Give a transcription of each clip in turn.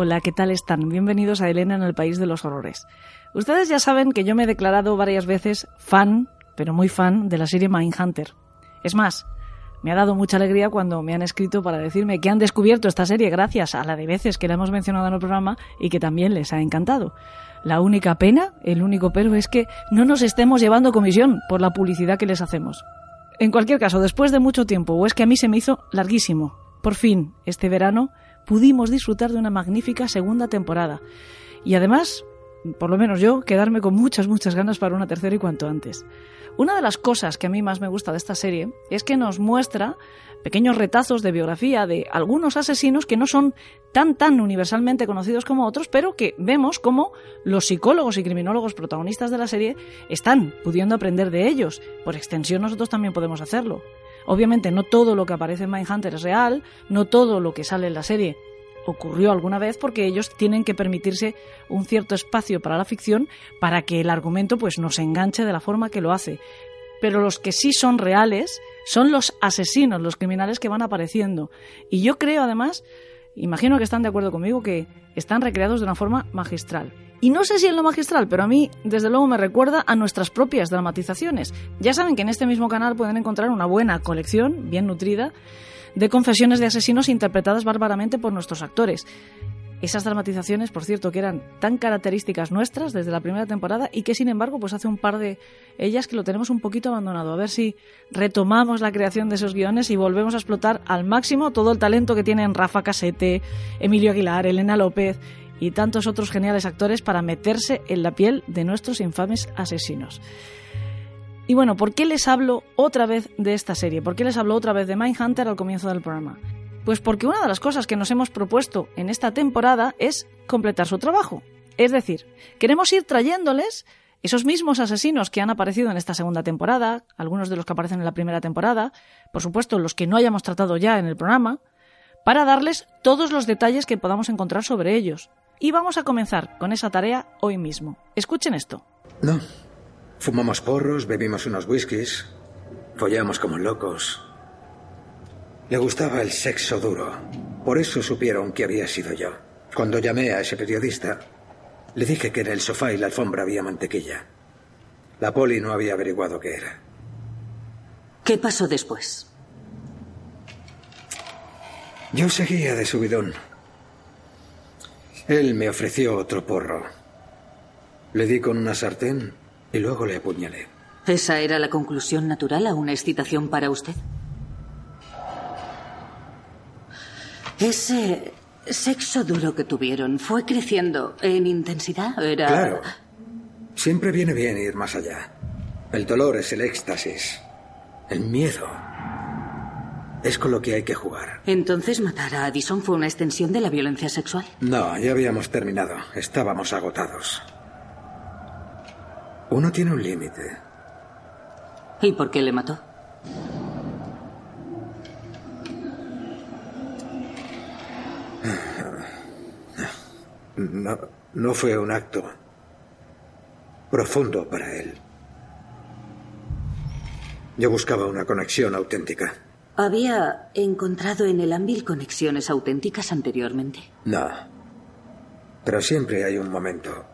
Hola, ¿qué tal están? Bienvenidos a Elena en el País de los Horrores. Ustedes ya saben que yo me he declarado varias veces fan, pero muy fan, de la serie Mindhunter. Es más, me ha dado mucha alegría cuando me han escrito para decirme que han descubierto esta serie gracias a la de veces que la hemos mencionado en el programa y que también les ha encantado. La única pena, el único pero es que no nos estemos llevando comisión por la publicidad que les hacemos. En cualquier caso, después de mucho tiempo, o es que a mí se me hizo larguísimo, por fin, este verano, pudimos disfrutar de una magnífica segunda temporada. Y además, por lo menos yo, quedarme con muchas, muchas ganas para una tercera y cuanto antes. Una de las cosas que a mí más me gusta de esta serie es que nos muestra pequeños retazos de biografía de algunos asesinos que no son tan tan universalmente conocidos como otros, pero que vemos como los psicólogos y criminólogos protagonistas de la serie están pudiendo aprender de ellos. Por extensión nosotros también podemos hacerlo. Obviamente no todo lo que aparece en Mindhunter es real, no todo lo que sale en la serie ocurrió alguna vez porque ellos tienen que permitirse un cierto espacio para la ficción para que el argumento pues nos enganche de la forma que lo hace. Pero los que sí son reales son los asesinos, los criminales que van apareciendo. Y yo creo además, imagino que están de acuerdo conmigo, que están recreados de una forma magistral. Y no sé si en lo magistral, pero a mí desde luego me recuerda a nuestras propias dramatizaciones. Ya saben que en este mismo canal pueden encontrar una buena colección, bien nutrida, de confesiones de asesinos interpretadas bárbaramente por nuestros actores. Esas dramatizaciones, por cierto, que eran tan características nuestras desde la primera temporada y que, sin embargo, pues hace un par de ellas que lo tenemos un poquito abandonado. A ver si retomamos la creación de esos guiones y volvemos a explotar al máximo todo el talento que tienen Rafa Casete, Emilio Aguilar, Elena López y tantos otros geniales actores para meterse en la piel de nuestros infames asesinos. Y bueno, ¿por qué les hablo otra vez de esta serie? ¿Por qué les hablo otra vez de Mindhunter al comienzo del programa? Pues porque una de las cosas que nos hemos propuesto en esta temporada es completar su trabajo. Es decir, queremos ir trayéndoles esos mismos asesinos que han aparecido en esta segunda temporada, algunos de los que aparecen en la primera temporada, por supuesto los que no hayamos tratado ya en el programa, para darles todos los detalles que podamos encontrar sobre ellos. Y vamos a comenzar con esa tarea hoy mismo. Escuchen esto. No. Fumamos porros, bebimos unos whiskies, follamos como locos. Le gustaba el sexo duro. Por eso supieron que había sido yo. Cuando llamé a ese periodista, le dije que en el sofá y la alfombra había mantequilla. La poli no había averiguado qué era. ¿Qué pasó después? Yo seguía de subidón. Él me ofreció otro porro. Le di con una sartén y luego le apuñalé. ¿Esa era la conclusión natural a una excitación para usted? Ese sexo duro que tuvieron fue creciendo en intensidad. Era. Claro. Siempre viene bien ir más allá. El dolor es el éxtasis. El miedo es con lo que hay que jugar. Entonces matar a Addison fue una extensión de la violencia sexual. No, ya habíamos terminado. Estábamos agotados. Uno tiene un límite. ¿Y por qué le mató? No, no fue un acto profundo para él. Yo buscaba una conexión auténtica. ¿Había encontrado en el ámbito conexiones auténticas anteriormente? No. Pero siempre hay un momento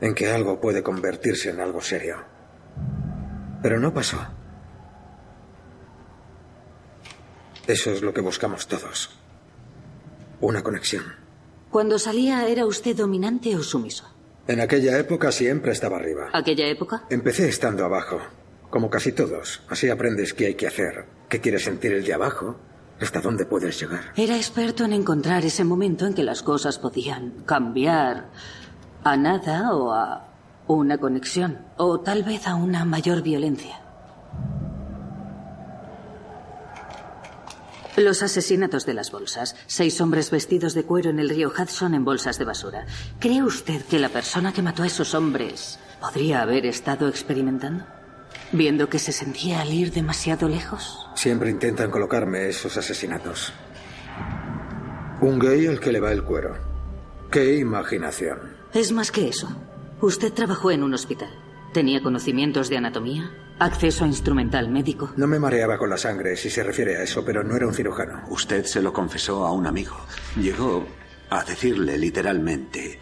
en que algo puede convertirse en algo serio. Pero no pasó. Eso es lo que buscamos todos. Una conexión. Cuando salía, ¿era usted dominante o sumiso? En aquella época siempre estaba arriba. ¿Aquella época? Empecé estando abajo, como casi todos. Así aprendes qué hay que hacer, qué quieres sentir el de abajo, hasta dónde puedes llegar. Era experto en encontrar ese momento en que las cosas podían cambiar a nada o a una conexión, o tal vez a una mayor violencia. Los asesinatos de las bolsas. Seis hombres vestidos de cuero en el río Hudson en bolsas de basura. ¿Cree usted que la persona que mató a esos hombres podría haber estado experimentando? Viendo que se sentía al ir demasiado lejos. Siempre intentan colocarme esos asesinatos. Un gay al que le va el cuero. ¡Qué imaginación! Es más que eso. Usted trabajó en un hospital. ¿Tenía conocimientos de anatomía? ¿Acceso a instrumental médico? No me mareaba con la sangre, si se refiere a eso, pero no era un cirujano. Usted se lo confesó a un amigo. Llegó A decirle literalmente,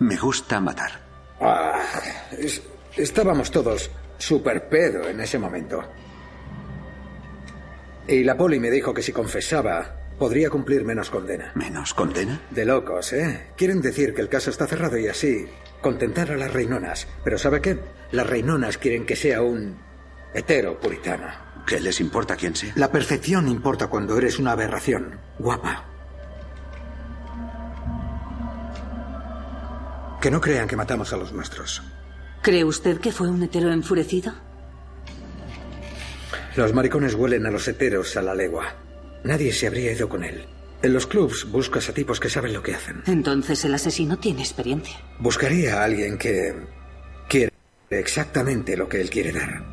me gusta matar. Ah, es- estábamos todos super pedo en ese momento. Y la poli me dijo que si confesaba, podría cumplir menos condena. ¿Menos condena? De locos, ¿eh? Quieren decir que el caso está cerrado y así contentar a las reinonas. Pero ¿sabe qué? Las reinonas quieren que sea un hetero puritano. ¿Qué les importa quién sea? La perfección importa cuando eres una aberración. Guapa. Que no crean que matamos a los nuestros. ¿Cree usted que fue un hetero enfurecido? Los maricones huelen a los heteros a la legua. Nadie se habría ido con él. En los clubs buscas a tipos que saben lo que hacen. Entonces el asesino tiene experiencia. Buscaría a alguien que quiere exactamente lo que él quiere dar.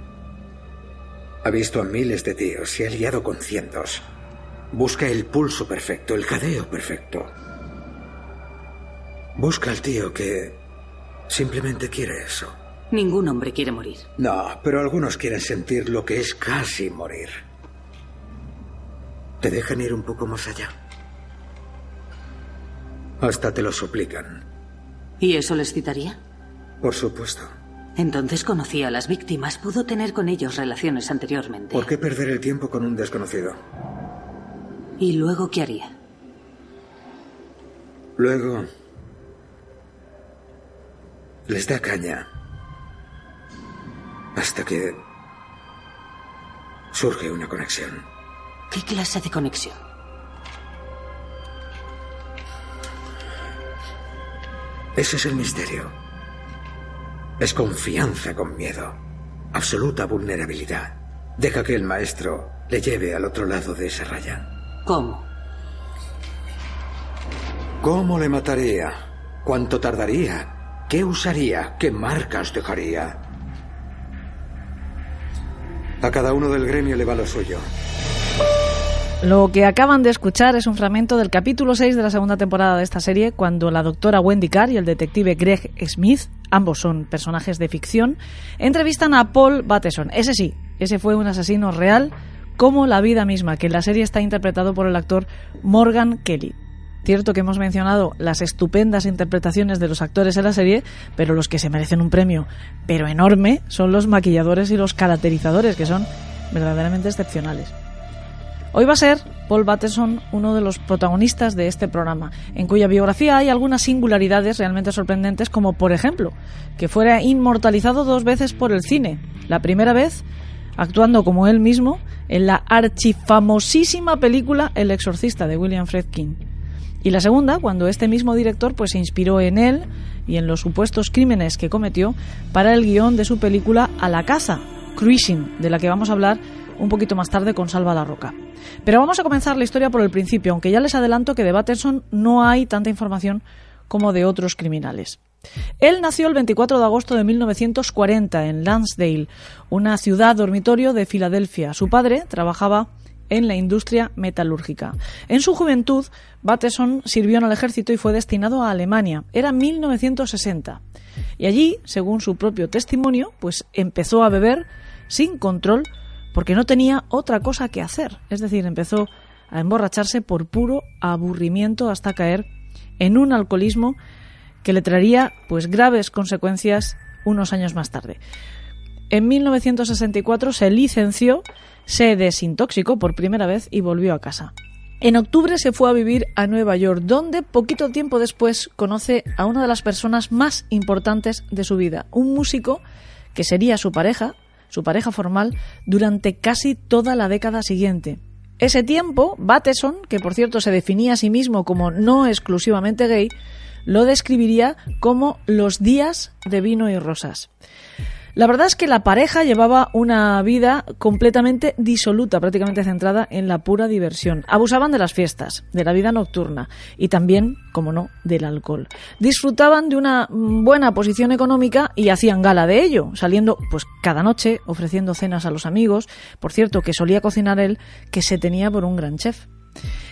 Ha visto a miles de tíos, se ha liado con cientos. Busca el pulso perfecto, el jadeo perfecto. Busca al tío que simplemente quiere eso. Ningún hombre quiere morir. No, pero algunos quieren sentir lo que es casi morir. Te dejan ir un poco más allá. Hasta te lo suplican. ¿Y eso les citaría? Por supuesto. Entonces conocía a las víctimas, pudo tener con ellos relaciones anteriormente. ¿Por qué perder el tiempo con un desconocido? ¿Y luego qué haría? Luego... Les da caña. Hasta que... Surge una conexión. ¿Qué clase de conexión? Ese es el misterio. Es confianza con miedo. Absoluta vulnerabilidad. Deja que el maestro le lleve al otro lado de esa raya. ¿Cómo? ¿Cómo le mataría? ¿Cuánto tardaría? ¿Qué usaría? ¿Qué marcas dejaría? A cada uno del gremio le va lo suyo. Lo que acaban de escuchar es un fragmento del capítulo 6 de la segunda temporada de esta serie, cuando la doctora Wendy Carr y el detective Greg Smith, ambos son personajes de ficción, entrevistan a Paul Bateson. Ese sí, ese fue un asesino real, como la vida misma, que en la serie está interpretado por el actor Morgan Kelly. Cierto que hemos mencionado las estupendas interpretaciones de los actores en la serie, pero los que se merecen un premio, pero enorme, son los maquilladores y los caracterizadores, que son verdaderamente excepcionales. Hoy va a ser Paul Bateson uno de los protagonistas de este programa, en cuya biografía hay algunas singularidades realmente sorprendentes, como por ejemplo que fuera inmortalizado dos veces por el cine. La primera vez actuando como él mismo en la archifamosísima película El exorcista de William Friedkin. Y la segunda, cuando este mismo director pues se inspiró en él y en los supuestos crímenes que cometió para el guion de su película A la caza, Cruising, de la que vamos a hablar un poquito más tarde con Salva la Roca. Pero vamos a comenzar la historia por el principio, aunque ya les adelanto que de Batterson no hay tanta información como de otros criminales. Él nació el 24 de agosto de 1940 en Lansdale, una ciudad dormitorio de Filadelfia. Su padre trabajaba en la industria metalúrgica. En su juventud, Bateson sirvió en el ejército y fue destinado a Alemania. Era 1960. Y allí, según su propio testimonio, pues empezó a beber sin control porque no tenía otra cosa que hacer. Es decir, empezó a emborracharse por puro aburrimiento hasta caer en un alcoholismo que le traería pues graves consecuencias unos años más tarde. En 1964 se licenció, se desintoxicó por primera vez y volvió a casa. En octubre se fue a vivir a Nueva York, donde poquito tiempo después conoce a una de las personas más importantes de su vida, un músico que sería su pareja, su pareja formal, durante casi toda la década siguiente. Ese tiempo, Bateson, que por cierto se definía a sí mismo como no exclusivamente gay, lo describiría como los días de vino y rosas. La verdad es que la pareja llevaba una vida completamente disoluta, prácticamente centrada en la pura diversión. Abusaban de las fiestas, de la vida nocturna y también, como no, del alcohol. Disfrutaban de una buena posición económica y hacían gala de ello, saliendo pues cada noche ofreciendo cenas a los amigos, por cierto que solía cocinar él, que se tenía por un gran chef.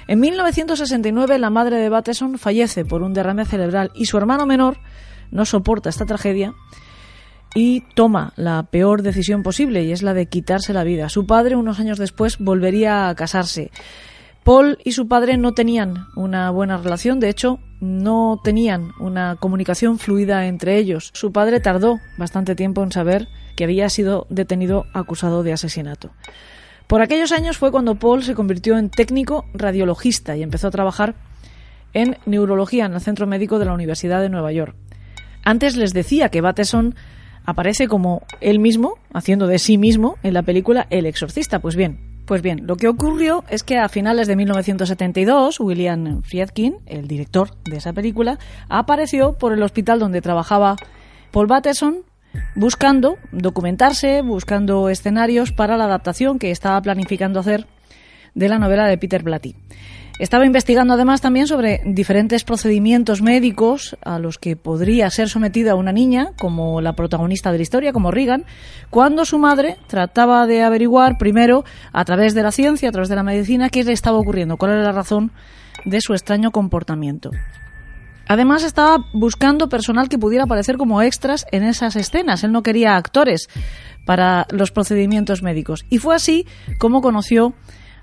En 1969 la madre de Bateson fallece por un derrame cerebral y su hermano menor no soporta esta tragedia y toma la peor decisión posible y es la de quitarse la vida. Su padre unos años después volvería a casarse. Paul y su padre no tenían una buena relación, de hecho, no tenían una comunicación fluida entre ellos. Su padre tardó bastante tiempo en saber que había sido detenido acusado de asesinato. Por aquellos años fue cuando Paul se convirtió en técnico radiologista y empezó a trabajar en neurología en el Centro Médico de la Universidad de Nueva York. Antes les decía que Bateson aparece como él mismo, haciendo de sí mismo, en la película El Exorcista. Pues bien, pues bien, lo que ocurrió es que a finales de 1972, William Friedkin, el director de esa película, apareció por el hospital donde trabajaba Paul Bateson buscando documentarse, buscando escenarios para la adaptación que estaba planificando hacer de la novela de Peter Blatty. Estaba investigando además también sobre diferentes procedimientos médicos a los que podría ser sometida una niña, como la protagonista de la historia, como Regan, cuando su madre trataba de averiguar primero, a través de la ciencia, a través de la medicina, qué le estaba ocurriendo, cuál era la razón de su extraño comportamiento. Además estaba buscando personal que pudiera aparecer como extras en esas escenas. Él no quería actores para los procedimientos médicos. Y fue así como conoció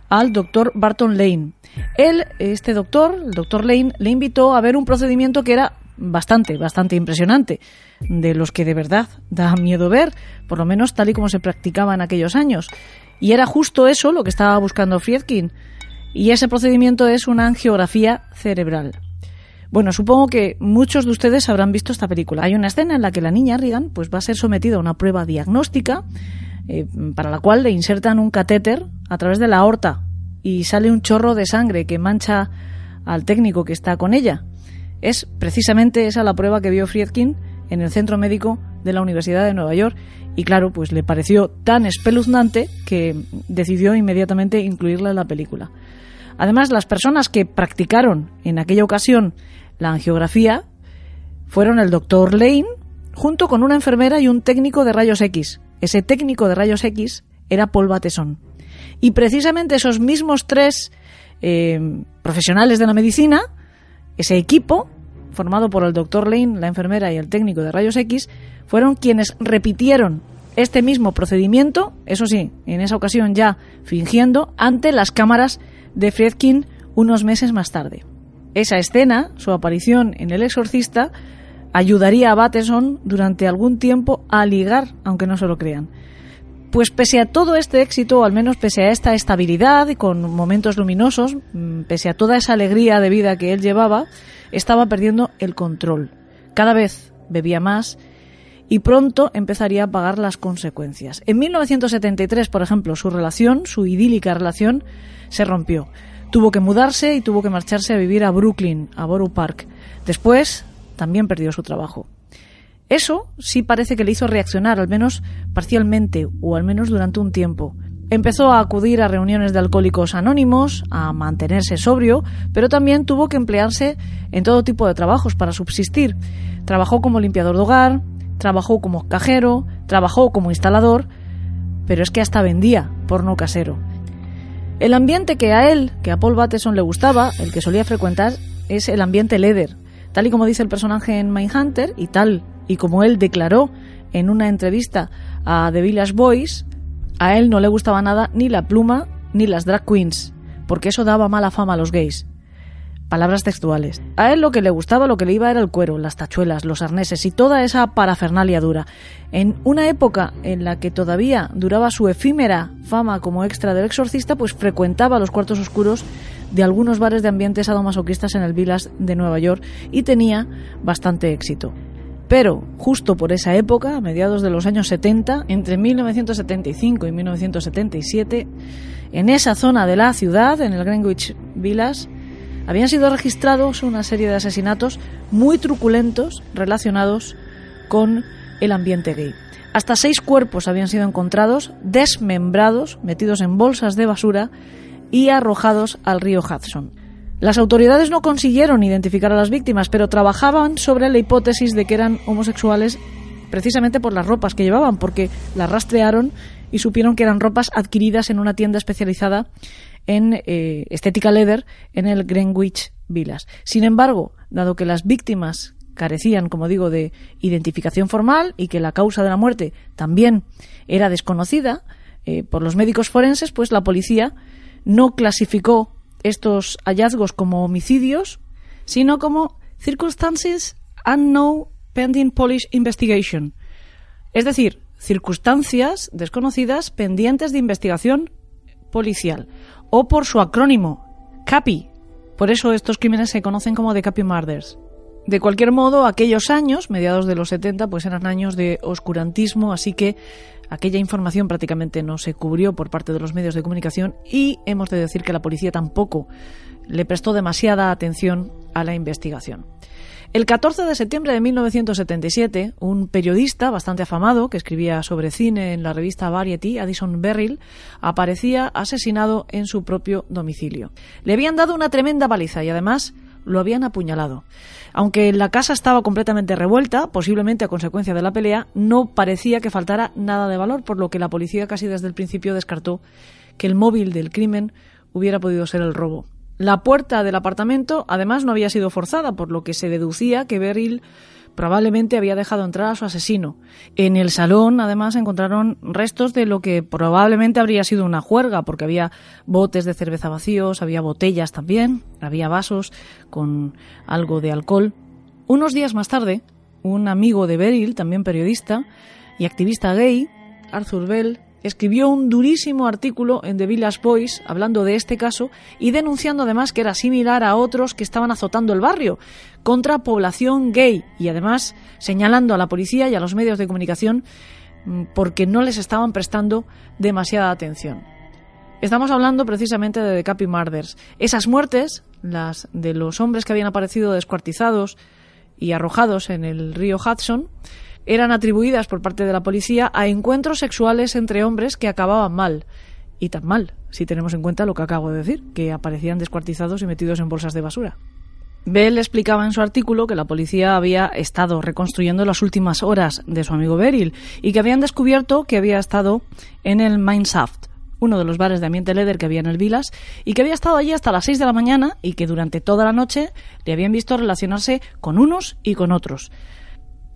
al doctor Barton Lane. Él, este doctor, el doctor Lane, le invitó a ver un procedimiento que era bastante, bastante impresionante, de los que de verdad da miedo ver, por lo menos tal y como se practicaba en aquellos años. Y era justo eso lo que estaba buscando Friedkin. Y ese procedimiento es una angiografía cerebral. Bueno, supongo que muchos de ustedes habrán visto esta película. Hay una escena en la que la niña Regan pues, va a ser sometida a una prueba diagnóstica eh, para la cual le insertan un catéter a través de la aorta y sale un chorro de sangre que mancha al técnico que está con ella. Es precisamente esa la prueba que vio Friedkin en el centro médico de la Universidad de Nueva York y claro, pues le pareció tan espeluznante que decidió inmediatamente incluirla en la película. Además, las personas que practicaron en aquella ocasión la angiografía fueron el doctor Lane junto con una enfermera y un técnico de rayos X, ese técnico de rayos X era Paul Bateson. Y precisamente esos mismos tres eh, profesionales de la medicina, ese equipo, formado por el doctor Lane, la enfermera y el técnico de rayos X, fueron quienes repitieron este mismo procedimiento, eso sí, en esa ocasión ya fingiendo, ante las cámaras de Friedkin unos meses más tarde. Esa escena, su aparición en El Exorcista, ayudaría a Bateson durante algún tiempo a ligar, aunque no se lo crean. Pues pese a todo este éxito, o al menos pese a esta estabilidad y con momentos luminosos, mm, pese a toda esa alegría de vida que él llevaba, estaba perdiendo el control. Cada vez bebía más y pronto empezaría a pagar las consecuencias. En 1973, por ejemplo, su relación, su idílica relación, se rompió. Tuvo que mudarse y tuvo que marcharse a vivir a Brooklyn, a Borough Park. Después, también perdió su trabajo. Eso sí parece que le hizo reaccionar, al menos parcialmente, o al menos durante un tiempo. Empezó a acudir a reuniones de alcohólicos anónimos, a mantenerse sobrio, pero también tuvo que emplearse en todo tipo de trabajos para subsistir. Trabajó como limpiador de hogar, trabajó como cajero, trabajó como instalador, pero es que hasta vendía porno casero. El ambiente que a él, que a Paul Bateson le gustaba, el que solía frecuentar, es el ambiente leather, Tal y como dice el personaje en Mindhunter y tal y como él declaró en una entrevista a The Village Boys, a él no le gustaba nada ni la pluma ni las drag queens, porque eso daba mala fama a los gays. Palabras textuales. A él lo que le gustaba, lo que le iba era el cuero, las tachuelas, los arneses y toda esa parafernalia dura. En una época en la que todavía duraba su efímera fama como extra del exorcista, pues frecuentaba los cuartos oscuros de algunos bares de ambientes sadomasoquistas en el Village de Nueva York y tenía bastante éxito. Pero justo por esa época, a mediados de los años 70, entre 1975 y 1977, en esa zona de la ciudad, en el Greenwich Village, habían sido registrados una serie de asesinatos muy truculentos relacionados con el ambiente gay. Hasta seis cuerpos habían sido encontrados desmembrados, metidos en bolsas de basura y arrojados al río Hudson. Las autoridades no consiguieron identificar a las víctimas, pero trabajaban sobre la hipótesis de que eran homosexuales precisamente por las ropas que llevaban, porque las rastrearon y supieron que eran ropas adquiridas en una tienda especializada en eh, estética leather en el Greenwich Villas. Sin embargo, dado que las víctimas carecían, como digo, de identificación formal y que la causa de la muerte también era desconocida eh, por los médicos forenses, pues la policía no clasificó estos hallazgos como homicidios, sino como circumstances unknown pending police investigation. Es decir, circunstancias desconocidas pendientes de investigación policial, o por su acrónimo, CAPI. Por eso estos crímenes se conocen como The Capi Murders. De cualquier modo, aquellos años, mediados de los 70, pues eran años de oscurantismo, así que aquella información prácticamente no se cubrió por parte de los medios de comunicación y hemos de decir que la policía tampoco le prestó demasiada atención a la investigación. El 14 de septiembre de 1977, un periodista bastante afamado que escribía sobre cine en la revista Variety, Addison Berrill, aparecía asesinado en su propio domicilio. Le habían dado una tremenda paliza y además lo habían apuñalado. Aunque la casa estaba completamente revuelta, posiblemente a consecuencia de la pelea, no parecía que faltara nada de valor, por lo que la policía casi desde el principio descartó que el móvil del crimen hubiera podido ser el robo. La puerta del apartamento, además, no había sido forzada, por lo que se deducía que Beryl probablemente había dejado entrar a su asesino. En el salón, además, encontraron restos de lo que probablemente habría sido una juerga, porque había botes de cerveza vacíos, había botellas también, había vasos con algo de alcohol. Unos días más tarde, un amigo de Beryl, también periodista y activista gay, Arthur Bell, escribió un durísimo artículo en The Village Boys hablando de este caso y denunciando además que era similar a otros que estaban azotando el barrio contra población gay y además señalando a la policía y a los medios de comunicación mm, porque no les estaban prestando demasiada atención. Estamos hablando precisamente de The Murders. Esas muertes, las de los hombres que habían aparecido descuartizados y arrojados en el río Hudson, eran atribuidas por parte de la policía a encuentros sexuales entre hombres que acababan mal. Y tan mal, si tenemos en cuenta lo que acabo de decir, que aparecían descuartizados y metidos en bolsas de basura. Bell explicaba en su artículo que la policía había estado reconstruyendo las últimas horas de su amigo Beryl y que habían descubierto que había estado en el Mineshaft, uno de los bares de ambiente leather que había en el Vilas, y que había estado allí hasta las 6 de la mañana y que durante toda la noche le habían visto relacionarse con unos y con otros.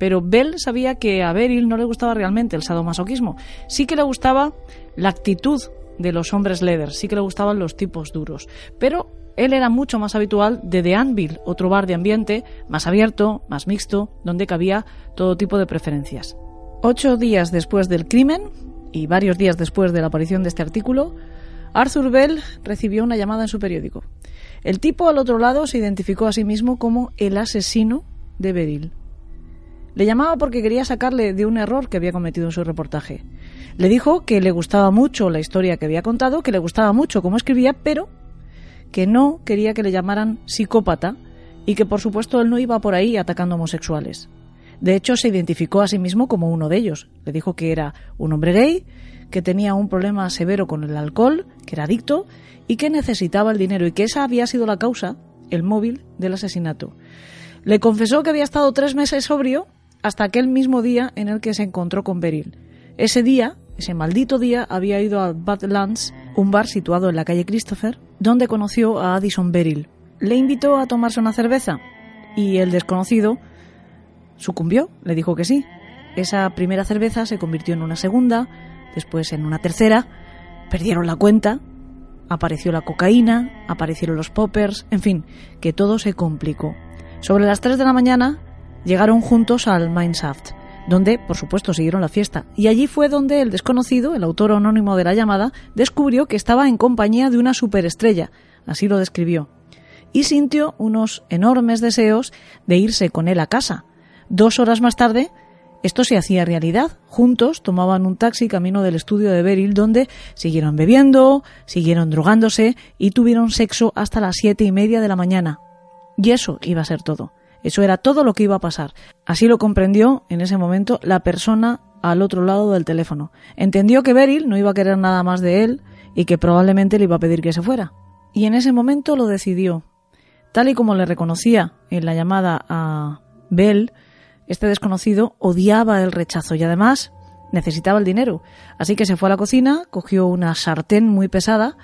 Pero Bell sabía que a Beryl no le gustaba realmente el sadomasoquismo. Sí que le gustaba la actitud de los hombres leather, sí que le gustaban los tipos duros. Pero él era mucho más habitual de The Anvil, otro bar de ambiente más abierto, más mixto, donde cabía todo tipo de preferencias. Ocho días después del crimen y varios días después de la aparición de este artículo, Arthur Bell recibió una llamada en su periódico. El tipo al otro lado se identificó a sí mismo como el asesino de Beryl. Le llamaba porque quería sacarle de un error que había cometido en su reportaje. Le dijo que le gustaba mucho la historia que había contado, que le gustaba mucho cómo escribía, pero que no quería que le llamaran psicópata y que por supuesto él no iba por ahí atacando homosexuales. De hecho, se identificó a sí mismo como uno de ellos. Le dijo que era un hombre gay, que tenía un problema severo con el alcohol, que era adicto y que necesitaba el dinero y que esa había sido la causa, el móvil del asesinato. Le confesó que había estado tres meses sobrio hasta aquel mismo día en el que se encontró con Beryl. Ese día, ese maldito día, había ido a Badlands, un bar situado en la calle Christopher, donde conoció a Addison Beryl. Le invitó a tomarse una cerveza y el desconocido sucumbió, le dijo que sí. Esa primera cerveza se convirtió en una segunda, después en una tercera, perdieron la cuenta, apareció la cocaína, aparecieron los poppers, en fin, que todo se complicó. Sobre las 3 de la mañana llegaron juntos al Mineshaft, donde, por supuesto, siguieron la fiesta. Y allí fue donde el desconocido, el autor anónimo de la llamada, descubrió que estaba en compañía de una superestrella, así lo describió, y sintió unos enormes deseos de irse con él a casa. Dos horas más tarde, esto se hacía realidad. Juntos tomaban un taxi camino del estudio de Beryl, donde siguieron bebiendo, siguieron drogándose y tuvieron sexo hasta las siete y media de la mañana. Y eso iba a ser todo. Eso era todo lo que iba a pasar. Así lo comprendió en ese momento la persona al otro lado del teléfono. Entendió que Beryl no iba a querer nada más de él y que probablemente le iba a pedir que se fuera. Y en ese momento lo decidió. Tal y como le reconocía en la llamada a Bell, este desconocido odiaba el rechazo y además necesitaba el dinero. Así que se fue a la cocina, cogió una sartén muy pesada,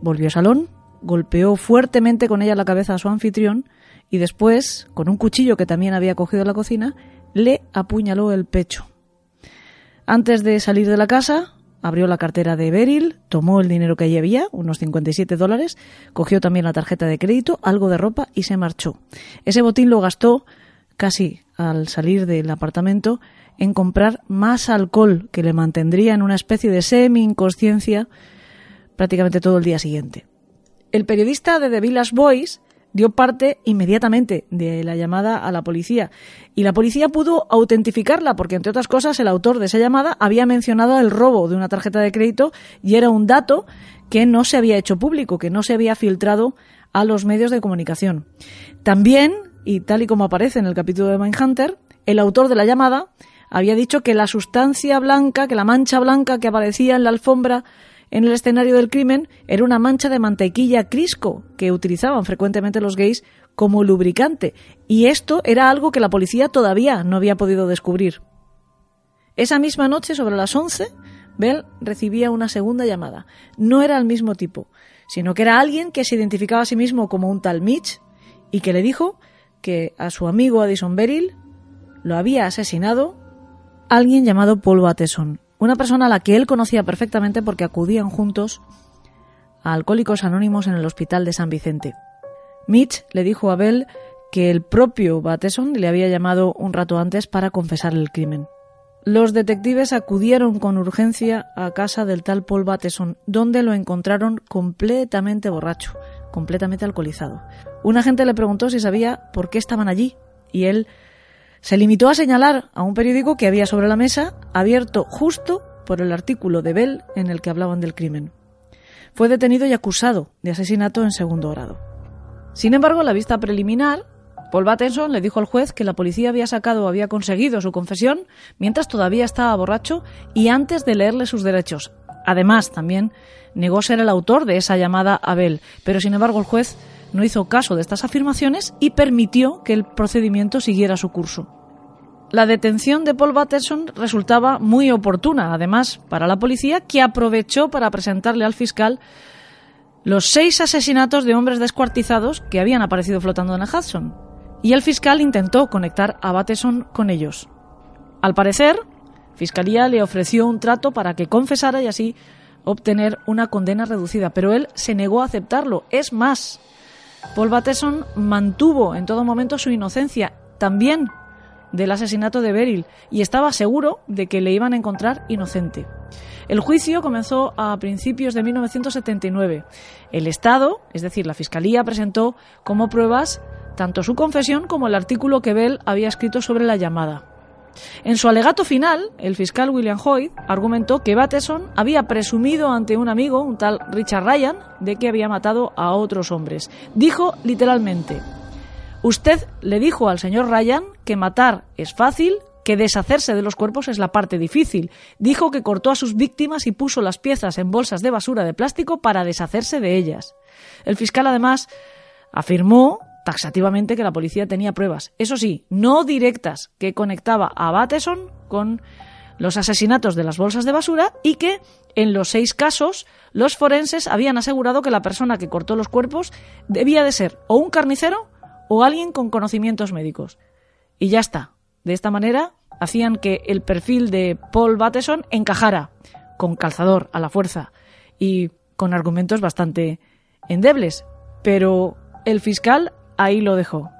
volvió al salón, golpeó fuertemente con ella la cabeza a su anfitrión y después, con un cuchillo que también había cogido en la cocina, le apuñaló el pecho. Antes de salir de la casa, abrió la cartera de Beryl, tomó el dinero que allí había, unos 57 dólares, cogió también la tarjeta de crédito, algo de ropa y se marchó. Ese botín lo gastó casi al salir del apartamento en comprar más alcohol que le mantendría en una especie de semi-inconsciencia prácticamente todo el día siguiente. El periodista de The Village Boys dio parte inmediatamente de la llamada a la policía y la policía pudo autentificarla porque, entre otras cosas, el autor de esa llamada había mencionado el robo de una tarjeta de crédito y era un dato que no se había hecho público, que no se había filtrado a los medios de comunicación. También, y tal y como aparece en el capítulo de Mindhunter, el autor de la llamada había dicho que la sustancia blanca, que la mancha blanca que aparecía en la alfombra en el escenario del crimen era una mancha de mantequilla Crisco que utilizaban frecuentemente los gays como lubricante, y esto era algo que la policía todavía no había podido descubrir. Esa misma noche, sobre las 11, Bell recibía una segunda llamada. No era el mismo tipo, sino que era alguien que se identificaba a sí mismo como un tal Mitch y que le dijo que a su amigo Addison Beryl lo había asesinado alguien llamado Paul Bateson, una persona a la que él conocía perfectamente porque acudían juntos a Alcohólicos Anónimos en el Hospital de San Vicente. Mitch le dijo a Bell que el propio Bateson le había llamado un rato antes para confesar el crimen. Los detectives acudieron con urgencia a casa del tal Paul Bateson, donde lo encontraron completamente borracho, completamente alcoholizado. Un agente le preguntó si sabía por qué estaban allí, y él se limitó a señalar a un periódico que había sobre la mesa, abierto justo por el artículo de Bell en el que hablaban del crimen. Fue detenido y acusado de asesinato en segundo grado. Sin embargo, en la vista preliminar, Paul Battenson le dijo al juez que la policía había sacado o había conseguido su confesión mientras todavía estaba borracho y antes de leerle sus derechos. Además, también negó ser el autor de esa llamada a Bell, pero sin embargo el juez no hizo caso de estas afirmaciones y permitió que el procedimiento siguiera su curso. La detención de Paul Batterson resultaba muy oportuna, además, para la policía, que aprovechó para presentarle al fiscal los seis asesinatos de hombres descuartizados que habían aparecido flotando en el Hudson. Y el fiscal intentó conectar a Batterson con ellos. Al parecer, Fiscalía le ofreció un trato para que confesara y así obtener una condena reducida, pero él se negó a aceptarlo. Es más, Paul Bateson mantuvo en todo momento su inocencia, también del asesinato de Beryl, y estaba seguro de que le iban a encontrar inocente. El juicio comenzó a principios de 1979. El Estado, es decir, la Fiscalía, presentó como pruebas tanto su confesión como el artículo que Bell había escrito sobre la llamada. En su alegato final, el fiscal William Hoyt argumentó que Bateson había presumido ante un amigo, un tal Richard Ryan, de que había matado a otros hombres. Dijo literalmente, usted le dijo al señor Ryan que matar es fácil, que deshacerse de los cuerpos es la parte difícil. Dijo que cortó a sus víctimas y puso las piezas en bolsas de basura de plástico para deshacerse de ellas. El fiscal además afirmó taxativamente que la policía tenía pruebas, eso sí, no directas, que conectaba a Bateson con los asesinatos de las bolsas de basura y que en los seis casos los forenses habían asegurado que la persona que cortó los cuerpos debía de ser o un carnicero o alguien con conocimientos médicos. Y ya está. De esta manera hacían que el perfil de Paul Bateson encajara con calzador a la fuerza y con argumentos bastante endebles. Pero el fiscal ahí lo dejó.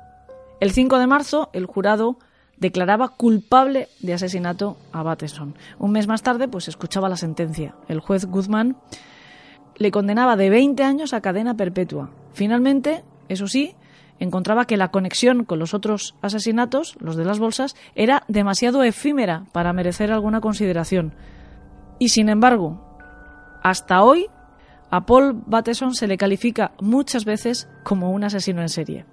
El 5 de marzo, el jurado declaraba culpable de asesinato a Bateson. Un mes más tarde, pues escuchaba la sentencia. El juez Guzmán le condenaba de 20 años a cadena perpetua. Finalmente, eso sí, encontraba que la conexión con los otros asesinatos, los de las bolsas, era demasiado efímera para merecer alguna consideración. Y sin embargo, hasta hoy a Paul Bateson se le califica muchas veces como un asesino en serie.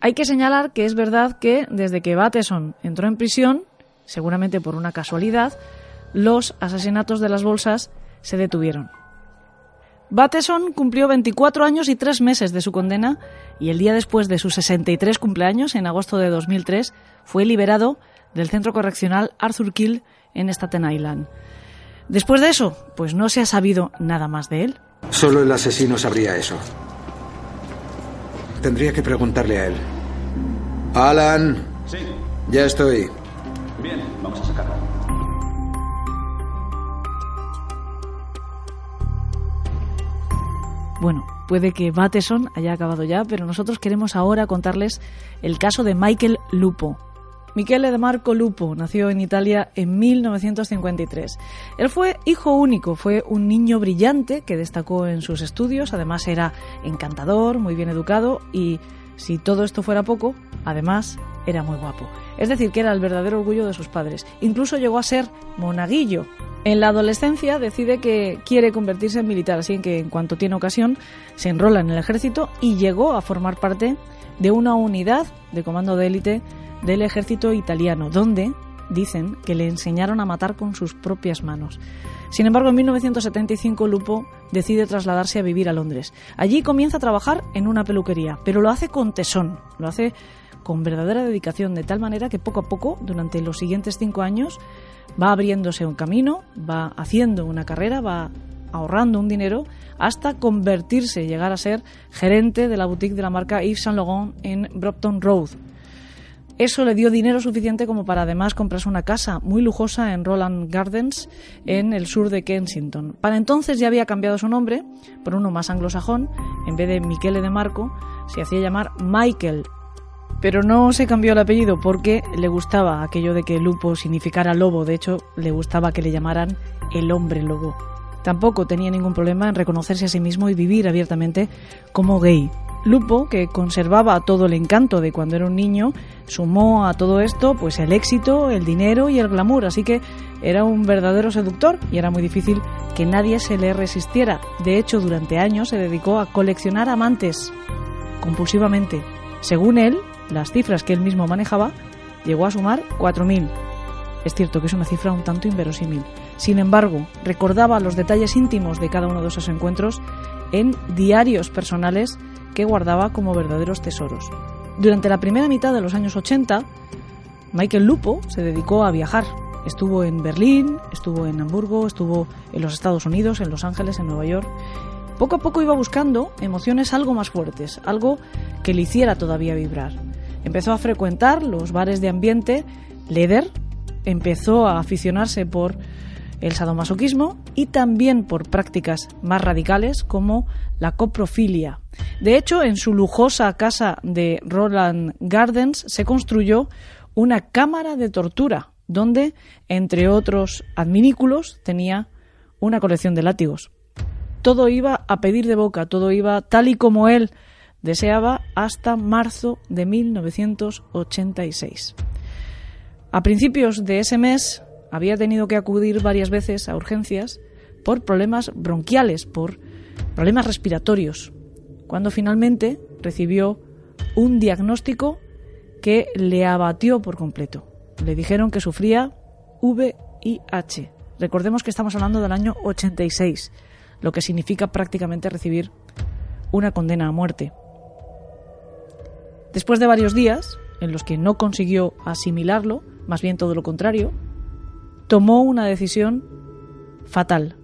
Hay que señalar que es verdad que desde que Bateson entró en prisión, seguramente por una casualidad, los asesinatos de las bolsas se detuvieron. Bateson cumplió 24 años y 3 meses de su condena y el día después de sus 63 cumpleaños, en agosto de 2003, fue liberado del centro correccional Arthur Kill en Staten Island. Después de eso, pues no se ha sabido nada más de él. Solo el asesino sabría eso. Tendría que preguntarle a él. Alan. Sí. Ya estoy. Bien, vamos a sacarlo. Bueno, puede que Bateson haya acabado ya, pero nosotros queremos ahora contarles el caso de Michael Lupo. Michele de Marco Lupo nació en Italia en 1953. Él fue hijo único, fue un niño brillante que destacó en sus estudios, además era encantador, muy bien educado y, si todo esto fuera poco, además era muy guapo. Es decir, que era el verdadero orgullo de sus padres. Incluso llegó a ser monaguillo. En la adolescencia decide que quiere convertirse en militar, así que en cuanto tiene ocasión se enrola en el ejército y llegó a formar parte de una unidad de comando de élite del ejército italiano, donde dicen que le enseñaron a matar con sus propias manos. Sin embargo, en 1975 Lupo decide trasladarse a vivir a Londres. Allí comienza a trabajar en una peluquería, pero lo hace con tesón, lo hace con verdadera dedicación, de tal manera que poco a poco, durante los siguientes cinco años, va abriéndose un camino, va haciendo una carrera, va ahorrando un dinero hasta convertirse, llegar a ser gerente de la boutique de la marca Yves Saint Laurent en Brompton Road, eso le dio dinero suficiente como para además comprarse una casa muy lujosa en Roland Gardens, en el sur de Kensington. Para entonces ya había cambiado su nombre por uno más anglosajón. En vez de Michele de Marco, se hacía llamar Michael. Pero no se cambió el apellido porque le gustaba aquello de que Lupo significara lobo. De hecho, le gustaba que le llamaran el hombre lobo. Tampoco tenía ningún problema en reconocerse a sí mismo y vivir abiertamente como gay. Lupo, que conservaba todo el encanto de cuando era un niño, sumó a todo esto pues el éxito, el dinero y el glamour, así que era un verdadero seductor y era muy difícil que nadie se le resistiera. De hecho, durante años se dedicó a coleccionar amantes compulsivamente. Según él, las cifras que él mismo manejaba, llegó a sumar 4.000. Es cierto que es una cifra un tanto inverosímil. Sin embargo, recordaba los detalles íntimos de cada uno de esos encuentros en diarios personales que guardaba como verdaderos tesoros. Durante la primera mitad de los años 80, Michael Lupo se dedicó a viajar. Estuvo en Berlín, estuvo en Hamburgo, estuvo en los Estados Unidos, en Los Ángeles, en Nueva York. Poco a poco iba buscando emociones algo más fuertes, algo que le hiciera todavía vibrar. Empezó a frecuentar los bares de ambiente Leder, empezó a aficionarse por el sadomasoquismo y también por prácticas más radicales como la coprofilia. De hecho, en su lujosa casa de Roland Gardens se construyó una cámara de tortura donde, entre otros adminículos, tenía una colección de látigos. Todo iba a pedir de boca, todo iba tal y como él deseaba hasta marzo de 1986. A principios de ese mes, había tenido que acudir varias veces a urgencias por problemas bronquiales, por problemas respiratorios, cuando finalmente recibió un diagnóstico que le abatió por completo. Le dijeron que sufría VIH. Recordemos que estamos hablando del año 86, lo que significa prácticamente recibir una condena a muerte. Después de varios días, en los que no consiguió asimilarlo, más bien todo lo contrario, tomó una decisión fatal.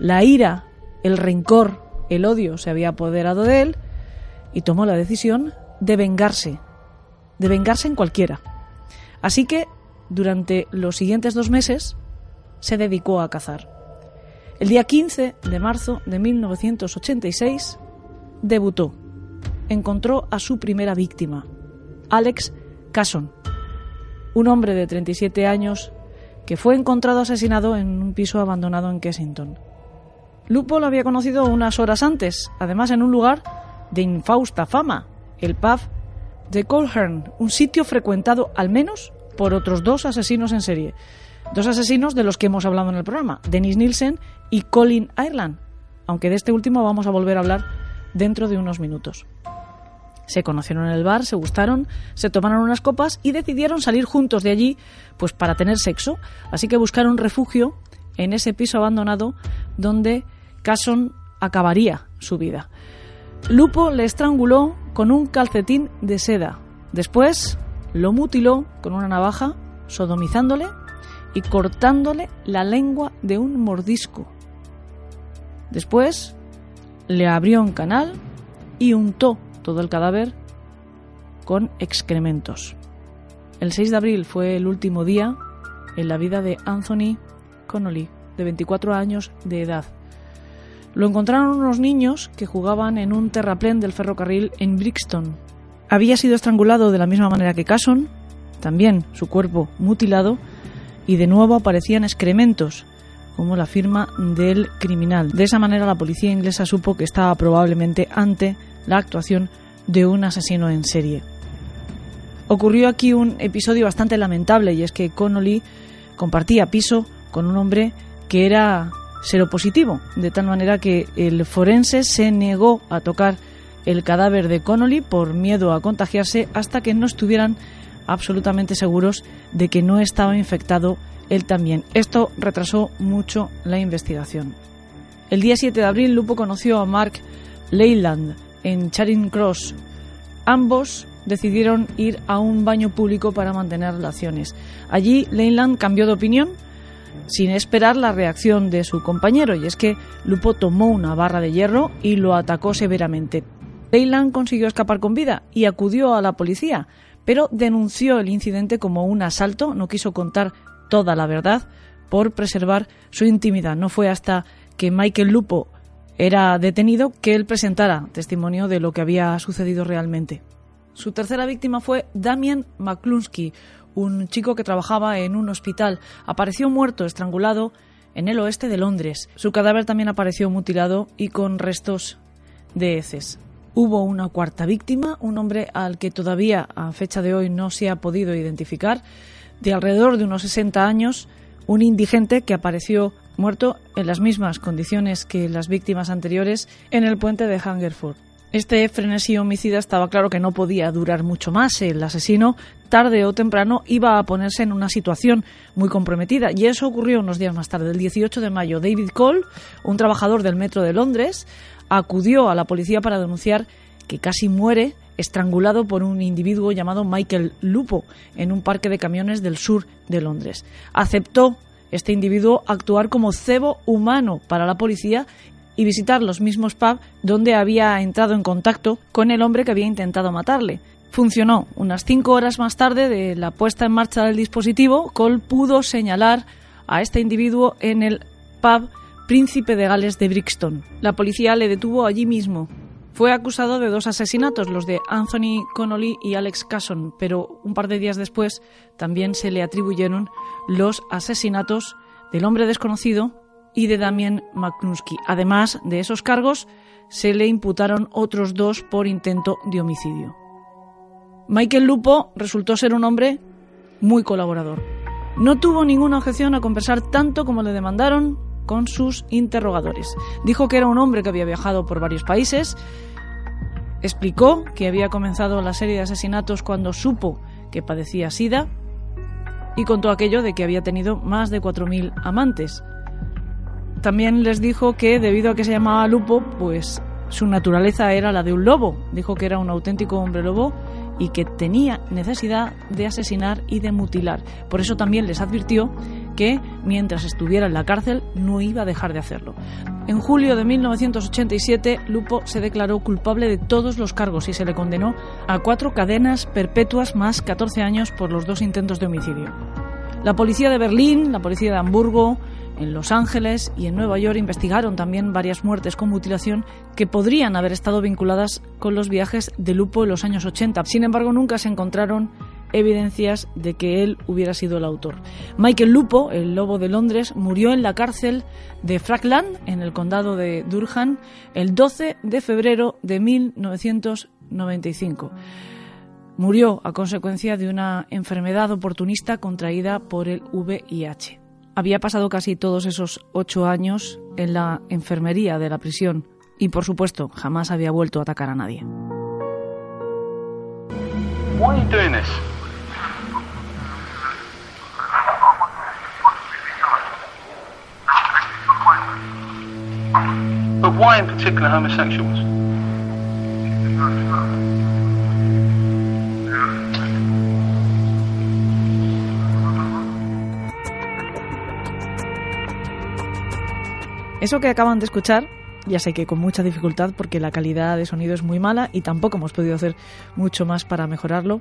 La ira, el rencor, el odio se había apoderado de él y tomó la decisión de vengarse, de vengarse en cualquiera. Así que durante los siguientes dos meses se dedicó a cazar. El día 15 de marzo de 1986 debutó. Encontró a su primera víctima, Alex Casson, un hombre de 37 años que fue encontrado asesinado en un piso abandonado en Kensington. Lupo lo había conocido unas horas antes, además en un lugar de infausta fama, el pub de Colhern, un sitio frecuentado al menos por otros dos asesinos en serie. Dos asesinos de los que hemos hablado en el programa, Dennis Nielsen y Colin Ireland, aunque de este último vamos a volver a hablar dentro de unos minutos. Se conocieron en el bar, se gustaron, se tomaron unas copas y decidieron salir juntos de allí, pues para tener sexo. Así que buscaron refugio en ese piso abandonado donde Casson acabaría su vida. Lupo le estranguló con un calcetín de seda. Después lo mutiló con una navaja, sodomizándole y cortándole la lengua de un mordisco. Después le abrió un canal y untó todo el cadáver con excrementos. El 6 de abril fue el último día en la vida de Anthony Connolly, de 24 años de edad. lo encontraron unos niños que jugaban en un terraplén del ferrocarril en Brixton. Había sido estrangulado de la misma manera que Casson, también su cuerpo mutilado, y de nuevo aparecían excrementos, como la firma del criminal. De esa manera la policía inglesa supo que estaba probablemente ante la actuación de un asesino en serie. Ocurrió aquí un episodio bastante lamentable y es que Connolly compartía piso con un hombre que era seropositivo, de tal manera que el forense se negó a tocar el cadáver de Connolly por miedo a contagiarse hasta que no estuvieran absolutamente seguros de que no estaba infectado él también. Esto retrasó mucho la investigación. El día 7 de abril, Lupo conoció a Mark Leyland en Charing Cross. Ambos decidieron ir a un baño público para mantener relaciones. Allí, Leyland cambió de opinión sin esperar la reacción de su compañero, y es que Lupo tomó una barra de hierro y lo atacó severamente. Leyland consiguió escapar con vida y acudió a la policía, pero denunció el incidente como un asalto, no quiso contar toda la verdad por preservar su intimidad. No fue hasta que Michael Lupo era detenido que él presentara testimonio de lo que había sucedido realmente. Su tercera víctima fue Damian McCluskey, un chico que trabajaba en un hospital. Apareció muerto, estrangulado, en el oeste de Londres. Su cadáver también apareció mutilado y con restos de heces. Hubo una cuarta víctima, un hombre al que todavía a fecha de hoy no se ha podido identificar, de alrededor de unos 60 años, un indigente que apareció muerto en las mismas condiciones que las víctimas anteriores en el puente de Hungerford. Este frenesí homicida estaba claro que no podía durar mucho más. El asesino, tarde o temprano, iba a ponerse en una situación muy comprometida. Y eso ocurrió unos días más tarde. El 18 de mayo, David Cole, un trabajador del metro de Londres, acudió a la policía para denunciar que casi muere estrangulado por un individuo llamado Michael Lupo en un parque de camiones del sur de Londres. Aceptó este individuo actuar como cebo humano para la policía y visitar los mismos pubs donde había entrado en contacto con el hombre que había intentado matarle. Funcionó. Unas cinco horas más tarde de la puesta en marcha del dispositivo, Cole pudo señalar a este individuo en el pub Príncipe de Gales de Brixton. La policía le detuvo allí mismo. Fue acusado de dos asesinatos, los de Anthony Connolly y Alex Casson, pero un par de días después también se le atribuyeron los asesinatos del hombre desconocido y de Damien McCluskey. Además de esos cargos, se le imputaron otros dos por intento de homicidio. Michael Lupo resultó ser un hombre muy colaborador. No tuvo ninguna objeción a conversar tanto como le demandaron con sus interrogadores. Dijo que era un hombre que había viajado por varios países, explicó que había comenzado la serie de asesinatos cuando supo que padecía SIDA y contó aquello de que había tenido más de 4.000 amantes. También les dijo que debido a que se llamaba Lupo, pues su naturaleza era la de un lobo. Dijo que era un auténtico hombre lobo y que tenía necesidad de asesinar y de mutilar. Por eso también les advirtió que mientras estuviera en la cárcel no iba a dejar de hacerlo. En julio de 1987, Lupo se declaró culpable de todos los cargos y se le condenó a cuatro cadenas perpetuas más 14 años por los dos intentos de homicidio. La policía de Berlín, la policía de Hamburgo, en Los Ángeles y en Nueva York investigaron también varias muertes con mutilación que podrían haber estado vinculadas con los viajes de Lupo en los años 80. Sin embargo, nunca se encontraron evidencias de que él hubiera sido el autor. Michael Lupo, el lobo de Londres, murió en la cárcel de Frackland, en el condado de Durham, el 12 de febrero de 1995. Murió a consecuencia de una enfermedad oportunista contraída por el VIH. Había pasado casi todos esos ocho años en la enfermería de la prisión y, por supuesto, jamás había vuelto a atacar a nadie. But why in particular homosexuals? Eso que acaban de escuchar, ya sé que con mucha dificultad porque la calidad de sonido es muy mala y tampoco hemos podido hacer mucho más para mejorarlo,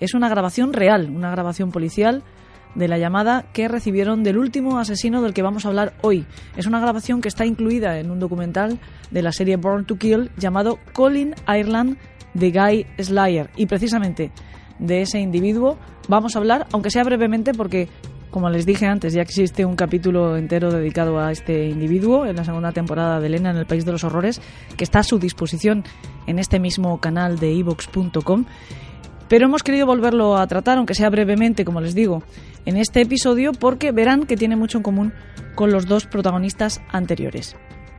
es una grabación real, una grabación policial de la llamada que recibieron del último asesino del que vamos a hablar hoy. Es una grabación que está incluida en un documental de la serie Born to Kill llamado Colin Ireland de Guy Slayer. Y precisamente de ese individuo vamos a hablar, aunque sea brevemente, porque como les dije antes, ya existe un capítulo entero dedicado a este individuo en la segunda temporada de Elena en el País de los Horrores, que está a su disposición en este mismo canal de evox.com. Pero hemos querido volverlo a tratar, aunque sea brevemente, como les digo, en este episodio, porque verán que tiene mucho en común con los dos protagonistas anteriores.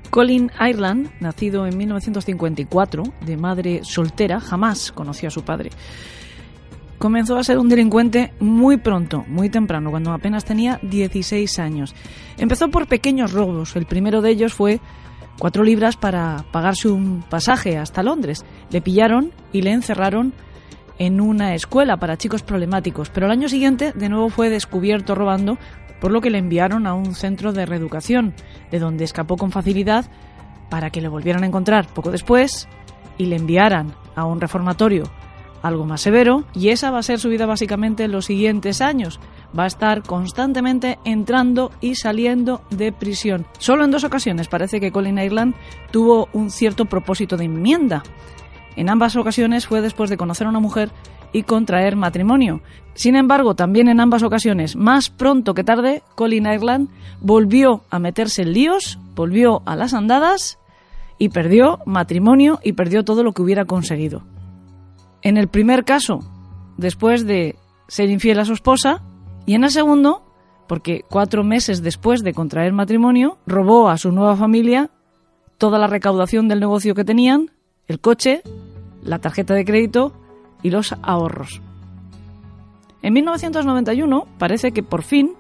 Colin Ireland, nacido en 1954, de madre soltera, jamás conoció a su padre comenzó a ser un delincuente muy pronto, muy temprano, cuando apenas tenía 16 años. Empezó por pequeños robos. El primero de ellos fue cuatro libras para pagarse un pasaje hasta Londres. Le pillaron y le encerraron en una escuela para chicos problemáticos, pero al año siguiente de nuevo fue descubierto robando, por lo que le enviaron a un centro de reeducación, de donde escapó con facilidad para que le volvieran a encontrar poco después y le enviaran a un reformatorio algo más severo, y esa va a ser su vida básicamente en los siguientes años. Va a estar constantemente entrando y saliendo de prisión. Solo en dos ocasiones parece que Colin Ireland tuvo un cierto propósito de enmienda. En ambas ocasiones fue después de conocer a una mujer y contraer matrimonio. Sin embargo, también en ambas ocasiones, más pronto que tarde, Colin Ireland volvió a meterse en líos, volvió a las andadas y perdió matrimonio y perdió todo lo que hubiera conseguido. En el primer caso, después de ser infiel a su esposa, y en el segundo, porque cuatro meses después de contraer matrimonio, robó a su nueva familia toda la recaudación del negocio que tenían, el coche, la tarjeta de crédito y los ahorros. En 1991 parece que por fin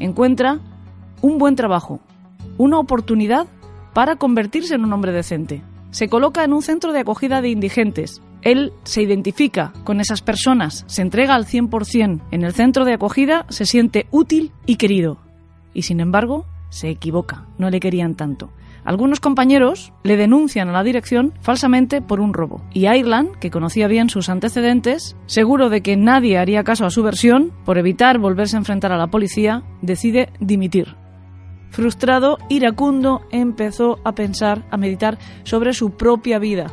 encuentra un buen trabajo, una oportunidad para convertirse en un hombre decente. Se coloca en un centro de acogida de indigentes, él se identifica con esas personas, se entrega al 100% en el centro de acogida, se siente útil y querido. Y sin embargo, se equivoca, no le querían tanto. Algunos compañeros le denuncian a la dirección falsamente por un robo. Y Ireland, que conocía bien sus antecedentes, seguro de que nadie haría caso a su versión, por evitar volverse a enfrentar a la policía, decide dimitir. Frustrado, iracundo, empezó a pensar, a meditar sobre su propia vida,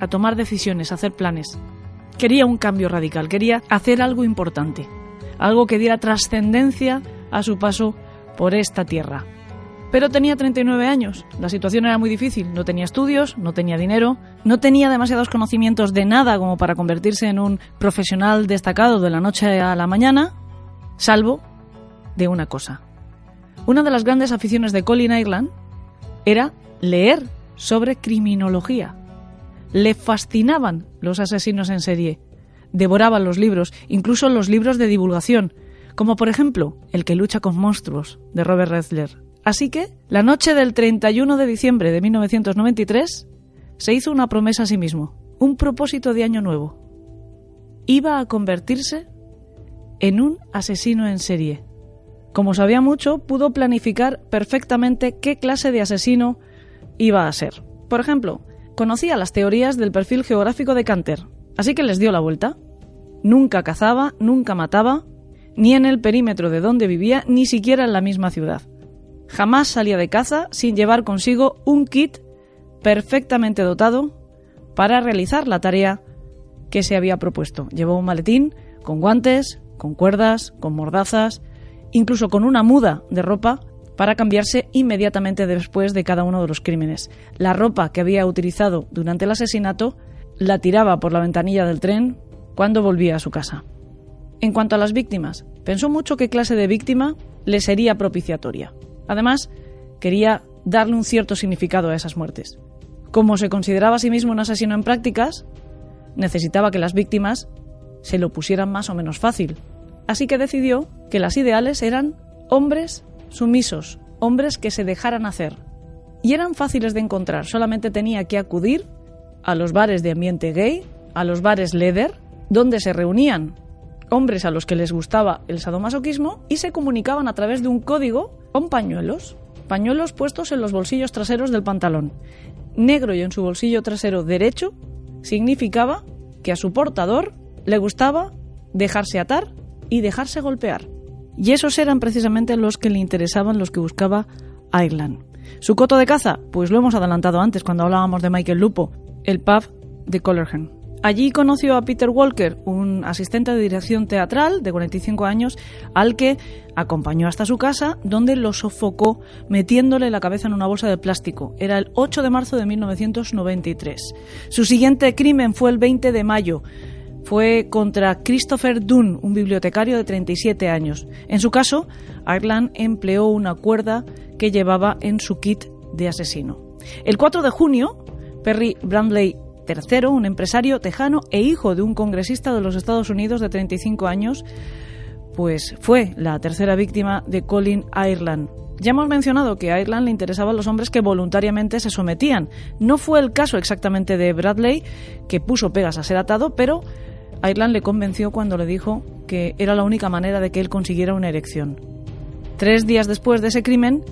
a tomar decisiones, a hacer planes. Quería un cambio radical, quería hacer algo importante, algo que diera trascendencia a su paso por esta tierra. Pero tenía 39 años, la situación era muy difícil, no tenía estudios, no tenía dinero, no tenía demasiados conocimientos de nada como para convertirse en un profesional destacado de la noche a la mañana, salvo de una cosa. Una de las grandes aficiones de Colin Ireland era leer sobre criminología. Le fascinaban los asesinos en serie. Devoraban los libros, incluso los libros de divulgación, como por ejemplo El que lucha con monstruos, de Robert Redler. Así que, la noche del 31 de diciembre de 1993, se hizo una promesa a sí mismo, un propósito de año nuevo. Iba a convertirse en un asesino en serie. Como sabía mucho, pudo planificar perfectamente qué clase de asesino iba a ser. Por ejemplo, Conocía las teorías del perfil geográfico de Canter, así que les dio la vuelta. Nunca cazaba, nunca mataba, ni en el perímetro de donde vivía, ni siquiera en la misma ciudad. Jamás salía de caza sin llevar consigo un kit perfectamente dotado para realizar la tarea que se había propuesto. Llevó un maletín con guantes, con cuerdas, con mordazas, incluso con una muda de ropa para cambiarse inmediatamente después de cada uno de los crímenes. La ropa que había utilizado durante el asesinato la tiraba por la ventanilla del tren cuando volvía a su casa. En cuanto a las víctimas, pensó mucho qué clase de víctima le sería propiciatoria. Además, quería darle un cierto significado a esas muertes. Como se consideraba a sí mismo un asesino en prácticas, necesitaba que las víctimas se lo pusieran más o menos fácil. Así que decidió que las ideales eran hombres sumisos, hombres que se dejaran hacer. Y eran fáciles de encontrar, solamente tenía que acudir a los bares de ambiente gay, a los bares leather, donde se reunían hombres a los que les gustaba el sadomasoquismo y se comunicaban a través de un código con pañuelos, pañuelos puestos en los bolsillos traseros del pantalón. Negro y en su bolsillo trasero derecho significaba que a su portador le gustaba dejarse atar y dejarse golpear. Y esos eran precisamente los que le interesaban, los que buscaba Ireland. ¿Su coto de caza? Pues lo hemos adelantado antes cuando hablábamos de Michael Lupo, el pub de Collerham. Allí conoció a Peter Walker, un asistente de dirección teatral de 45 años, al que acompañó hasta su casa, donde lo sofocó metiéndole la cabeza en una bolsa de plástico. Era el 8 de marzo de 1993. Su siguiente crimen fue el 20 de mayo. Fue contra Christopher Dunn, un bibliotecario de 37 años. En su caso, Ireland empleó una cuerda que llevaba en su kit de asesino. El 4 de junio, Perry Brandley Tercero, un empresario tejano e hijo de un congresista de los Estados Unidos de 35 años, pues fue la tercera víctima de Colin Ireland. Ya hemos mencionado que a Ireland le interesaban los hombres que voluntariamente se sometían. No fue el caso exactamente de Bradley, que puso pegas a ser atado, pero Ireland le convenció cuando le dijo que era la única manera de que él consiguiera una erección. Tres días después de ese crimen,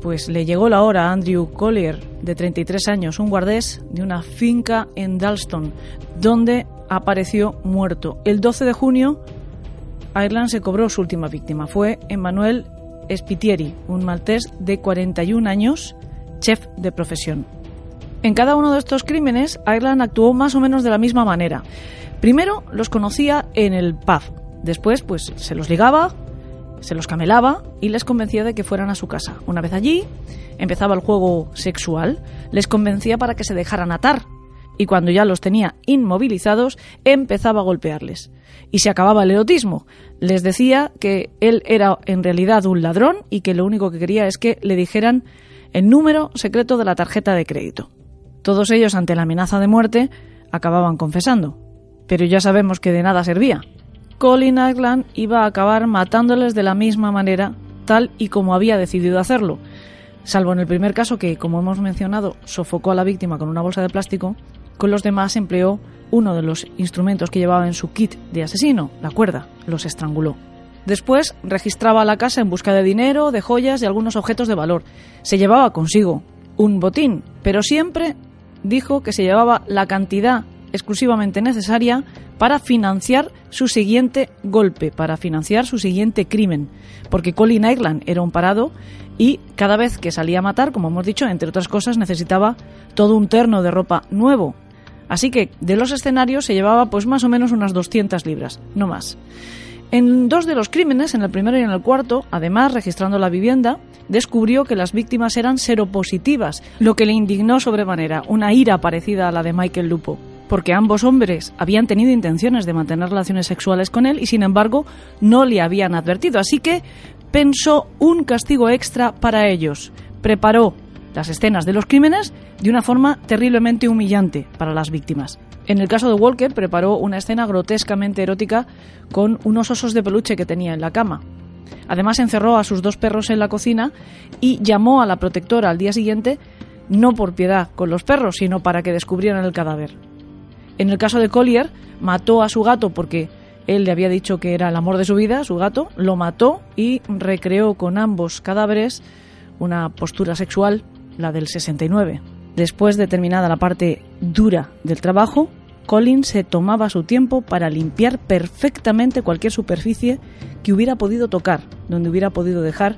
pues le llegó la hora a Andrew Collier, de 33 años, un guardés de una finca en Dalston, donde apareció muerto. El 12 de junio, Ireland se cobró su última víctima. Fue Emmanuel Spitieri, un maltés de 41 años, chef de profesión. En cada uno de estos crímenes, Ireland actuó más o menos de la misma manera. Primero los conocía en el pub, después pues se los ligaba, se los camelaba y les convencía de que fueran a su casa. Una vez allí, empezaba el juego sexual, les convencía para que se dejaran atar y cuando ya los tenía inmovilizados, empezaba a golpearles. Y se acababa el erotismo. Les decía que él era en realidad un ladrón y que lo único que quería es que le dijeran el número secreto de la tarjeta de crédito. Todos ellos, ante la amenaza de muerte, acababan confesando. Pero ya sabemos que de nada servía. Colin Ireland iba a acabar matándoles de la misma manera, tal y como había decidido hacerlo. Salvo en el primer caso que, como hemos mencionado, sofocó a la víctima con una bolsa de plástico, con los demás empleó uno de los instrumentos que llevaba en su kit de asesino, la cuerda, los estranguló. Después registraba la casa en busca de dinero, de joyas y algunos objetos de valor. Se llevaba consigo un botín, pero siempre dijo que se llevaba la cantidad exclusivamente necesaria para financiar su siguiente golpe, para financiar su siguiente crimen, porque Colin Ireland era un parado y cada vez que salía a matar, como hemos dicho, entre otras cosas, necesitaba todo un terno de ropa nuevo. Así que de los escenarios se llevaba pues más o menos unas 200 libras, no más. En dos de los crímenes, en el primero y en el cuarto, además registrando la vivienda, descubrió que las víctimas eran seropositivas, lo que le indignó sobremanera, una ira parecida a la de Michael Lupo porque ambos hombres habían tenido intenciones de mantener relaciones sexuales con él y sin embargo no le habían advertido. Así que pensó un castigo extra para ellos. Preparó las escenas de los crímenes de una forma terriblemente humillante para las víctimas. En el caso de Walker preparó una escena grotescamente erótica con unos osos de peluche que tenía en la cama. Además encerró a sus dos perros en la cocina y llamó a la protectora al día siguiente no por piedad con los perros, sino para que descubrieran el cadáver. En el caso de Collier, mató a su gato porque él le había dicho que era el amor de su vida, su gato, lo mató y recreó con ambos cadáveres una postura sexual, la del 69. Después de terminada la parte dura del trabajo, Colin se tomaba su tiempo para limpiar perfectamente cualquier superficie que hubiera podido tocar, donde hubiera podido dejar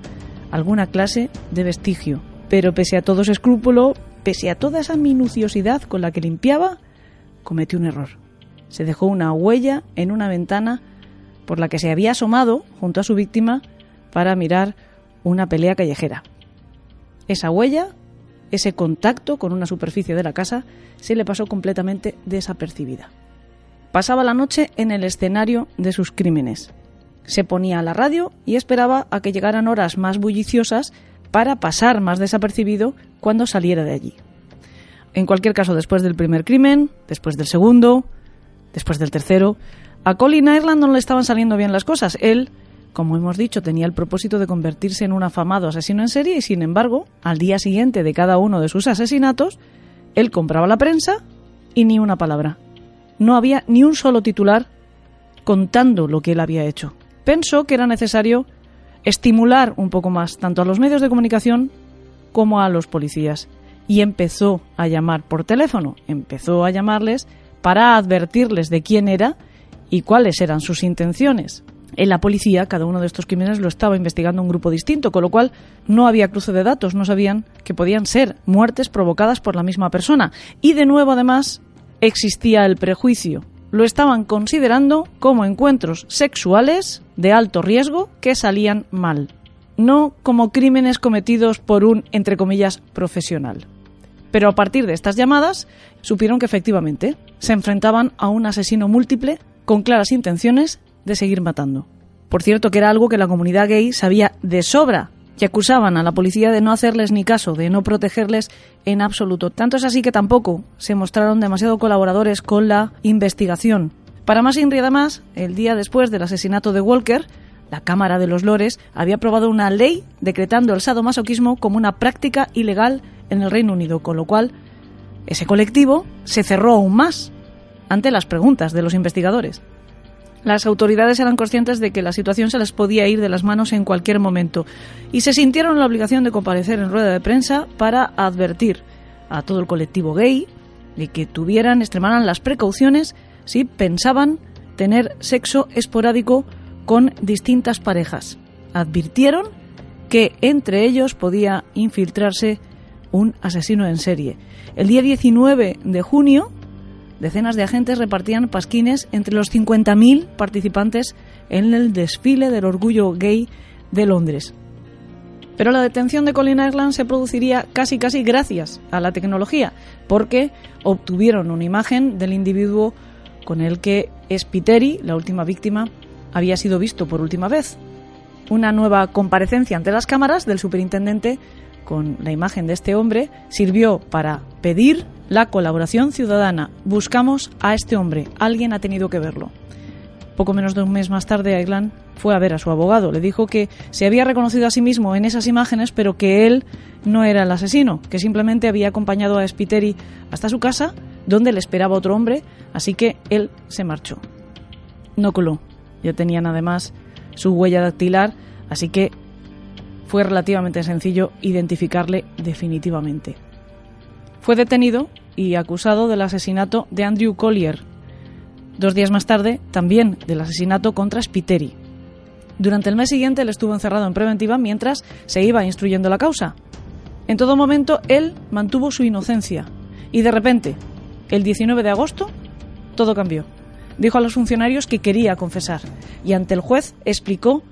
alguna clase de vestigio. Pero pese a todo ese escrúpulo, pese a toda esa minuciosidad con la que limpiaba, cometió un error. Se dejó una huella en una ventana por la que se había asomado junto a su víctima para mirar una pelea callejera. Esa huella, ese contacto con una superficie de la casa, se le pasó completamente desapercibida. Pasaba la noche en el escenario de sus crímenes. Se ponía a la radio y esperaba a que llegaran horas más bulliciosas para pasar más desapercibido cuando saliera de allí. En cualquier caso, después del primer crimen, después del segundo, después del tercero, a Colin Ireland no le estaban saliendo bien las cosas. Él, como hemos dicho, tenía el propósito de convertirse en un afamado asesino en serie y, sin embargo, al día siguiente de cada uno de sus asesinatos, él compraba la prensa y ni una palabra. No había ni un solo titular contando lo que él había hecho. Pensó que era necesario estimular un poco más tanto a los medios de comunicación como a los policías y empezó a llamar por teléfono, empezó a llamarles para advertirles de quién era y cuáles eran sus intenciones. En la policía, cada uno de estos crímenes lo estaba investigando un grupo distinto, con lo cual no había cruce de datos, no sabían que podían ser muertes provocadas por la misma persona. Y de nuevo, además, existía el prejuicio. Lo estaban considerando como encuentros sexuales de alto riesgo que salían mal, no como crímenes cometidos por un, entre comillas, profesional. Pero a partir de estas llamadas, supieron que efectivamente se enfrentaban a un asesino múltiple con claras intenciones de seguir matando. Por cierto, que era algo que la comunidad gay sabía de sobra y acusaban a la policía de no hacerles ni caso, de no protegerles en absoluto. Tanto es así que tampoco se mostraron demasiado colaboradores con la investigación. Para más y además, el día después del asesinato de Walker, la Cámara de los Lores había aprobado una ley decretando el sadomasoquismo como una práctica ilegal en el Reino Unido, con lo cual ese colectivo se cerró aún más ante las preguntas de los investigadores. Las autoridades eran conscientes de que la situación se les podía ir de las manos en cualquier momento y se sintieron la obligación de comparecer en rueda de prensa para advertir a todo el colectivo gay de que tuvieran, extremaran las precauciones si pensaban tener sexo esporádico con distintas parejas. Advirtieron que entre ellos podía infiltrarse un asesino en serie. El día 19 de junio decenas de agentes repartían pasquines entre los 50.000 participantes en el desfile del orgullo gay de Londres. Pero la detención de Colin Ireland se produciría casi casi gracias a la tecnología, porque obtuvieron una imagen del individuo con el que Spiteri, la última víctima, había sido visto por última vez. Una nueva comparecencia ante las cámaras del superintendente con la imagen de este hombre sirvió para pedir la colaboración ciudadana. Buscamos a este hombre. Alguien ha tenido que verlo. Poco menos de un mes más tarde, Aiglan fue a ver a su abogado. Le dijo que se había reconocido a sí mismo en esas imágenes, pero que él no era el asesino, que simplemente había acompañado a Spiteri hasta su casa, donde le esperaba otro hombre, así que él se marchó. No coló. Ya tenían además su huella dactilar, así que fue relativamente sencillo identificarle definitivamente. Fue detenido y acusado del asesinato de Andrew Collier. Dos días más tarde, también del asesinato contra Spiteri. Durante el mes siguiente él estuvo encerrado en preventiva mientras se iba instruyendo la causa. En todo momento él mantuvo su inocencia y de repente, el 19 de agosto, todo cambió. Dijo a los funcionarios que quería confesar y ante el juez explicó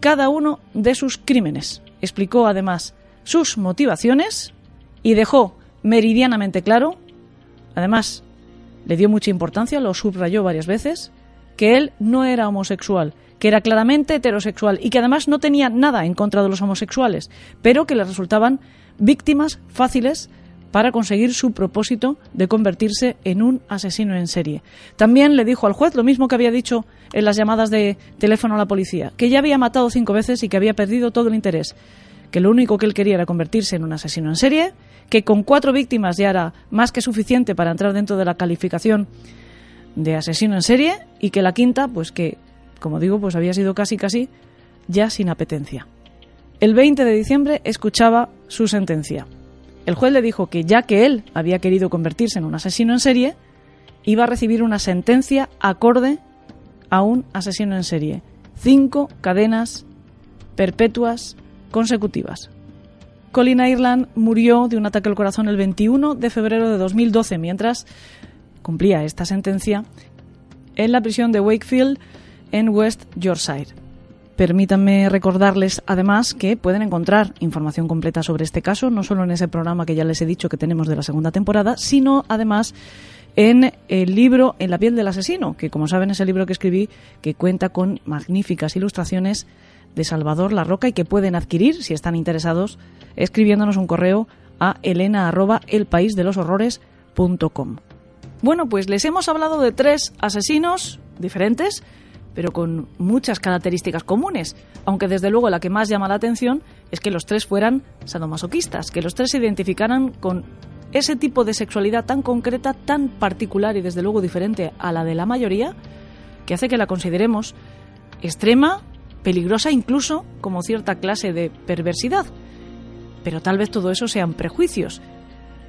cada uno de sus crímenes. Explicó además sus motivaciones y dejó meridianamente claro, además le dio mucha importancia, lo subrayó varias veces, que él no era homosexual, que era claramente heterosexual y que además no tenía nada en contra de los homosexuales, pero que le resultaban víctimas fáciles para conseguir su propósito de convertirse en un asesino en serie. También le dijo al juez lo mismo que había dicho en las llamadas de teléfono a la policía, que ya había matado cinco veces y que había perdido todo el interés, que lo único que él quería era convertirse en un asesino en serie, que con cuatro víctimas ya era más que suficiente para entrar dentro de la calificación de asesino en serie y que la quinta, pues que, como digo, pues había sido casi casi ya sin apetencia. El 20 de diciembre escuchaba su sentencia. El juez le dijo que ya que él había querido convertirse en un asesino en serie, iba a recibir una sentencia acorde a un asesino en serie. Cinco cadenas perpetuas consecutivas. Colin Ireland murió de un ataque al corazón el 21 de febrero de 2012, mientras cumplía esta sentencia en la prisión de Wakefield en West Yorkshire. Permítanme recordarles además que pueden encontrar información completa sobre este caso, no solo en ese programa que ya les he dicho que tenemos de la segunda temporada, sino además en el libro En la piel del asesino, que como saben es el libro que escribí que cuenta con magníficas ilustraciones de Salvador La Roca y que pueden adquirir si están interesados escribiéndonos un correo a elena Bueno, pues les hemos hablado de tres asesinos diferentes pero con muchas características comunes, aunque desde luego la que más llama la atención es que los tres fueran sadomasoquistas, que los tres se identificaran con ese tipo de sexualidad tan concreta, tan particular y desde luego diferente a la de la mayoría, que hace que la consideremos extrema, peligrosa incluso como cierta clase de perversidad. Pero tal vez todo eso sean prejuicios.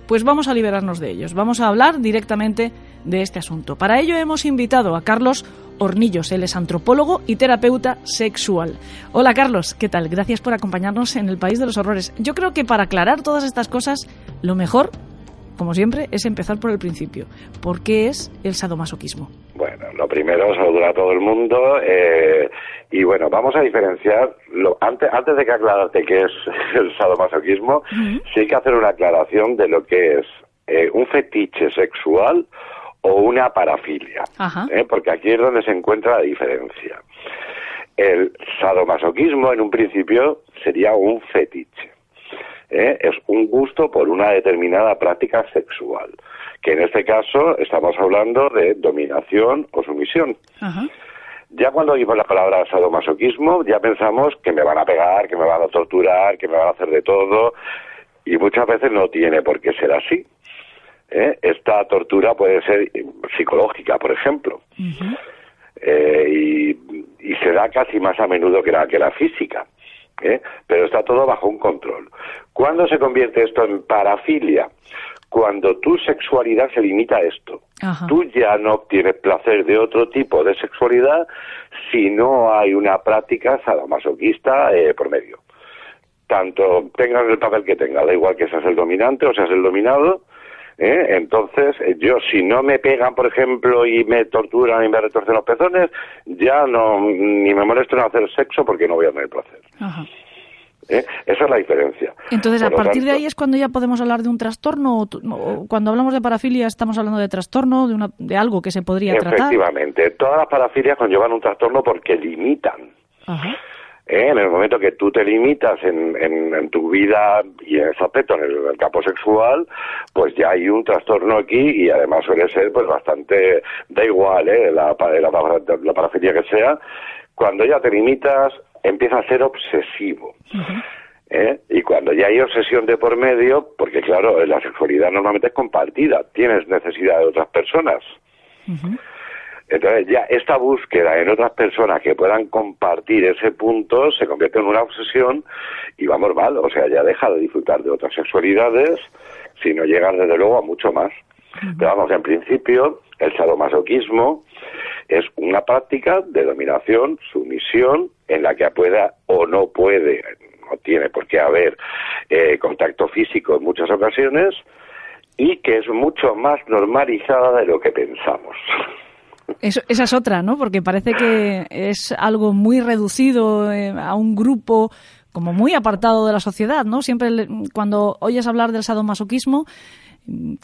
Pues vamos a liberarnos de ellos, vamos a hablar directamente de este asunto. Para ello hemos invitado a Carlos Hornillos. Él es antropólogo y terapeuta sexual. Hola Carlos, ¿qué tal? Gracias por acompañarnos en el País de los Horrores. Yo creo que para aclarar todas estas cosas, lo mejor como siempre, es empezar por el principio. ¿Por qué es el sadomasoquismo? Bueno, lo primero, saludar a todo el mundo. Eh, y bueno, vamos a diferenciar. Lo, antes, antes de que aclararte qué es el sadomasoquismo, sí hay que hacer una aclaración de lo que es eh, un fetiche sexual o una parafilia. ¿eh? Porque aquí es donde se encuentra la diferencia. El sadomasoquismo, en un principio, sería un fetiche. ¿eh? es un gusto por una determinada práctica sexual, que en este caso estamos hablando de dominación o sumisión. Ya cuando oímos la palabra sadomasoquismo, ya pensamos que me van a pegar, que me van a torturar, que me van a hacer de todo, y muchas veces no tiene por qué ser así. ¿Eh? Esta tortura puede ser psicológica, por ejemplo, eh, y, y, se da casi más a menudo que la, que la física. ¿eh? pero está todo bajo un control. ¿Cuándo se convierte esto en parafilia? Cuando tu sexualidad se limita a esto. Tú ya no obtienes placer de otro tipo de sexualidad si no hay una práctica sadomasoquista eh, por medio. Tanto tengas el papel que tengas, da igual que seas el dominante o seas el dominado, ¿eh? Entonces, eh, yo si no me pegan, por ejemplo, y me torturan y me retorcen los pezones, ya no ni me molesto en hacer sexo porque no voy a tener placer. ¿Eh? Esa es la diferencia. Entonces, a partir de ahí es cuando ya podemos hablar de un trastorno. O cuando hablamos de parafilia, estamos hablando de trastorno, de, una, de algo que se podría tratar. Efectivamente, todas las parafilias conllevan un trastorno porque limitan. Ajá. ¿Eh? en el momento que tú te limitas en, en, tu vida y en ese aspecto, en el, campo sexual, pues ya hay un trastorno aquí y además suele ser pues bastante, da igual, ¿eh? la, la, la parafilia que sea, cuando ya te limitas empieza a ser obsesivo. ¿Eh? Y cuando ya hay obsesión de por medio, porque claro, la sexualidad normalmente es compartida, tienes necesidad de otras personas. Entonces ya esta búsqueda en otras personas que puedan compartir ese punto se convierte en una obsesión y vamos mal, o sea, ya deja de disfrutar de otras sexualidades, sino llegar desde luego a mucho más. Pero vamos, en principio, el sadomasoquismo es una práctica de dominación, sumisión, en la que pueda o no puede, no tiene por qué haber eh, contacto físico en muchas ocasiones, y que es mucho más normalizada de lo que pensamos. esa es otra, ¿no? Porque parece que es algo muy reducido eh, a un grupo como muy apartado de la sociedad, ¿no? Siempre cuando oyes hablar del sadomasoquismo,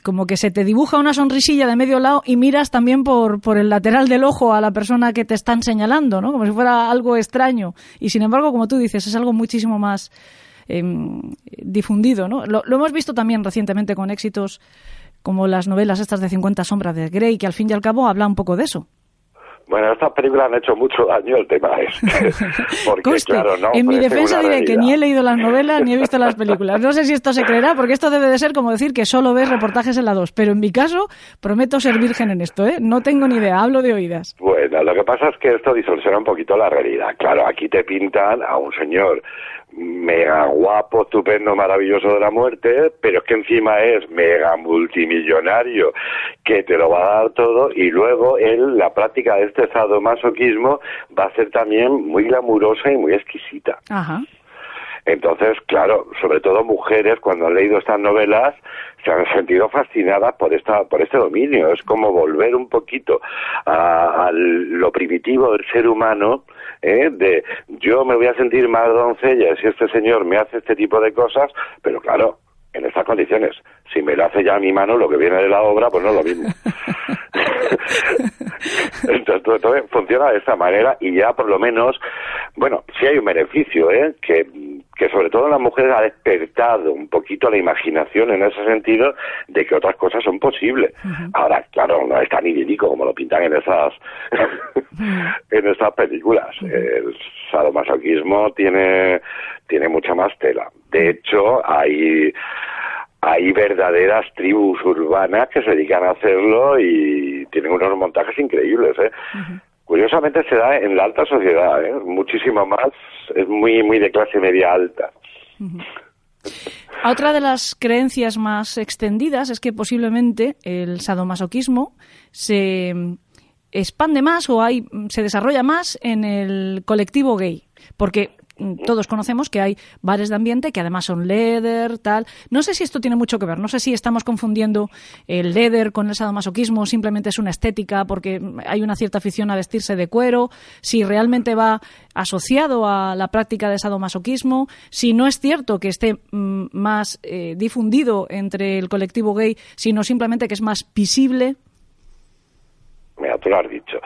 como que se te dibuja una sonrisilla de medio lado y miras también por, por el lateral del ojo a la persona que te están señalando, ¿no? Como si fuera algo extraño. Y sin embargo, como tú dices, es algo muchísimo más em, difundido, ¿no? Lo, hemos visto también recientemente con éxitos como las novelas estas de 50 sombras de Grey, que al fin y al cabo habla un poco de eso. Bueno, estas películas han hecho mucho daño, el tema es porque, claro, no en mi defensa diré que ni he leído las novelas ni he visto las películas. No sé si esto se creerá, porque esto debe de ser como decir que solo ves reportajes en la 2. Pero en mi caso, prometo ser virgen en esto, ¿eh? No tengo ni idea, hablo de oídas. Bueno, lo que pasa es que esto distorsiona un poquito la realidad. Claro, aquí te pintan a un señor mega guapo, estupendo, maravilloso de la muerte, pero es que encima es mega multimillonario, que te lo va a dar todo, y luego él, la práctica de este sadomasoquismo va a ser también muy glamurosa y muy exquisita. Entonces, claro, sobre todo mujeres, cuando han leído estas novelas, se han sentido fascinadas por esta por este dominio. Es como volver un poquito a, lo primitivo del ser humano, ¿eh? de yo me voy a sentir más doncella si este señor me hace este tipo de cosas, pero claro, en estas condiciones. Si me lo hace ya a mi mano, lo que viene de la obra, pues no es lo mismo. Entonces, todo, funciona de esta manera y ya por lo menos, bueno, sí hay un beneficio, ¿eh? Que que sobre todo en las mujeres ha despertado un poquito la imaginación en ese sentido de que otras cosas son posibles. Ahora, claro, no es tan idílico como lo pintan en esas en esas películas. El sadomasoquismo tiene tiene mucha más tela. De hecho, hay hay verdaderas tribus urbanas que se dedican a hacerlo y tienen unos montajes increíbles, ¿eh? Curiosamente se da en la alta sociedad, ¿eh? muchísimo más, es muy, muy de clase media alta. Otra de las creencias más extendidas es que posiblemente el sadomasoquismo se expande más o hay, se desarrolla más en el colectivo gay. Porque todos conocemos que hay bares de ambiente que además son leather, tal. No sé si esto tiene mucho que ver, no sé si estamos confundiendo el leather con el sadomasoquismo, simplemente es una estética porque hay una cierta afición a vestirse de cuero, si realmente va asociado a la práctica de sadomasoquismo, si no es cierto que esté mm, más eh, difundido entre el colectivo gay, sino simplemente que es más visible. Mira, tú lo has dicho.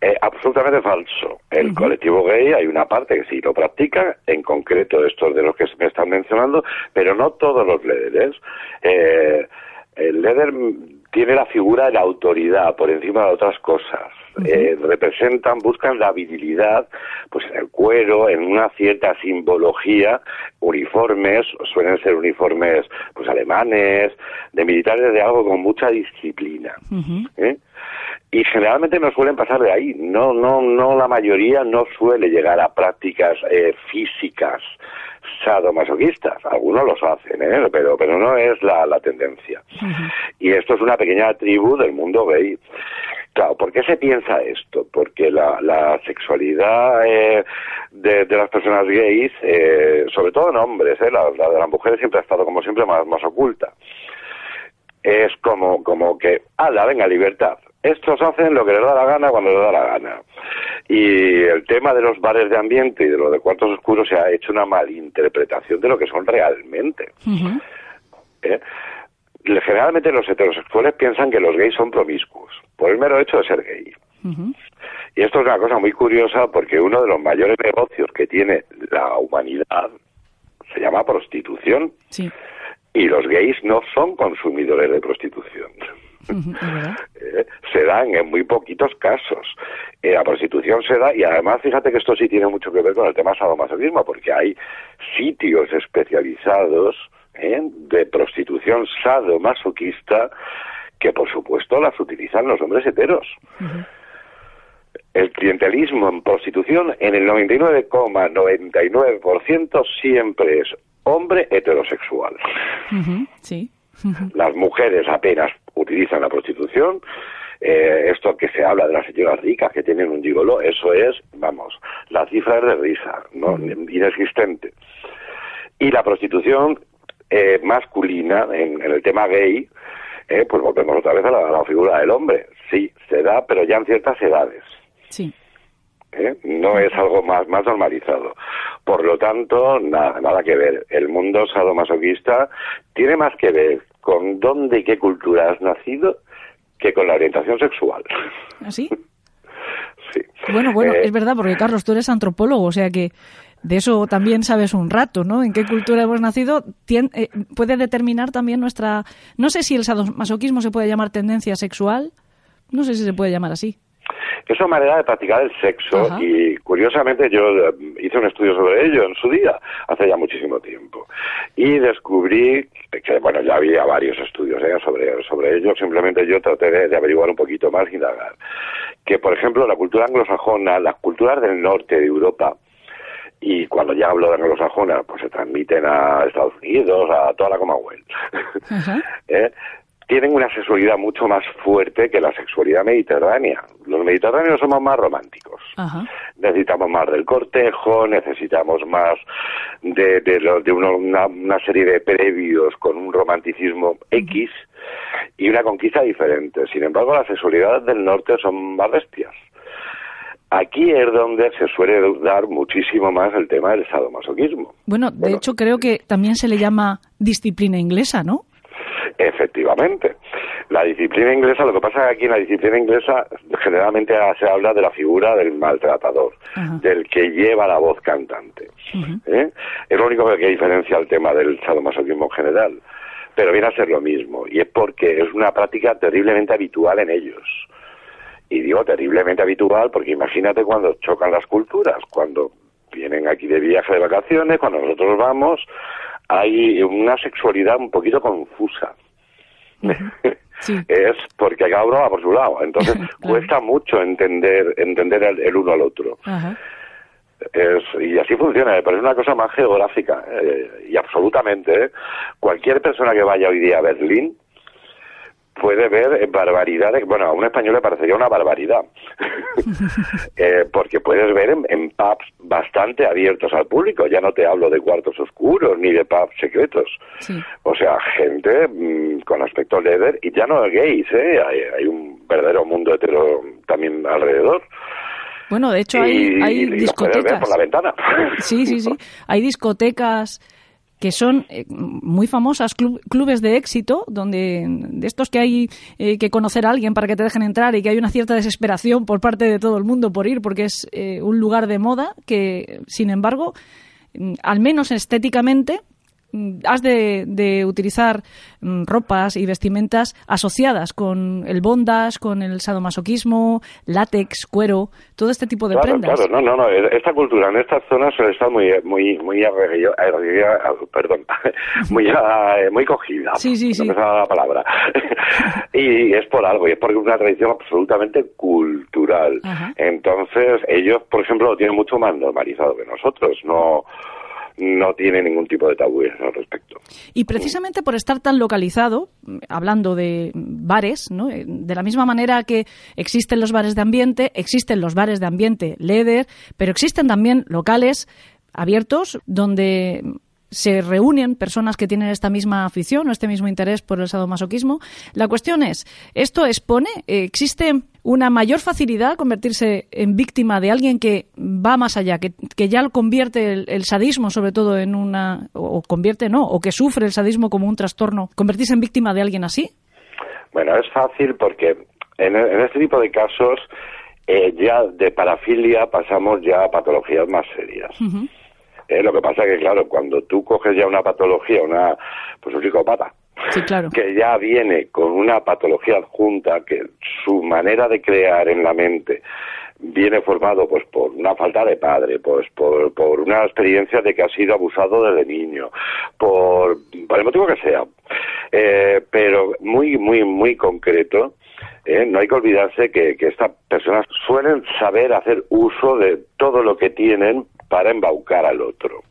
Eh, absolutamente falso. El colectivo gay hay una parte que sí lo practica, en concreto estos de los que me están mencionando, pero no todos los líderes. Eh, el líder tiene la figura de la autoridad por encima de otras cosas. Eh, representan, buscan la virilidad, pues en el cuero, en una cierta simbología, uniformes, suelen ser uniformes, pues alemanes, de militares de algo con mucha disciplina. Y generalmente no suelen pasar de ahí. No, no, no, la mayoría no suele llegar a prácticas eh, físicas sadomasoquistas. Algunos los hacen, ¿eh? pero, pero no es la, la tendencia. Y esto es una pequeña tribu del mundo gay. Claro, ¿por qué se piensa esto? Porque la, la sexualidad eh, de, de, las personas gays, eh, sobre todo en hombres, eh, la, la, de las mujeres siempre ha estado como siempre más, más oculta. Es como, como que, ala, venga, libertad estos hacen lo que les da la gana cuando les da la gana. Y el tema de los bares de ambiente y de lo de cuartos oscuros se ha hecho una malinterpretación de lo que son realmente. ¿Eh? Generalmente los heterosexuales piensan que los gays son promiscuos, por el mero hecho de ser gay. Y esto es una cosa muy curiosa porque uno de los mayores negocios que tiene la humanidad se llama prostitución. Y los gays no son consumidores de prostitución. Eh, se dan en muy poquitos casos. Eh, la prostitución se da, y además fíjate que esto sí tiene mucho que ver con el tema sadomasoquismo, porque hay sitios especializados ¿eh? de prostitución sadomasoquista que por supuesto las utilizan los hombres heteros. El clientelismo en prostitución en el 99,99% siempre es hombre heterosexual. Sí. Las mujeres apenas utilizan la prostitución. Eh, esto que se habla de las señoras ricas que tienen un gigolo, eso es, vamos, la cifra es de risa, ¿no? inexistente. Y la prostitución eh, masculina, en, el tema gay, eh, pues volvemos otra vez a la, figura del hombre. Sí, se da, pero ya en ciertas edades. Sí. No es algo más, más normalizado. Por lo tanto, nada, nada que ver. El mundo sadomasoquista tiene más que ver con dónde y qué cultura has nacido que con la orientación sexual. ¿Así? ¿Ah, sí. Bueno, bueno, eh, es verdad, porque Carlos, tú eres antropólogo, o sea que de eso también sabes un rato, ¿no? En qué cultura hemos nacido eh, puede determinar también nuestra... No sé si el sadomasoquismo se puede llamar tendencia sexual, no sé si se puede llamar así. Es una manera de practicar el sexo y curiosamente yo eh, hice un estudio sobre ello en su día, hace ya muchísimo tiempo, y descubrí que, bueno, ya había varios estudios ¿eh? sobre, sobre ello, simplemente yo traté de, averiguar un poquito más y indagar. Que, por ejemplo, la cultura anglosajona, las culturas del norte de Europa, y cuando ya hablo de anglosajona, pues se transmiten a Estados Unidos, a toda la Commonwealth. ¿Eh? Tienen una sexualidad mucho más fuerte que la sexualidad mediterránea. Los mediterráneos somos más románticos. Necesitamos más del cortejo, necesitamos más de, de, una, serie de previos con un romanticismo X y una conquista diferente. Sin embargo, las sexualidades del norte son más bestias. Aquí es donde se suele dar muchísimo más el tema del sadomasoquismo. Bueno, de hecho creo que también se le llama disciplina inglesa, ¿no? Efectivamente. La disciplina inglesa, lo que pasa es que aquí en la disciplina inglesa generalmente se habla de la figura del maltratador, del que lleva la voz cantante. ¿eh? Es lo único que diferencia el tema del sadomasoquismo en general. Pero viene a ser lo mismo, y es porque es una práctica terriblemente habitual en ellos. Y digo terriblemente habitual porque imagínate cuando chocan las culturas, cuando vienen aquí de viaje de vacaciones, cuando nosotros vamos, hay una sexualidad un poquito confusa. es porque cada uno va por su lado. Entonces cuesta mucho entender entender el, uno al otro. y así funciona, me parece una cosa más geográfica. Eh, y absolutamente, ¿eh? cualquier persona que vaya hoy día a Berlín puede ver barbaridades. Bueno, a un español le parecería una barbaridad, eh, porque puedes ver en, pubs bastante abiertos al público. Ya no te hablo de cuartos oscuros ni de pubs secretos. O sea, gente mm, con aspecto leather y ya no gays, ¿eh? Hay, un verdadero mundo hetero también alrededor. Bueno, de hecho hay, hay discotecas. por la ventana. Sí, sí, sí. Hay discotecas que son eh, muy famosas, clubes de éxito, donde de estos que hay eh, que conocer a alguien para que te dejen entrar y que hay una cierta desesperación por parte de todo el mundo por ir, porque es eh, un lugar de moda que, sin embargo, mm, al menos estéticamente, has de, utilizar mm, ropas y vestimentas asociadas con el bondas, con el sadomasoquismo, látex, cuero, todo este tipo de prendas. Claro, no, no, no. Esta cultura en estas zonas está muy, muy, muy, perdón, muy, muy cogida. Sí, sí, sí. la palabra. y es por algo, y es porque es una tradición absolutamente cultural. Entonces, ellos, por ejemplo, lo tienen mucho más normalizado que nosotros. No no tiene ningún tipo de tabú al respecto. Y precisamente por estar tan localizado, hablando de bares, ¿no? Eh, de la misma manera que existen los bares de ambiente, existen los bares de ambiente leder, pero existen también locales abiertos donde se reúnen personas que tienen esta misma afición o este mismo interés por el sadomasoquismo. La cuestión es, ¿esto expone? ¿Existe una mayor facilidad a convertirse en víctima de alguien que va más allá, que, ya convierte el, sadismo sobre todo en una, o, convierte no, o que sufre el sadismo como un trastorno, convertirse en víctima de alguien así? Bueno, es fácil porque en, este tipo de casos eh, ya de parafilia pasamos ya a patologías más serias. Eh, lo que pasa es que, claro, cuando tú coges ya una patología, una, pues un psicópata, que ya viene con una patología adjunta, que su manera de crear en la mente viene formado pues por una falta de padre, pues por, por una experiencia de que ha sido abusado desde niño, por, por el motivo que sea, eh, pero muy, muy, muy concreto, eh, no hay que olvidarse que, que estas personas suelen saber hacer uso de todo lo que tienen para embaucar al otro.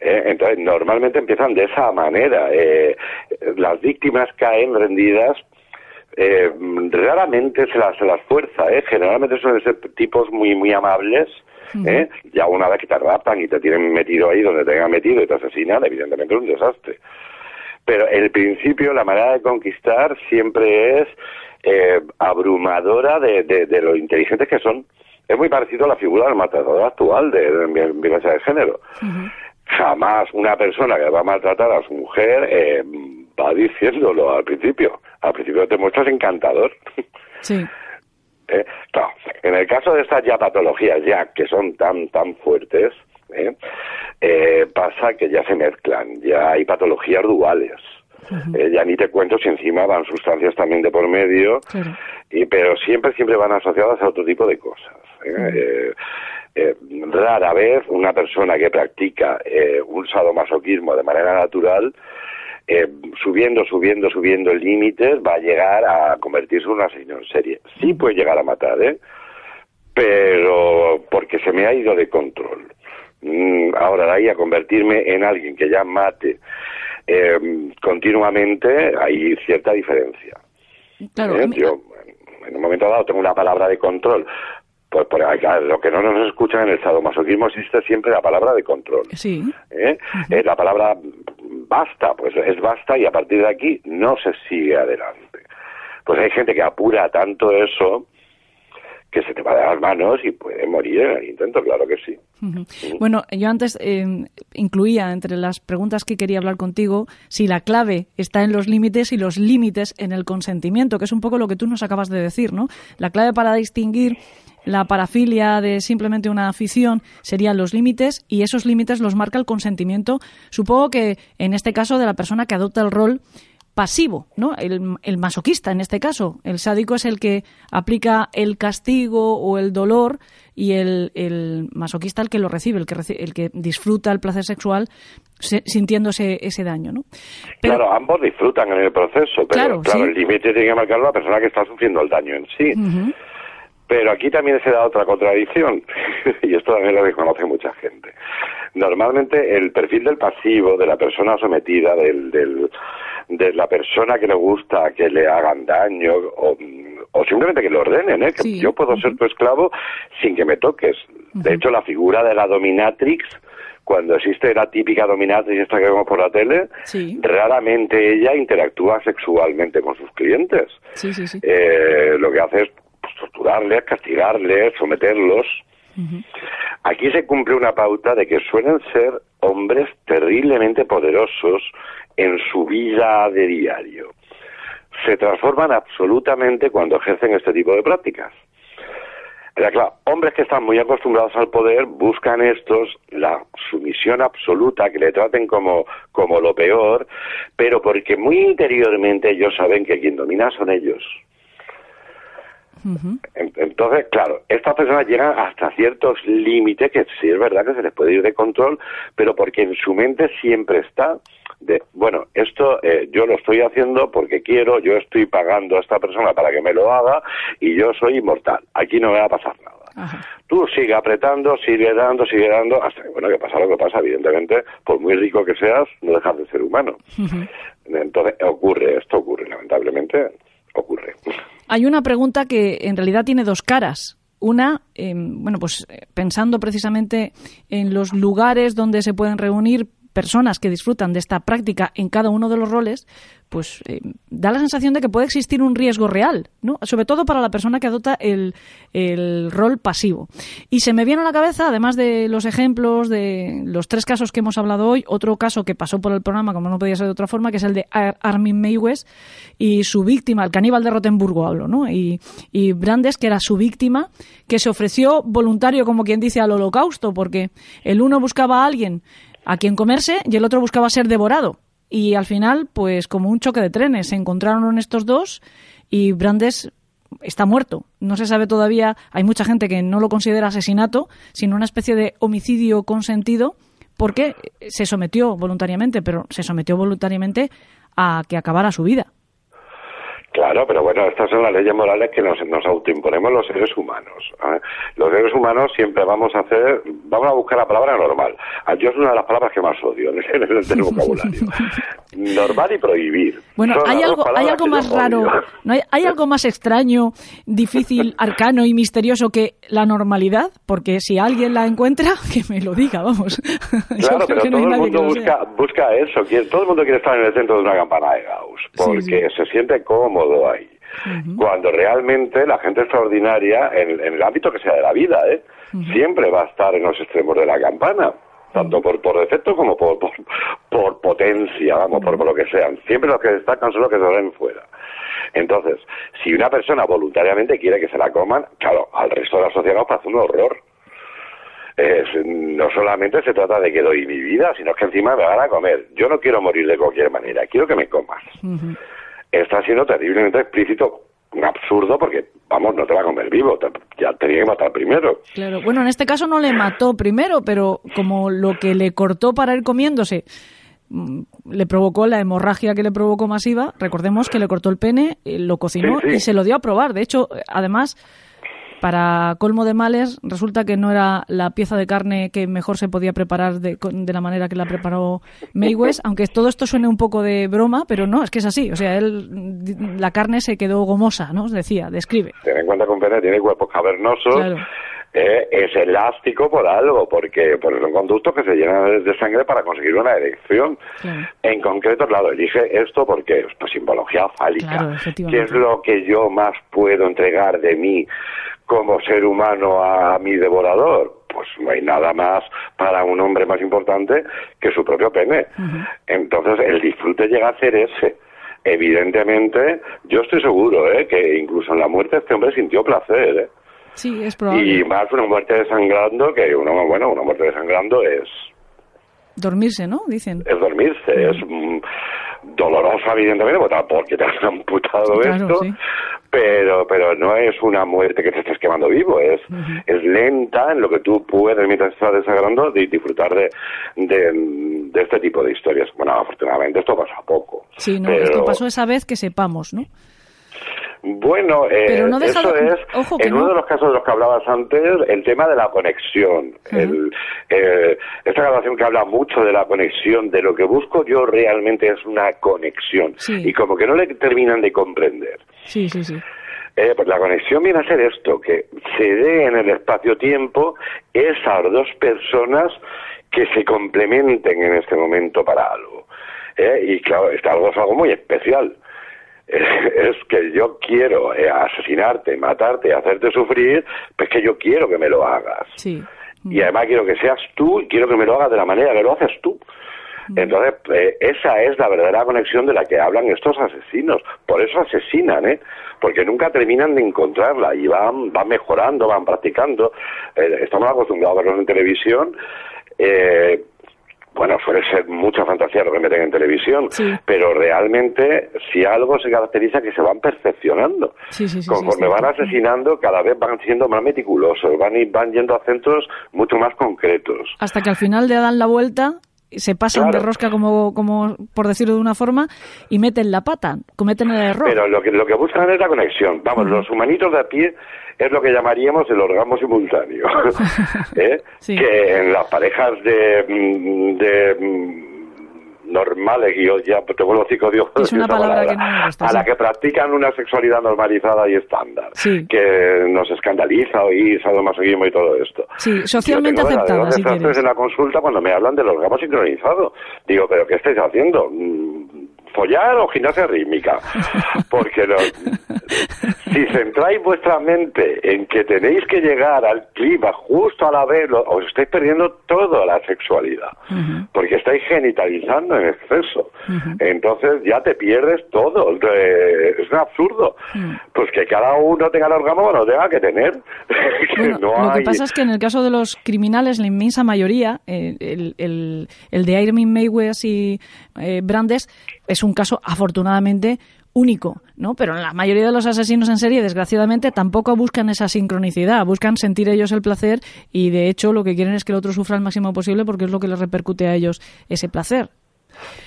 Eh, entonces, normalmente empiezan de esa manera. Eh, las víctimas caen rendidas, eh, raramente se las, se las fuerza, generalmente son ser tipos muy, muy amables. Ya una vez que te raptan y te tienen metido ahí donde te tengan metido y te asesinan, evidentemente es un desastre. Pero el principio, la manera de conquistar siempre es abrumadora de, de lo inteligentes que son es muy parecido a la figura del maltratador actual de, violencia de género. Jamás una persona que va a maltratar a su mujer eh, va diciéndolo al principio. Al principio te muestras encantador. Sí. Eh, en el caso de estas ya patologías ya que son tan tan fuertes, eh, pasa que ya se mezclan, ya hay patologías duales. Ya ni te cuento si encima van sustancias también de por medio, y, pero siempre, siempre van asociadas a otro tipo de cosas. ¿eh? Eh, rara vez una persona que practica eh, un sadomasoquismo de manera natural subiendo, subiendo, subiendo límites, va a llegar a convertirse en un asesino en serie. Sí puede llegar a matar, ¿eh? Pero porque se me ha ido de control. Mm, ahora, de ahí a convertirme en alguien que ya mate continuamente, hay cierta diferencia. Yo, en un momento dado, tengo una palabra de control pues por lo que no nos escuchan en el sadomasoquismo existe siempre la palabra de control. Sí. ¿Eh? Eh, la palabra basta, pues es basta y a partir de aquí no se sigue adelante. Pues hay gente que apura tanto eso que se te va de las manos y puede morir en el intento, claro que sí. Bueno, yo antes eh, incluía entre las preguntas que quería hablar contigo si la clave está en los límites y los límites en el consentimiento, que es un poco lo que tú nos acabas de decir, ¿no? La clave para distinguir la parafilia de simplemente una afición serían los límites y esos límites los marca el consentimiento, supongo que en este caso de la persona que adopta el rol pasivo, ¿no? El, masoquista en este caso. El sádico es el que aplica el castigo o el dolor y el, masoquista el que lo recibe, el que, el que disfruta el placer sexual sintiéndose ese daño, ¿no? claro, ambos disfrutan en el proceso, pero claro, el límite tiene que marcarlo la persona que está sufriendo el daño en sí. Pero aquí también se da otra contradicción, y esto también lo reconoce mucha gente. Normalmente el perfil del pasivo, de la persona sometida, del, del, de la persona que le gusta que le hagan daño o, simplemente que le ordenen, ¿eh? que yo puedo ser tu esclavo sin que me toques. De hecho, la figura de la dominatrix cuando existe la típica dominatrix esta que vemos por la tele, raramente ella interactúa sexualmente con sus clientes. Eh, lo que hace es pues, torturarles, castigarles, someterlos. Aquí se cumple una pauta de que suelen ser hombres terriblemente poderosos en su vida de diario. Se transforman absolutamente cuando ejercen este tipo de prácticas. hombres que están muy acostumbrados al poder buscan estos la sumisión absoluta, que le traten como, como lo peor, pero porque muy interiormente ellos saben que quien domina son ellos. Entonces, claro, estas personas llegan hasta ciertos límites que sí es verdad que se les puede ir de control, pero porque en su mente siempre está de, bueno, esto eh, yo lo estoy haciendo porque quiero, yo estoy pagando a esta persona para que me lo haga y yo soy inmortal, aquí no me va a pasar nada. Tú sigue apretando, sigue dando, sigue dando, hasta que, bueno, que pasa lo que pasa, evidentemente, por muy rico que seas, no dejas de ser humano. Entonces, ocurre, esto ocurre, lamentablemente, ocurre. Hay una pregunta que en realidad tiene dos caras. Una, em, bueno, pues eh, pensando precisamente en los lugares donde se pueden reunir personas que disfrutan de esta práctica en cada uno de los roles, pues eh, da la sensación de que puede existir un riesgo real, ¿no? Sobre todo para la persona que adopta el, rol pasivo. Y se me viene a la cabeza, además de los ejemplos de los tres casos que hemos hablado hoy, otro caso que pasó por el programa, como no podía ser de otra forma, que es el de Armin Meiwes y su víctima, el caníbal de Rotenburgo hablo, ¿no? Y Brandes, que era su víctima, que se ofreció voluntario, como quien dice, al holocausto, porque el uno buscaba a alguien a quien comerse y el otro buscaba ser devorado. Y al final, pues como un choque de trenes, se encontraron estos dos y Brandes está muerto. No se sabe todavía, hay mucha gente que no lo considera asesinato, sino una especie de homicidio consentido, porque se sometió voluntariamente, pero se sometió voluntariamente a que acabara su vida. Claro, pero bueno, estas son las leyes morales que nos, nos autoimponemos los seres humanos. ¿eh? Los seres humanos siempre vamos a hacer, vamos a buscar la palabra normal. Ah, yo es una de las palabras que más odio en el, el vocabulario. normal y prohibir. Bueno, hay algo, hay algo más raro, ¿no hay, hay, algo más extraño, difícil, arcano y misterioso que la normalidad, porque si alguien la encuentra, que me lo diga, vamos. Claro, pero todo el mundo busca, busca eso. Todo el mundo quiere estar en el centro de una campana de Gauss, porque se siente cómodo ahí. Cuando realmente la gente extraordinaria, en, el ámbito que sea de la vida, ¿eh? siempre va a estar en los extremos de la campana tanto por, por defecto como por, por, potencia, vamos, por, lo que sean. Siempre los que destacan son los que se ven fuera. Entonces, si una persona voluntariamente quiere que se la coman, claro, al resto de la sociedad nos parece un horror. no solamente se trata de que doy mi vida, sino que encima me van a comer. Yo no quiero morir de cualquier manera, quiero que me comas está siendo terriblemente explícito un absurdo porque, vamos, no te va a comer vivo, ya tenía que matar primero. Claro, bueno, en este caso no le mató primero, pero como lo que le cortó para ir comiéndose mm, le provocó la hemorragia que le provocó masiva, recordemos que le cortó el pene, eh, lo cocinó y se lo dio a probar. De hecho, además, para colmo de males, resulta que no era la pieza de carne que mejor se podía preparar de, de la manera que la preparó Maywes, aunque todo esto suene un poco de broma, pero no, es que es así. O sea, él, la carne se quedó gomosa, ¿no? Decía, describe. Ten en cuenta que un pene tiene cuerpos cavernosos. Eh, es elástico por algo, porque por un conducto que se llena de, sangre para conseguir una erección. En concreto, claro, elige esto porque es pues, simbología fálica. ¿Qué es lo que yo más puedo entregar de mí como ser humano a, mi devorador? Pues no hay nada más para un hombre más importante que su propio pene. Entonces, el disfrute llega a ser ese. Evidentemente, yo estoy seguro ¿eh? que incluso en la muerte este hombre sintió placer. ¿eh? Sí, es probable. Y más una muerte desangrando, que uno, bueno, una muerte desangrando es... Dormirse, ¿no? Dicen. Es dormirse, es mm, dolorosa, evidentemente, porque te han amputado esto, pero pero no es una muerte que te estés quemando vivo, es, es lenta en lo que tú puedes, mientras estás desagrando, de disfrutar de, de, este tipo de historias. Bueno, afortunadamente esto pasa poco. Sí, no, esto pasó esa vez que sepamos, ¿no? Bueno, eh, Pero no deja eso de- es, ojo en uno no. de los casos de los que hablabas antes, el tema de la conexión. El, eh, esta grabación que habla mucho de la conexión, de lo que busco yo realmente es una conexión. Sí. Y como que no le terminan de comprender. Sí, sí, sí. Eh, pues la conexión viene a ser esto, que se dé en el espacio-tiempo esas dos personas que se complementen en este momento para algo. Eh, Y claro, este algo es algo muy especial. Es que yo quiero eh, asesinarte, matarte, hacerte sufrir, pues que yo quiero que me lo hagas. Sí. Y además quiero que seas tú y quiero que me lo hagas de la manera que lo haces tú. Entonces, eh, esa es la verdadera conexión de la que hablan estos asesinos. Por eso asesinan, ¿eh? Porque nunca terminan de encontrarla y van, van mejorando, van practicando. Eh, estamos acostumbrados a verlos en televisión. Eh, bueno, suele ser mucha fantasía lo que meten en televisión, Sí. pero realmente si algo se caracteriza que se van perfeccionando. Sí, sí, sí, sí, Conforme van asesinando, cada vez van siendo más meticulosos, van, y- van yendo a centros mucho más concretos. Hasta que al final le dan la vuelta, se pasan Claro. de rosca, como, como por decirlo de una forma, y meten la pata, cometen el error. Pero lo que, lo que buscan es la conexión. Vamos, los humanitos de a pie es lo que llamaríamos el orgasmo simultáneo. ¿Eh? Sí. Que en las parejas de, mm, de mm, normales, y yo ya te vuelvo cinco dios Es una esa palabra que no me gusta, a sí. la que practican una sexualidad normalizada y estándar, Sí. que nos escandaliza oír sadomasoquismo y todo esto. Sí, socialmente aceptada, si quieres. en la consulta cuando me hablan del orgasmo sincronizado. Digo, ¿pero qué estáis haciendo? Mm, ¿Follar o gimnasia rítmica? Porque si centráis vuestra mente en que tenéis que llegar al clima justo a la vez, os estáis perdiendo toda la sexualidad. Porque estáis genitalizando en exceso. Entonces ya te pierdes todo. Eh, Es un absurdo. Pues que cada uno tenga el orgasmo, lo tenga que tener. Que Bueno, no lo que pasa es que en el caso de los criminales, la inmensa mayoría, eh, el, el, el de Iron Mayweather y eh, Brandes, es un caso afortunadamente único, ¿no? Pero la mayoría de los asesinos en serie, desgraciadamente, tampoco buscan esa sincronicidad, buscan sentir ellos el placer y de hecho lo que quieren es que el otro sufra el máximo posible porque es lo que les repercute a ellos ese placer.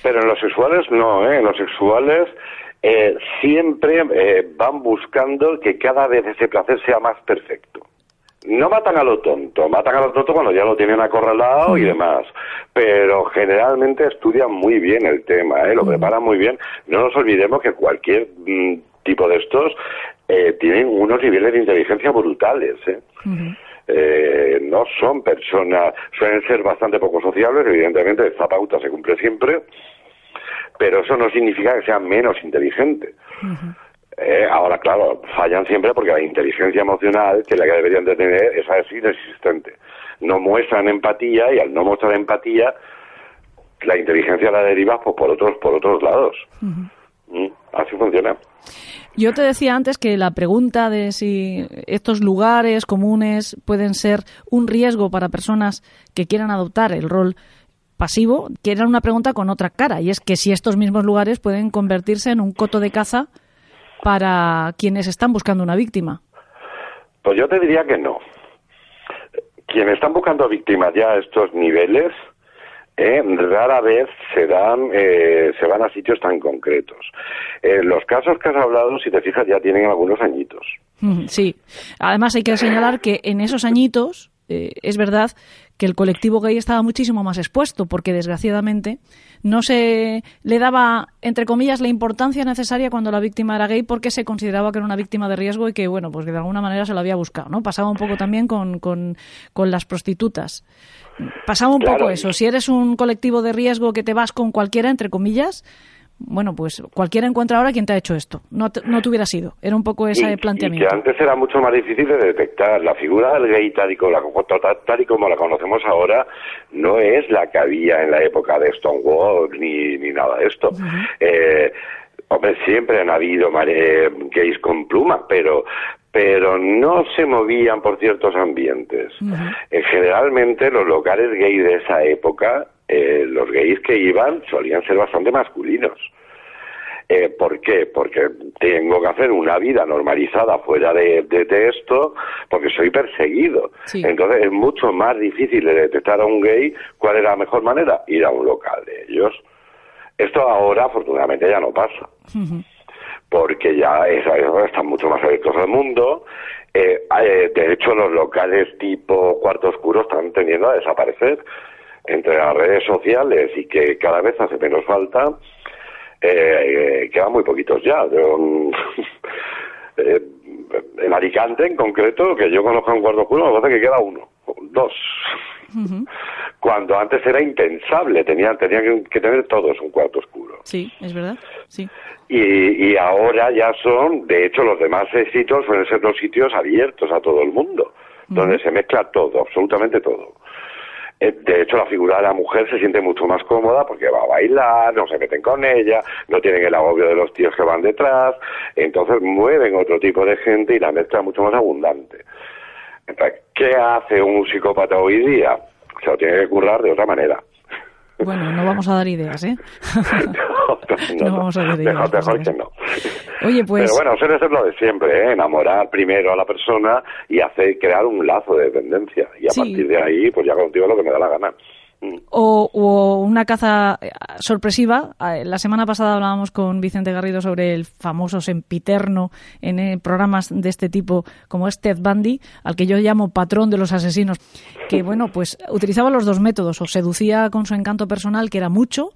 Pero en los sexuales no, ¿eh? En los sexuales eh, siempre eh, van buscando que cada vez ese placer sea más perfecto. No matan a lo tonto, matan a lo tonto cuando ya lo tienen acorralado y demás. Pero generalmente estudian muy bien el tema, ¿eh? lo preparan muy bien. No nos olvidemos que cualquier mm, tipo de estos eh, tienen unos niveles de inteligencia brutales. ¿eh? Eh, no son personas, suelen ser bastante poco sociables, evidentemente esta pauta se cumple siempre, pero eso no significa que sean menos inteligentes. Eh, ahora, claro, fallan siempre porque la inteligencia emocional, que la que deberían de tener, esa es inexistente. No muestran empatía y al no mostrar empatía, la inteligencia la derivas pues, por otros por otros lados. Mm, Así funciona. Yo te decía antes que la pregunta de si estos lugares comunes pueden ser un riesgo para personas que quieran adoptar el rol pasivo, que era una pregunta con otra cara, y es que si estos mismos lugares pueden convertirse en un coto de caza para quienes están buscando una víctima. Pues yo te diría que no. Quienes están buscando víctimas ya a estos niveles, eh, rara vez se dan, eh, se van a sitios tan concretos. Eh, los casos que has hablado, si te fijas, ya tienen algunos añitos. Sí. Además hay que señalar que en esos añitos eh, es verdad que el colectivo gay estaba muchísimo más expuesto porque desgraciadamente no se le daba entre comillas la importancia necesaria cuando la víctima era gay porque se consideraba que era una víctima de riesgo y que bueno pues que de alguna manera se lo había buscado no pasaba un poco también con, con, con las prostitutas. Pasaba un Claro. poco eso. Si eres un colectivo de riesgo que te vas con cualquiera entre comillas bueno, pues cualquiera encuentra ahora quien te ha hecho esto. No te, no te hubiera sido. Era un poco ese Y- Y, planteamiento. que antes era mucho más difícil de detectar. La figura del gay tal y, como la, tal y como la conocemos ahora no es la que había en la época de Stonewall ni, ni nada de esto. Eh, hombre, siempre han habido mare- gays con pluma, pero pero no se movían por ciertos ambientes. Eh, generalmente los locales gay de esa época, eh, los gays que iban solían ser bastante masculinos. Eh, ¿Por qué? Porque tengo que hacer una vida normalizada fuera de, de- de esto, porque soy perseguido. Sí. Entonces es mucho más difícil de detectar a un gay. ¿Cuál es la mejor manera? Ir a un local de ellos. Esto ahora, afortunadamente, ya no pasa. porque ya están mucho más abiertos al mundo. Eh, eh, de hecho, los locales tipo cuarto oscuro están tendiendo a desaparecer entre las redes sociales y que cada vez hace menos falta. Eh, quedan muy poquitos ya. en Alicante, en concreto, que yo conozco un cuarto oscuro, me parece que queda uno, dos. Cuando antes era impensable, tenían, tenían que tener todos un cuarto oscuro. Sí, es verdad, sí. Y, ahora ya son, de hecho, los demás sitios suelen ser los sitios abiertos a todo el mundo, donde se mezcla todo, absolutamente todo. Eh, de hecho, la figura de la mujer se siente mucho más cómoda porque va a bailar, no se meten con ella, no tienen el agobio de los tíos que van detrás, entonces mueven otro tipo de gente y la mezcla es mucho más abundante. Entonces, ¿qué hace un psicópata hoy día? Se lo tiene que currar de otra manera. Bueno, no vamos a dar ideas, ¿eh? no, vamos a dar ideas. Mejor, mejor que no. Oye, pues... Pero bueno, suele ser lo de siempre, ¿eh? Enamorar primero a la persona y hacer crear un lazo de dependencia. Y a partir de ahí, pues ya contigo lo que me da la gana. O, una caza eh, sorpresiva. Eh, la semana pasada hablábamos con Vicente Garrido sobre el famoso sempiterno en eh, programas de este tipo como es Ted Bundy, al que yo llamo patrón de los asesinos, que bueno, pues utilizaba los dos métodos, o seducía con su encanto personal, que era mucho,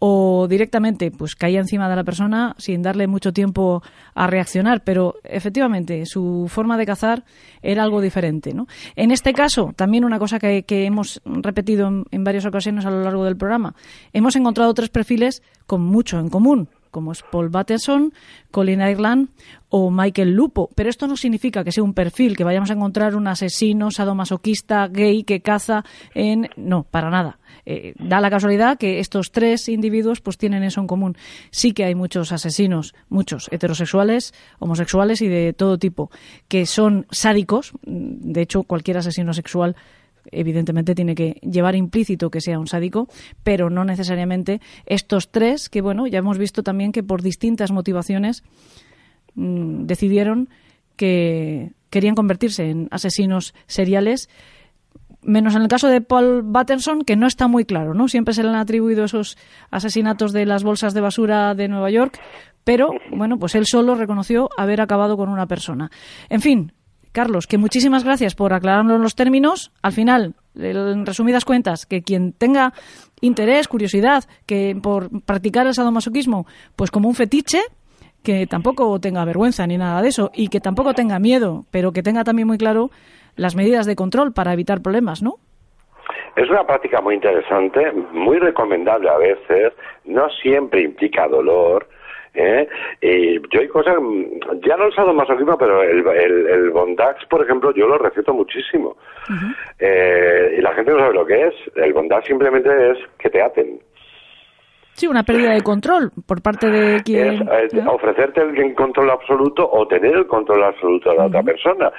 o directamente pues caía encima de la persona sin darle mucho tiempo a reaccionar, pero efectivamente su forma de cazar era algo diferente. ¿no? En este caso, también una cosa que, hemos repetido en, en varias ocasiones a lo largo del programa, hemos encontrado tres perfiles con mucho en común como es Paul Batterson, Colin Ireland o Michael Lupo. Pero esto no significa que sea un perfil, que vayamos a encontrar un asesino sadomasoquista gay que caza en... No, para nada. Eh, da la casualidad que estos tres individuos pues tienen eso en común. Sí que hay muchos asesinos, muchos heterosexuales, homosexuales y de todo tipo, que son sádicos. De hecho, cualquier asesino sexual evidentemente tiene que llevar implícito que sea un sádico, pero no necesariamente estos tres que, bueno, ya hemos visto también que por distintas motivaciones mm, decidieron que querían convertirse en asesinos seriales menos en el caso de Paul Batterson, que no está muy claro, ¿no? Siempre se le han atribuido esos asesinatos de las bolsas de basura de Nueva York, pero bueno, pues él solo reconoció haber acabado con una persona. En fin, Carlos, que muchísimas gracias por aclararnos los términos. Al final, en resumidas cuentas, que quien tenga interés, curiosidad, que por practicar el sadomasoquismo, pues como un fetiche, que tampoco tenga vergüenza ni nada de eso, y que tampoco tenga miedo, pero que tenga también muy claro las medidas de control para evitar problemas, ¿no? Es una práctica muy interesante, muy recomendable a veces, no siempre implica dolor, ¿eh? Y yo hay cosas, ya no el sadomasoquismo, pero el, el, el, bondax, por ejemplo, yo lo receto muchísimo. eh, y la gente no sabe lo que es. El bondax simplemente es que te aten. Sí, una pérdida de control por parte de quien... Es, ofrecerte el control absoluto o tener el control absoluto de la otra persona,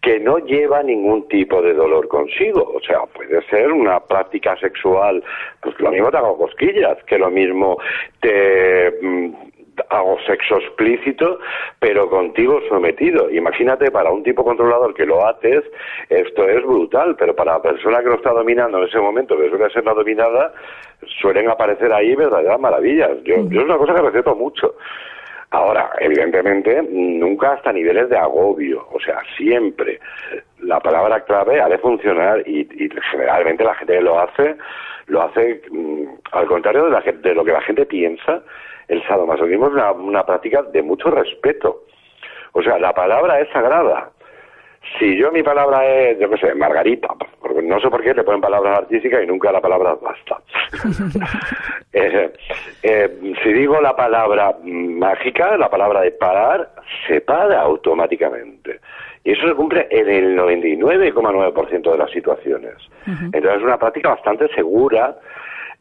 que no lleva ningún tipo de dolor consigo. O sea, puede ser una práctica sexual, pues lo mismo te hago cosquillas, que lo mismo te mm, hago sexo explícito, pero contigo sometido. Imagínate, para un tipo controlador que lo haces, esto es brutal, pero para la persona que lo está dominando en ese momento, que suele ser la dominada, suelen aparecer ahí verdaderas maravillas. Yo, yo es una cosa que respeto mucho. Ahora, evidentemente, nunca hasta niveles de agobio, o sea, siempre la palabra clave ha de funcionar y, generalmente la gente que lo hace, lo hace mm, al contrario de, la, de lo que la gente piensa, el sadomasoquismo es una, una práctica de mucho respeto. O sea, la palabra es sagrada. Si yo mi palabra es, yo qué sé, Margarita, porque no sé por qué le ponen palabras artísticas y nunca la palabra basta. Eh, eh, si digo la palabra mágica, la palabra de parar, se para automáticamente. Y eso se cumple en el 99,9% de las situaciones. Entonces es una práctica bastante segura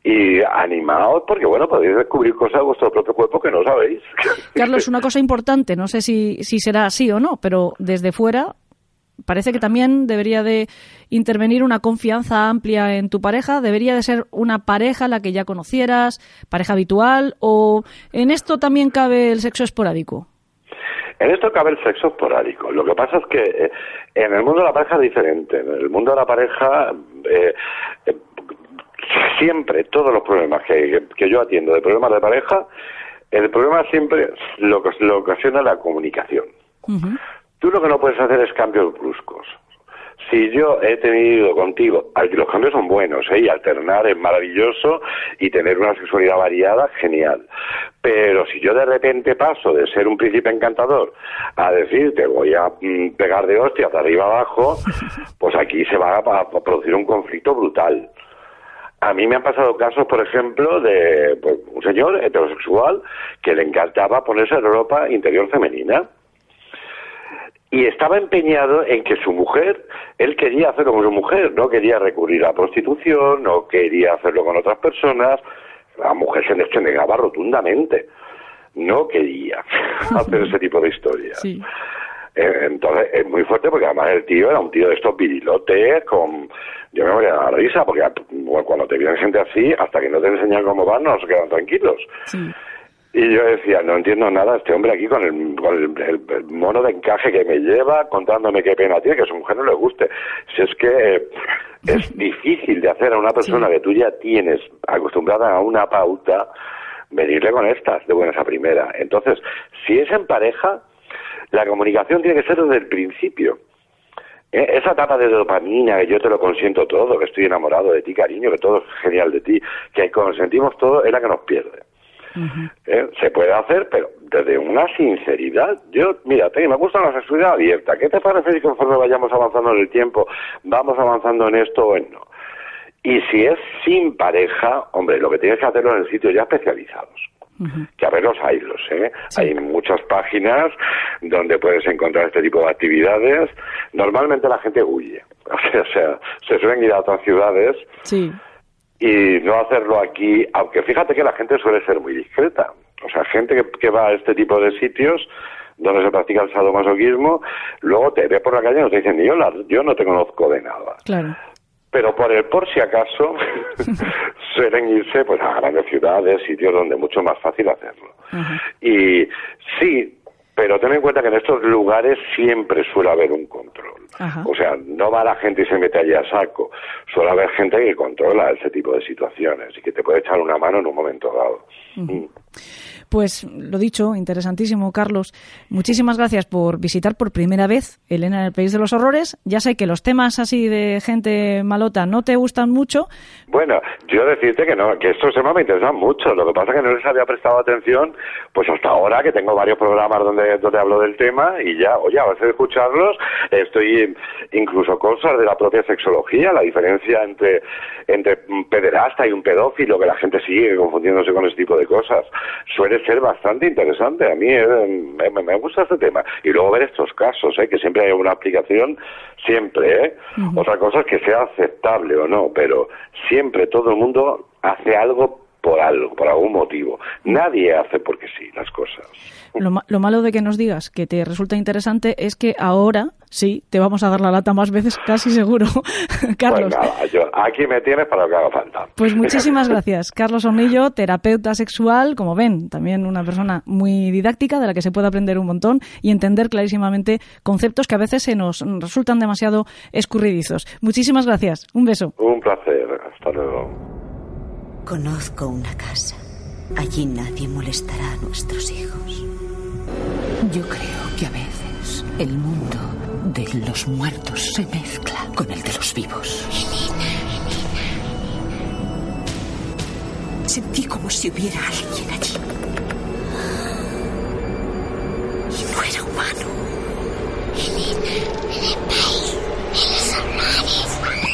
y animaos porque bueno podéis descubrir cosas de vuestro propio cuerpo que no sabéis Carlos una cosa importante no sé si, si será así o no pero desde fuera parece que también debería de intervenir una confianza amplia en tu pareja debería de ser una pareja la que ya conocieras pareja habitual o en esto también cabe el sexo esporádico en esto cabe el sexo esporádico. Lo que pasa es que eh, en el mundo de la pareja es diferente. En el mundo de la pareja eh, siempre todos los problemas que, que yo atiendo de problemas de pareja El problema siempre lo, lo ocasiona la comunicación. Tú lo que no puedes hacer es cambios bruscos. Si yo he tenido contigo, los cambios son buenos, ¿eh? y alternar es maravilloso y tener una sexualidad variada, genial. Pero si yo de repente paso de ser un príncipe encantador a decirte voy a mm, pegar de hostia de arriba abajo, pues aquí se va a, producir un conflicto brutal. A mí me han pasado casos, por ejemplo, de pues, un señor heterosexual que le encantaba ponerse ropa interior femenina. Y estaba empeñado en que su mujer, él quería hacerlo con su mujer, no quería recurrir a la prostitución, no quería hacerlo con otras personas, la mujer se, negaba rotundamente, no quería hacer ese tipo de historias. Eh, entonces es muy fuerte porque además el tío era un tío de estos virilotes con... Yo me voy a dar risa porque cuando te viene gente así, hasta que no te enseñan cómo van, no se quedan tranquilos. Sí. Y yo decía, no entiendo nada este hombre aquí con el, con el, mono de encaje que me lleva, contándome qué pena tiene, que a su mujer no le guste. Si es que eh, es difícil de hacer a una persona que tú ya tienes acostumbrada a una pauta, venirle con estas de buenas a primera. Entonces, si es en pareja, la comunicación tiene que ser desde el principio. Eh, esa etapa de dopamina, que yo te lo consiento todo, que estoy enamorado de ti, cariño, que todo es genial de ti, que consentimos todo, es la que nos pierde. ¿Eh? Se puede hacer, pero desde una sinceridad. Yo, mira, me gusta la sexualidad abierta. ¿Qué te parece si conforme vayamos avanzando en el tiempo, vamos avanzando en esto o en no? Y si es sin pareja, hombre, lo que tienes que hacerlo en el sitio ya especializados. Que a ver los hay, los, ¿eh? Hay muchas páginas donde puedes encontrar este tipo de actividades. Normalmente la gente huye. O sea, se suelen ir a otras ciudades. Sí y no hacerlo aquí, aunque fíjate que la gente suele ser muy discreta. O sea, gente que, va a este tipo de sitios donde se practica el sadomasoquismo, luego te ve por la calle y nos dicen, yo, yo no te conozco de nada. Claro. Pero por el por si acaso suelen irse pues a grandes ciudades, sitios donde es mucho más fácil hacerlo. Y sí, pero ten en cuenta que en estos lugares siempre suele haber un control. O sea, no va la gente y se mete allí a saco. Suele haber gente que controla ese tipo de situaciones y que te puede echar una mano en un momento dado. Pues lo dicho, interesantísimo, Carlos. Muchísimas gracias por visitar por primera vez Elena en el País de los Horrores. Ya sé que los temas así de gente malota no te gustan mucho. Bueno, yo decirte que no, que estos temas me interesan mucho. Lo que pasa es que no les había prestado atención, pues hasta ahora que tengo varios programas donde, donde hablo del tema y ya, oye, a base de escucharlos, estoy incluso cosas de la propia sexología, la diferencia entre, entre un pederasta y un pedófilo, que la gente sigue confundiéndose con ese tipo de cosas. Suele ser bastante interesante. A mí eh, me, gusta este tema. Y luego ver estos casos, eh, que siempre hay una aplicación, siempre. ¿eh? Otra cosa es que sea aceptable o no, pero siempre todo el mundo hace algo por algo, por algún motivo. Nadie hace porque sí las cosas. Lo, malo de que nos digas que te resulta interesante es que ahora sí te vamos a dar la lata más veces, casi seguro. Carlos. Pues aquí me tienes para lo que haga falta. Pues muchísimas gracias. Carlos Hornillo, terapeuta sexual, como ven, también una persona muy didáctica de la que se puede aprender un montón y entender clarísimamente conceptos que a veces se nos resultan demasiado escurridizos. Muchísimas gracias. Un beso. Un placer. Hasta luego. Conozco una casa. Allí nadie molestará a nuestros hijos. Yo creo que a veces el mundo de los muertos se mezcla con el de los vivos. Sentí como si hubiera alguien allí. Y no era humano. parece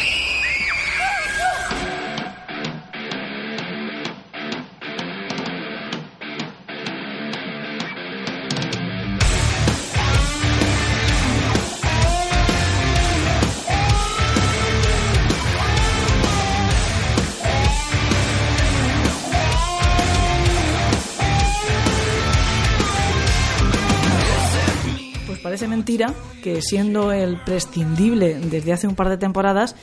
mentira que siendo el prescindible desde hace un par de temporadas,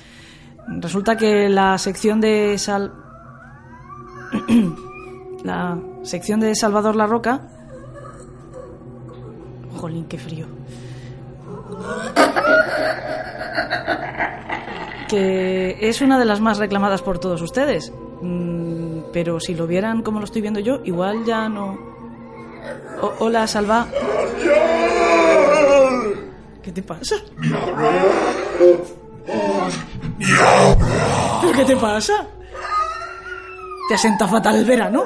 resulta que la sección de Sal... la sección de Salvador La Roca... Jolín, qué frío. Que es una de las más reclamadas por todos ustedes. Mm, pero si lo vieran como lo estoy viendo yo, igual ya no hola, Salva. ¿Qué te pasa? ¿Pero qué te pasa? ¿Te asenta fatal el verano?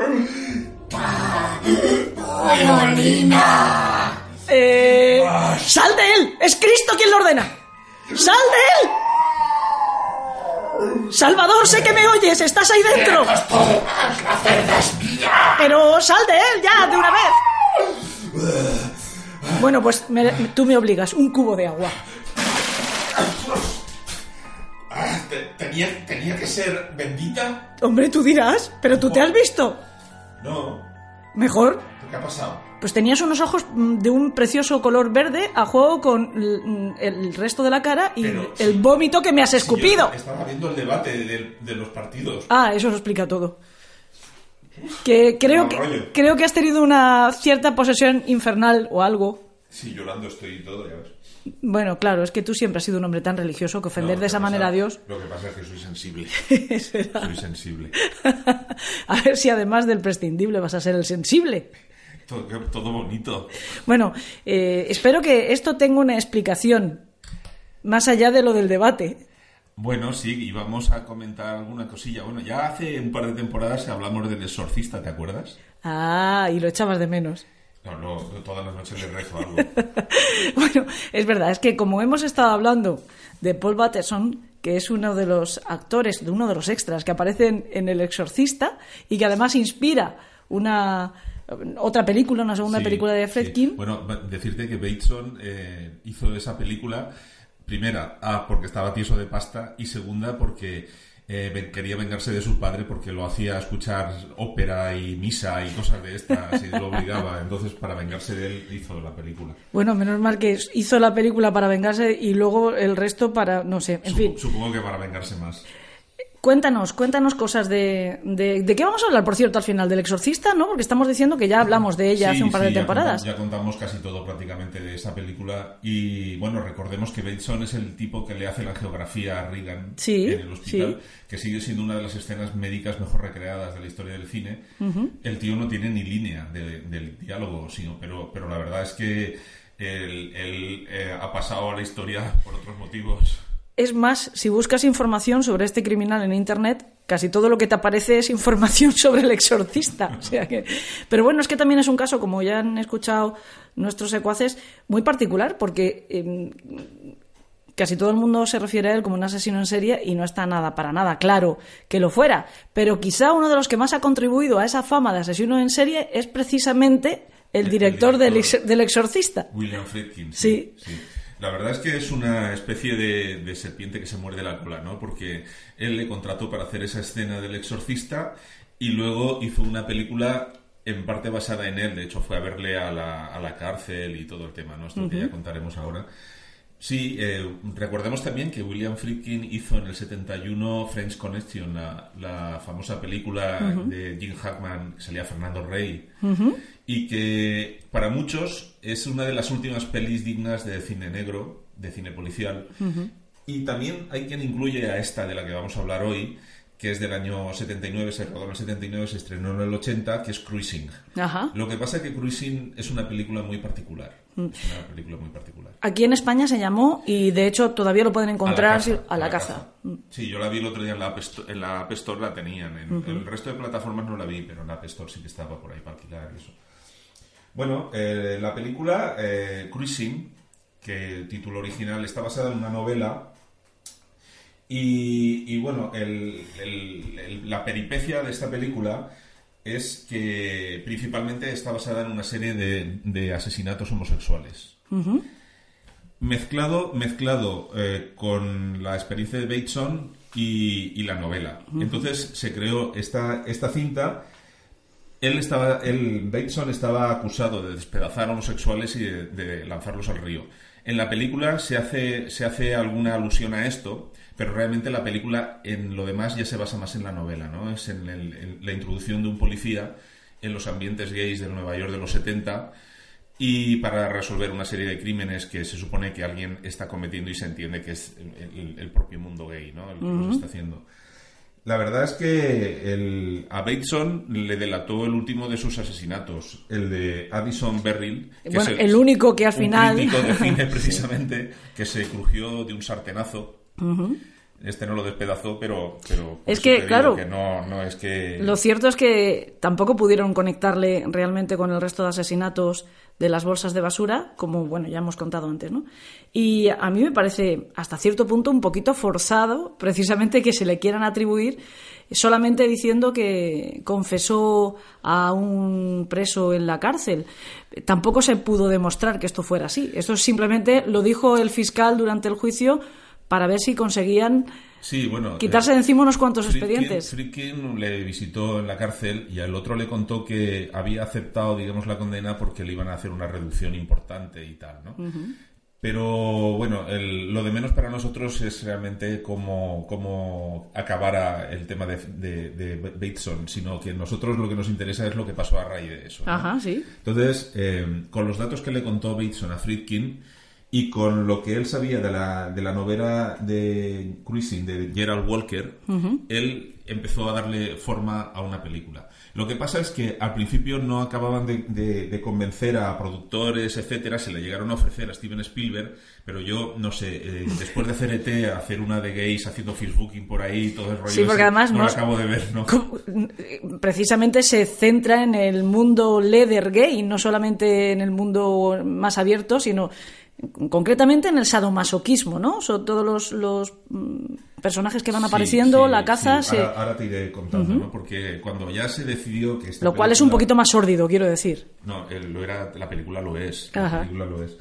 Eh, ¡Sal de él! ¡Es Cristo quien lo ordena! ¡Sal de él! Salvador, sé que me oyes, estás ahí dentro. Pero sal de él ya, de una vez. Bueno, pues me- tú me obligas, un cubo de agua. Ah, te- tenía, tenía que ser bendita. Hombre, tú dirás, pero tú te has visto. No. Mejor. ¿Qué ha pasado? Pues tenías unos ojos mm, de un precioso color verde a juego con l- el resto de la cara y Pero- el vómito que me has escupido. Estaba viendo el debate de, de los partidos. Ah, eso lo explica todo. Que creo que, creo que has tenido una cierta posesión infernal o algo. Sí, llorando estoy y todo, ya ves. Bueno, claro, es que tú siempre has sido un hombre tan religioso que ofender No, de esa manera a Dios. Lo que pasa es que soy sensible. Soy sensible. a ver si además del prescindible vas a ser el sensible. Todo, todo bonito. Bueno, eh, espero que esto tenga una explicación más allá de lo del debate. Bueno, sí, y vamos a comentar alguna cosilla. Bueno, ya hace un par de temporadas hablamos del exorcista, ¿te acuerdas? Ah, y lo echabas de menos. No, no, todas las noches le rezo algo. Bueno, es verdad, es que como hemos estado hablando de Paul Batterson, que es uno de los actores, de uno de los extras que aparecen en El Exorcista y que además inspira una otra película, una segunda Sí, película de sí. Fredkin. Bueno, va- decirte que Bateson eh, hizo esa película, primera, ah, porque estaba tieso de pasta, y segunda, porque eh, quería vengarse de su padre porque lo hacía escuchar ópera y misa y cosas de estas, y lo obligaba. Entonces, para vengarse de él, hizo la película. Bueno, menos mal que hizo la película para vengarse y luego el resto para, no sé, en Sup- fin. Supongo que para vengarse más. Cuéntanos, cuéntanos cosas de, de... ¿De qué vamos a hablar, por cierto, al final? ¿Del exorcista, no? Porque estamos diciendo que ya hablamos de ella Sí, hace un par sí, de ya temporadas. Ya, contamos casi todo prácticamente de esa película. Y bueno, recordemos que Bateson es el tipo que le hace la geografía a Reagan Sí, en el hospital, sí. que sigue siendo una de las escenas médicas mejor recreadas de la historia del cine. El tío no tiene ni línea de- del diálogo, sino, pero, pero la verdad es que él, él, eh, ha pasado a la historia por otros motivos. Es más, si buscas información sobre este criminal en Internet, casi todo lo que te aparece es información sobre el exorcista. O sea que... Pero bueno, es que también es un caso, como ya han escuchado nuestros secuaces, muy particular, porque em, casi todo el mundo se refiere a él como un asesino en serie y no está nada para nada claro que lo fuera. Pero quizá uno de los que más ha contribuido a esa fama de asesino en serie es precisamente el El- el director, del, director. ex- del exorcista. William Friedkin. Sí. La verdad es que es una especie de, de serpiente que se muerde la cola, ¿no? Porque él le contrató para hacer esa escena del exorcista y luego hizo una película en parte basada en él. De hecho, fue a verle a la, a la cárcel y todo el tema, ¿no? Esto que ya contaremos ahora. Sí, eh, recordemos también que William Friedkin hizo en el 71 French Connection, la, la famosa película de Jim Hackman que salía Fernando Rey, y que para muchos es una de las últimas pelis dignas de cine negro, de cine policial. Y también hay quien incluye a esta de la que vamos a hablar hoy, que es del año 79, se rodó en el 79, se estrenó en el 80, que es Cruising. Ajá. Lo que pasa es que Cruising es una película muy particular. Es una película muy particular. Aquí en España se llamó, y de hecho todavía lo pueden encontrar si- a la, caza. Sí, yo la vi el otro día en la App Store, en la App Store la tenían. En el resto de plataformas no la vi, pero en la App Store sí que estaba por ahí para alquilar y eso. Bueno, eh, la película eh, Cruising, que el título original está basada en una novela. Y, y bueno, el- el- el- la peripecia de esta película es que principalmente está basada en una serie de, de asesinatos homosexuales mezclado, mezclado eh, con la experiencia de Bateson y, y la novela. Entonces se creó esta, esta cinta. Él estaba, él, Bateson estaba acusado de despedazar a homosexuales y de, de lanzarlos al río. En la película se hace, se hace alguna alusión a esto, pero realmente la película en lo demás ya se basa más en la novela, ¿no? Es en, el- en la introducción de un policía en los ambientes gays de Nueva York de los 70 y para resolver una serie de crímenes que se supone que alguien está cometiendo y se entiende que es el, propio mundo gay, ¿no? El que los está haciendo. La verdad es que el, a Bateson le delató el último de sus asesinatos, el de Addison Berryl. Que bueno, es el, único que al final... Un crítico de cine, precisamente, que se crujió de un sartenazo. Este no lo despedazó, pero... pero es que, claro, que no, no es que... Lo cierto es que tampoco pudieron conectarle realmente con el resto de asesinatos de las bolsas de basura, como, bueno, ya hemos contado antes, ¿no? Y a mí me parece, hasta cierto punto, un poquito forzado, precisamente, que se le quieran atribuir solamente diciendo que confesó a un preso en la cárcel. Tampoco se pudo demostrar que esto fuera así. Esto simplemente lo dijo el fiscal durante el juicio para ver si conseguían sí, bueno, quitarse de encima unos cuantos expedientes. Friedkin le visitó en la cárcel y al otro le contó que había aceptado, digamos, la condena porque le iban a hacer una reducción importante y tal, ¿no? Pero bueno, lo de menos para nosotros es realmente cómo, cómo acabara el tema de, de, Bateson, sino que nosotros lo que nos interesa es lo que pasó a raíz de eso. Ajá, sí. Entonces, eh, con los datos que le contó Bateson a Friedkin, y con lo que él sabía de la, de la novela de Cruising de Gerald Walker, él empezó a darle forma a una película. Lo que pasa es que al principio no acababan de, convencer a productores, etcétera, se le llegaron a ofrecer a Steven Spielberg, pero yo, no sé, eh, después de hacer ET, hacer una de gays haciendo Facebooking por ahí, todo el rollo sí, porque además no, lo acabo de ver, ¿no? Precisamente se centra en el mundo leather gay, no solamente en el mundo más abierto, sino concretamente en el sadomasoquismo, ¿no? Son todos los, los mm, personajes que van apareciendo, la caza... Ahora, te iré contando, ¿no? Porque cuando ya se decidió que... lo cual es un poquito más sórdido, quiero decir. No, lo era, la película lo es. La película lo es.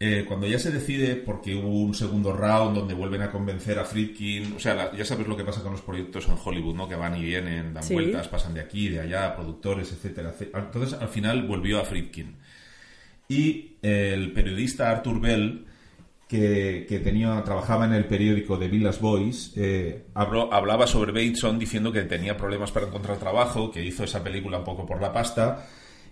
Eh, cuando ya se decide, porque hubo un segundo round donde vuelven a convencer a Friedkin, o sea, ya sabes lo que pasa con los proyectos en Hollywood, ¿no? Que van y vienen, dan vueltas, pasan de aquí, de allá, productores, etcétera. Entonces, al final volvió a Friedkin. Y el periodista Arthur Bell, que, tenía, trabajaba en el periódico de Villas Boys, eh, hablaba sobre Bateson diciendo que tenía problemas para encontrar trabajo, que hizo esa película un poco por la pasta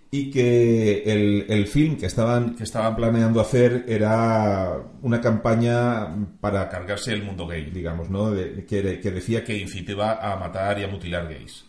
y que el, film que estaban, que estaban planeando hacer era una campaña para cargarse el mundo gay, digamos, ¿no? que, decía que incitaba a matar y a mutilar gays.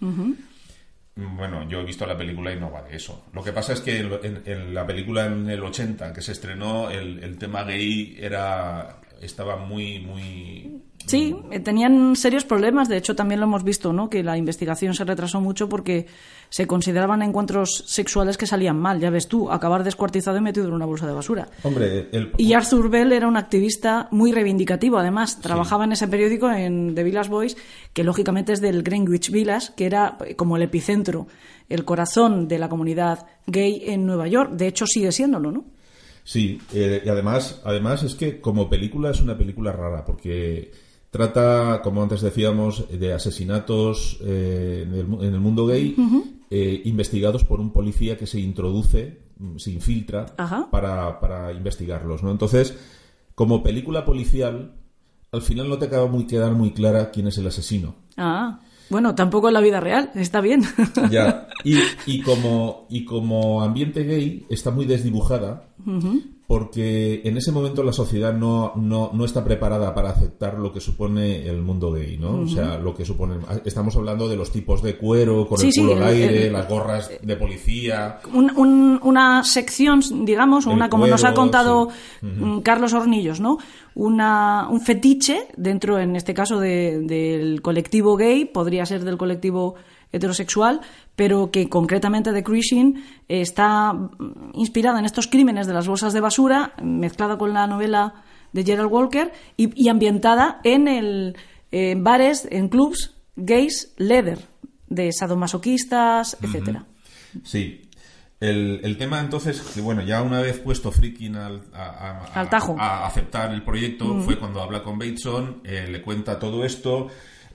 Bueno, yo he visto la película y no va de eso. Lo que pasa es que en, la película en el 80 que se estrenó, el, el tema gay era estaba muy, muy Sí, eh, tenían serios problemas. De hecho, también lo hemos visto, ¿no? Que la investigación se retrasó mucho porque se consideraban encuentros sexuales que salían mal. Ya ves tú, acabar descuartizado y metido en una bolsa de basura. Hombre, Y Arthur Bell era un activista muy reivindicativo. Además, trabajaba en ese periódico, en The Village Boys, que lógicamente es del Greenwich Village, que era eh, como el epicentro, el corazón de la comunidad gay en Nueva York. De hecho, sigue siéndolo, ¿no? Sí, eh, y además, además es que como película es una película rara, porque Trata, como antes decíamos, de asesinatos eh, en, el, mundo gay eh, investigados por un policía que se introduce, mm, se infiltra para, para, investigarlos. ¿no? Entonces, como película policial, al final no te acaba muy quedar muy clara quién es el asesino. Ah. Bueno, tampoco en la vida real, está bien. Ya, y, y, como, y como ambiente gay está muy desdibujada, porque en ese momento la sociedad no, no, no, está preparada para aceptar lo que supone el mundo gay, ¿no? O sea, lo que supone... Estamos hablando de los tipos de cuero, con el culo al aire, las gorras de policía... una sección, digamos, una como nos ha contado mm, Carlos Hornillos, ¿no? Una, un fetiche dentro, en este caso, del colectivo gay, podría ser del colectivo heterosexual, pero que concretamente The Cruising está inspirada en estos crímenes de las bolsas de basura, mezclada con la novela de Gerald Walker y, ambientada en, el, bares, en clubs gays leather, de sadomasoquistas, etcétera. Sí, el, tema entonces, que bueno, ya una vez puesto Freaking al, a, aceptar el proyecto, fue cuando habla con Bateson, eh, le cuenta todo esto,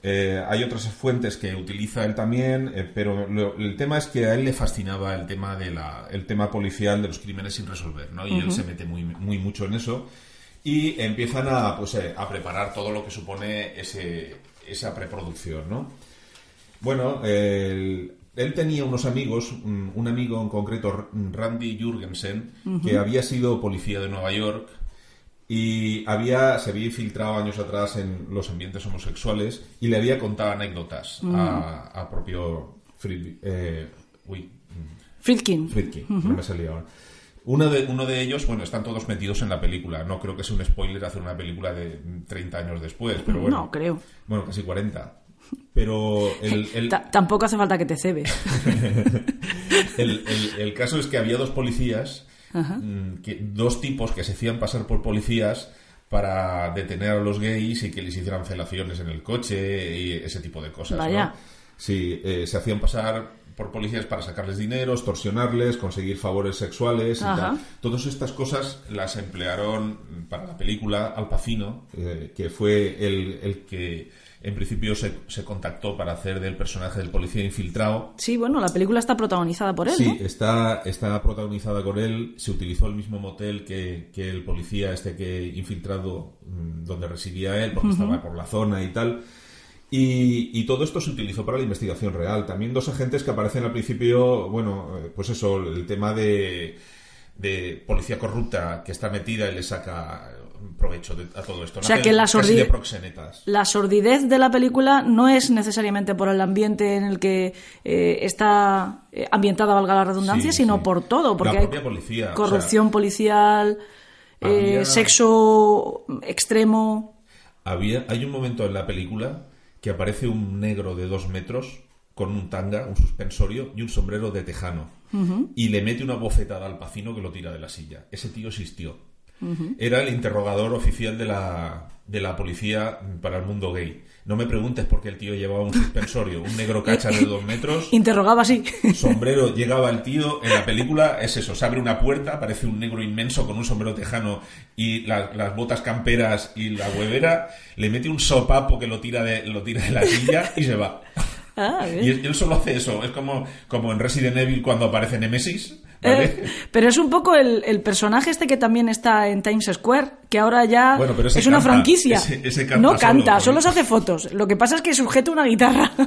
eh, hay otras fuentes que utiliza él también, eh, pero el tema es que a él le fascinaba el tema de la, el tema policial de los crímenes sin resolver, ¿no? Y él se mete muy, muy mucho en eso y empiezan a, pues, eh, a preparar todo lo que supone ese, esa preproducción, ¿no? Bueno, él tenía unos amigos, un, amigo en concreto, Randy Jurgensen, que había sido policía de Nueva York y había, se había infiltrado años atrás en los ambientes homosexuales y le había contado anécdotas a, a propio Fried, eh, uy, Friedkin. Friedkin, no me salía ahora. Uno de, uno de ellos, bueno, están todos metidos en la película. No creo que sea un spoiler hacer una película de 30 años después, pero bueno. No, creo. Bueno, casi 40. Pero el, el- Ta- Tampoco hace falta que te cebes. el- el caso es que había dos policías, mm, que, dos tipos que se hacían pasar por policías para detener a los gays y que les hicieran felaciones en el coche y ese tipo de cosas. ¿no? Vaya. Sí, eh, se hacían pasar por policías para sacarles dinero, extorsionarles, conseguir favores sexuales y Ajá. tal. Todas estas cosas las emplearon para la película Al Pacino, eh, que fue el, el que en principio se, se contactó para hacer del personaje del policía infiltrado. Sí, bueno, la película está protagonizada por él, Sí, ¿no? está, está protagonizada con él. Se utilizó el mismo motel que, que el policía este que infiltrado mm, donde residía él, porque estaba por la zona y tal. Y, y todo esto se utilizó para la investigación real. También dos agentes que aparecen al principio, bueno, eh, pues eso, el tema de, de policía corrupta que está metida y le saca provecho de- a todo esto. O sea, que la casi sordi- de proxenetas. La sordidez de la película no es necesariamente por el ambiente en el que eh, está eh, ambientada, valga la redundancia, Sí, sino sí. por todo, porque La hay propia policía, o corrupción sea, policial, eh, sexo extremo. Había, hay un momento en la película que aparece un negro de dos metros con un tanga, un suspensorio y un sombrero de tejano. Y le mete una bofetada al pacino que lo tira de la silla. Ese tío existió. Era el interrogador oficial de la, de la policía para el mundo gay. No me preguntes por qué el tío llevaba un suspensorio, un negro cacha de dos metros, Interrogaba así. sombrero, llegaba el tío, en la película es eso, se abre una puerta, aparece un negro inmenso con un sombrero tejano y la- las botas camperas y la huevera, le mete un sopapo que lo tira de, lo tira de la silla y se va. Ah. Y él, él solo hace eso, es como, como en Resident Evil cuando aparece Nemesis, ¿vale? Eh, pero es un poco el, el personaje este que también está en Times Square, que ahora ya Bueno, pero ese es una franquicia. ese- ese canta no canta, solo se hace fotos. Lo que pasa es que sujeta una guitarra.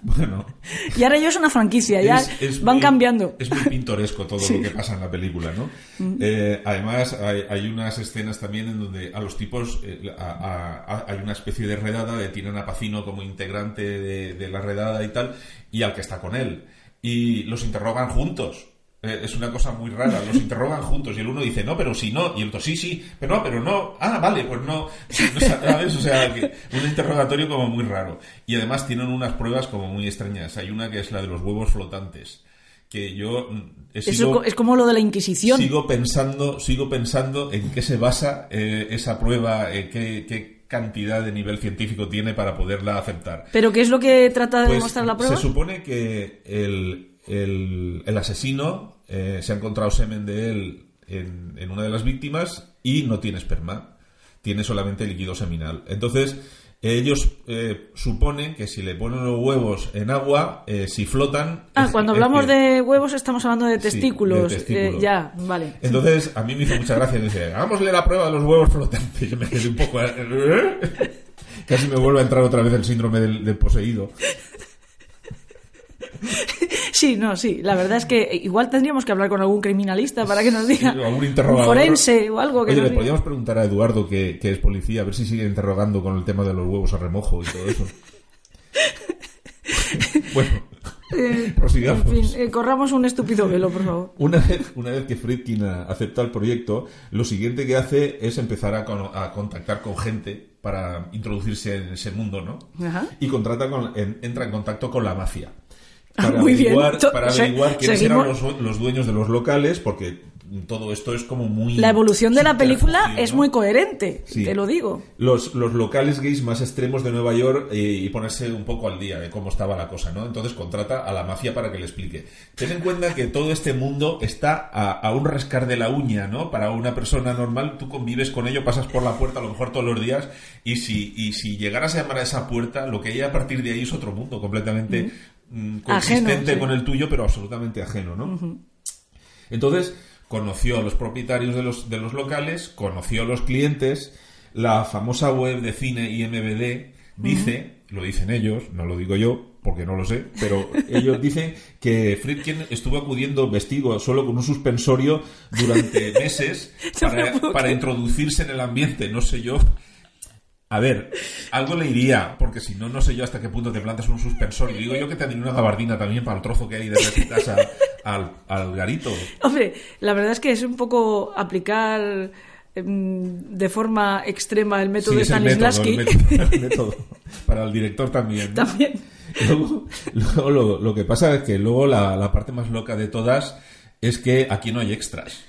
Bueno, y ahora ya es una franquicia, ya es- es van muy- cambiando. Es muy pintoresco todo lo que pasa en la película, ¿no? Eh, además, hay, hay unas escenas también en donde a los tipos eh, a- a- a- hay una especie de redada, detienen a Pacino como integrante de, de la redada y tal, y al que está con él. Y los interrogan juntos. Eh, es una cosa muy rara, los interrogan juntos y el uno dice no, pero si no, y el otro sí, sí, pero no, pero no, ah, vale, pues no, No ¿sabes? O sea, que un interrogatorio como muy raro. Y además tienen unas pruebas como muy extrañas. Hay una que es la de los huevos flotantes, que yo mm, he Eso sido- es como lo de la Inquisición. sigo pensando, sigo pensando en qué se basa eh, esa prueba, eh, qué, qué cantidad de nivel científico tiene para poderla aceptar. ¿Pero qué es lo que trata de Pues, demostrar la prueba? Se supone que el, el- el asesino eh, se ha encontrado semen de él en, en una de las víctimas y no tiene esperma, tiene solamente líquido seminal. Entonces, ellos eh, suponen que si le ponen los huevos en agua, eh, si flotan... Ah, es- cuando es hablamos que- de huevos estamos hablando de Sí, de testículos. Eh, ya, vale. Entonces, a mí me hizo mucha gracia. Dice, hagámosle la prueba de los huevos flotantes. Yo me quedé un poco... ¿eh? Casi me vuelve a entrar otra vez el síndrome del, del poseído. Sí, no, sí. La verdad es que igual tendríamos que hablar con algún criminalista para que nos diga. Sí, algún interrogador. forense o algo que Oye, nos le diga. podríamos preguntar a Eduardo, que, que es policía, a ver si sigue interrogando con el tema de los huevos a remojo y todo eso. bueno, prosigamos. En fin, eh, corramos un estúpido velo, por favor. Una vez, una vez que Friedkin acepta el proyecto, lo siguiente que hace es empezar a, con- a contactar con gente para introducirse en ese mundo, ¿no? Ajá. Y contrata con, en- entra en contacto con la mafia. Ah, Para muy bien. averiguar, To- para averiguar quiénes seguimos- eran los, los dueños de los locales, porque todo esto es como muy... La evolución de la película es muy coherente, Sí. te lo digo. los, los locales gays más extremos de Nueva York eh, y ponerse un poco al día de cómo estaba la cosa, ¿no? Entonces contrata a la mafia para que le explique. Ten en cuenta que todo este mundo está a, a un rascar de la uña, ¿no? Para una persona normal, tú convives con ello, pasas por la puerta a lo mejor todos los días y si, y si llegaras a llamar a esa puerta, lo que hay a partir de ahí es otro mundo completamente mm, consistente Ajeno, sí. con el tuyo, pero absolutamente ajeno, ¿no? Entonces, conoció a los propietarios de los, de los locales, conoció a los clientes, la famosa web de cine IMBD dice, lo dicen ellos, no lo digo yo, porque no lo sé, pero ellos dicen que Friedkin estuvo acudiendo vestido solo con un suspensorio durante meses para, para introducirse en el ambiente, no sé yo. A ver, algo le iría, porque si no, no sé yo hasta qué punto te plantas un suspensorio. Digo yo que te una gabardina también para el trozo que hay desde tu casa al, al garito. Hombre, la verdad es que es un poco aplicar em, de forma extrema el método Sí, de es el método, Stanislavski. el método, el método. Para el director también. ¿no? También. Luego, luego lo, lo que pasa es que luego la, la parte más loca de todas es que aquí no hay extras.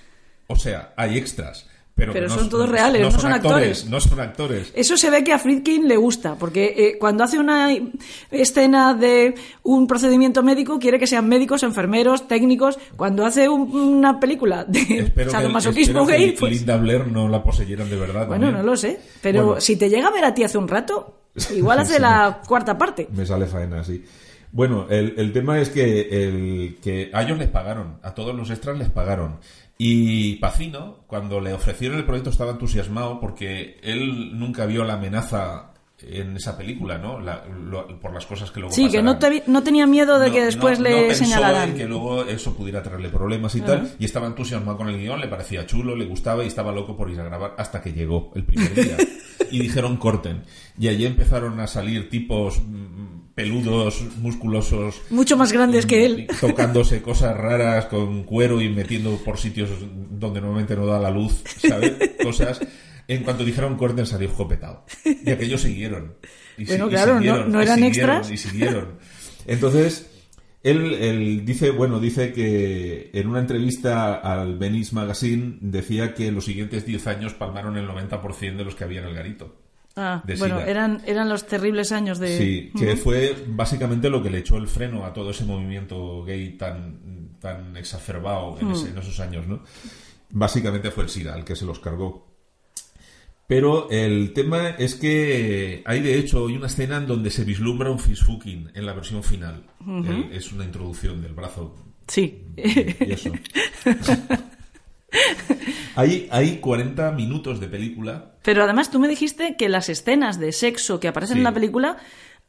O sea, hay extras. Pero, Pero que son todos reales, no son actores. No son actores. Eso se ve que a Friedkin le gusta, porque eh, cuando hace una escena de un procedimiento médico, quiere que sean médicos, enfermeros, técnicos. Cuando hace un- una película de sadomasoquismo espero que gay, pues... Linda Blair no la poseyeran de verdad. Bueno, también. no lo sé. Pero Bueno. si te llega a ver a ti hace un rato, igual hace la cuarta parte. Me sale faena, sí. Bueno, el, el tema es que, el, que a ellos les pagaron, a todos los extras les pagaron. Y Pacino, cuando le ofrecieron el proyecto, estaba entusiasmado porque él nunca vio la amenaza en esa película, ¿no? La- lo- por las cosas que luego Sí, que no, te- no tenía miedo de No- que después no- le pensó señalaran. en que luego eso pudiera traerle problemas y tal. Y estaba entusiasmado con el guion, le parecía chulo, le gustaba y estaba loco por ir a grabar hasta que llegó el primer día. y dijeron corten. Y allí empezaron a salir tipos mm, peludos, musculosos. Mucho más grandes que él. Tocándose cosas raras con cuero y metiendo por sitios donde normalmente no da la luz, ¿sabes? Cosas. En cuanto dijeron corten salió escopetado. Y aquellos siguieron. Y si- Bueno, y claro, no- siguieron, no eran siguieron, extras. Y siguieron. Entonces, él, él dice, bueno, dice que en una entrevista al Venice Magazine decía que los siguientes 10 años palmaron el 90% de los que había en el garito. Ah, bueno, eran, eran los terribles años de... Sí, que fue básicamente lo que le echó el freno a todo ese movimiento gay tan, tan exacerbado en, ese- en esos años, ¿no? Básicamente fue el SIDA el que se los cargó. Pero el tema es que hay de hecho hay una escena en donde se vislumbra un fistfucking en la versión final. El- es una introducción del brazo Sí. y eso. hay, hay 40 minutos de película Pero además tú me dijiste que las escenas de sexo que aparecen Sí. en la película,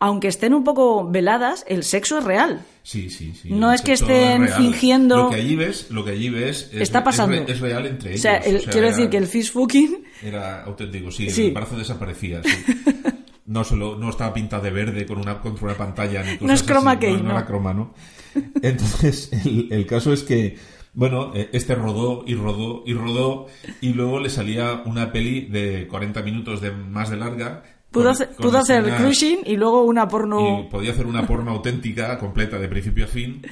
aunque estén un poco veladas, el sexo es real. Sí, sí, sí. No es que estén fingiendo- Lo que allí ves, lo que allí ves es, Está es pasando. Es, real entre O ellos. sea, el- o sea, quiero era- decir que el fish fucking Era auténtico, sí, Sí. el brazo desaparecía, sí. No, solo, no estaba pintado de verde con una, contra una pantalla ni cosas No es chroma así, key, no, no no. era croma, ¿no? Entonces, el, el caso es que, bueno, eh, este rodó y rodó y rodó y luego le salía una peli de 40 minutos de más de larga. Pudo, con- pudo hacer escenas- cruising y luego una y porno... podía hacer una porno auténtica, completa, de principio a fin.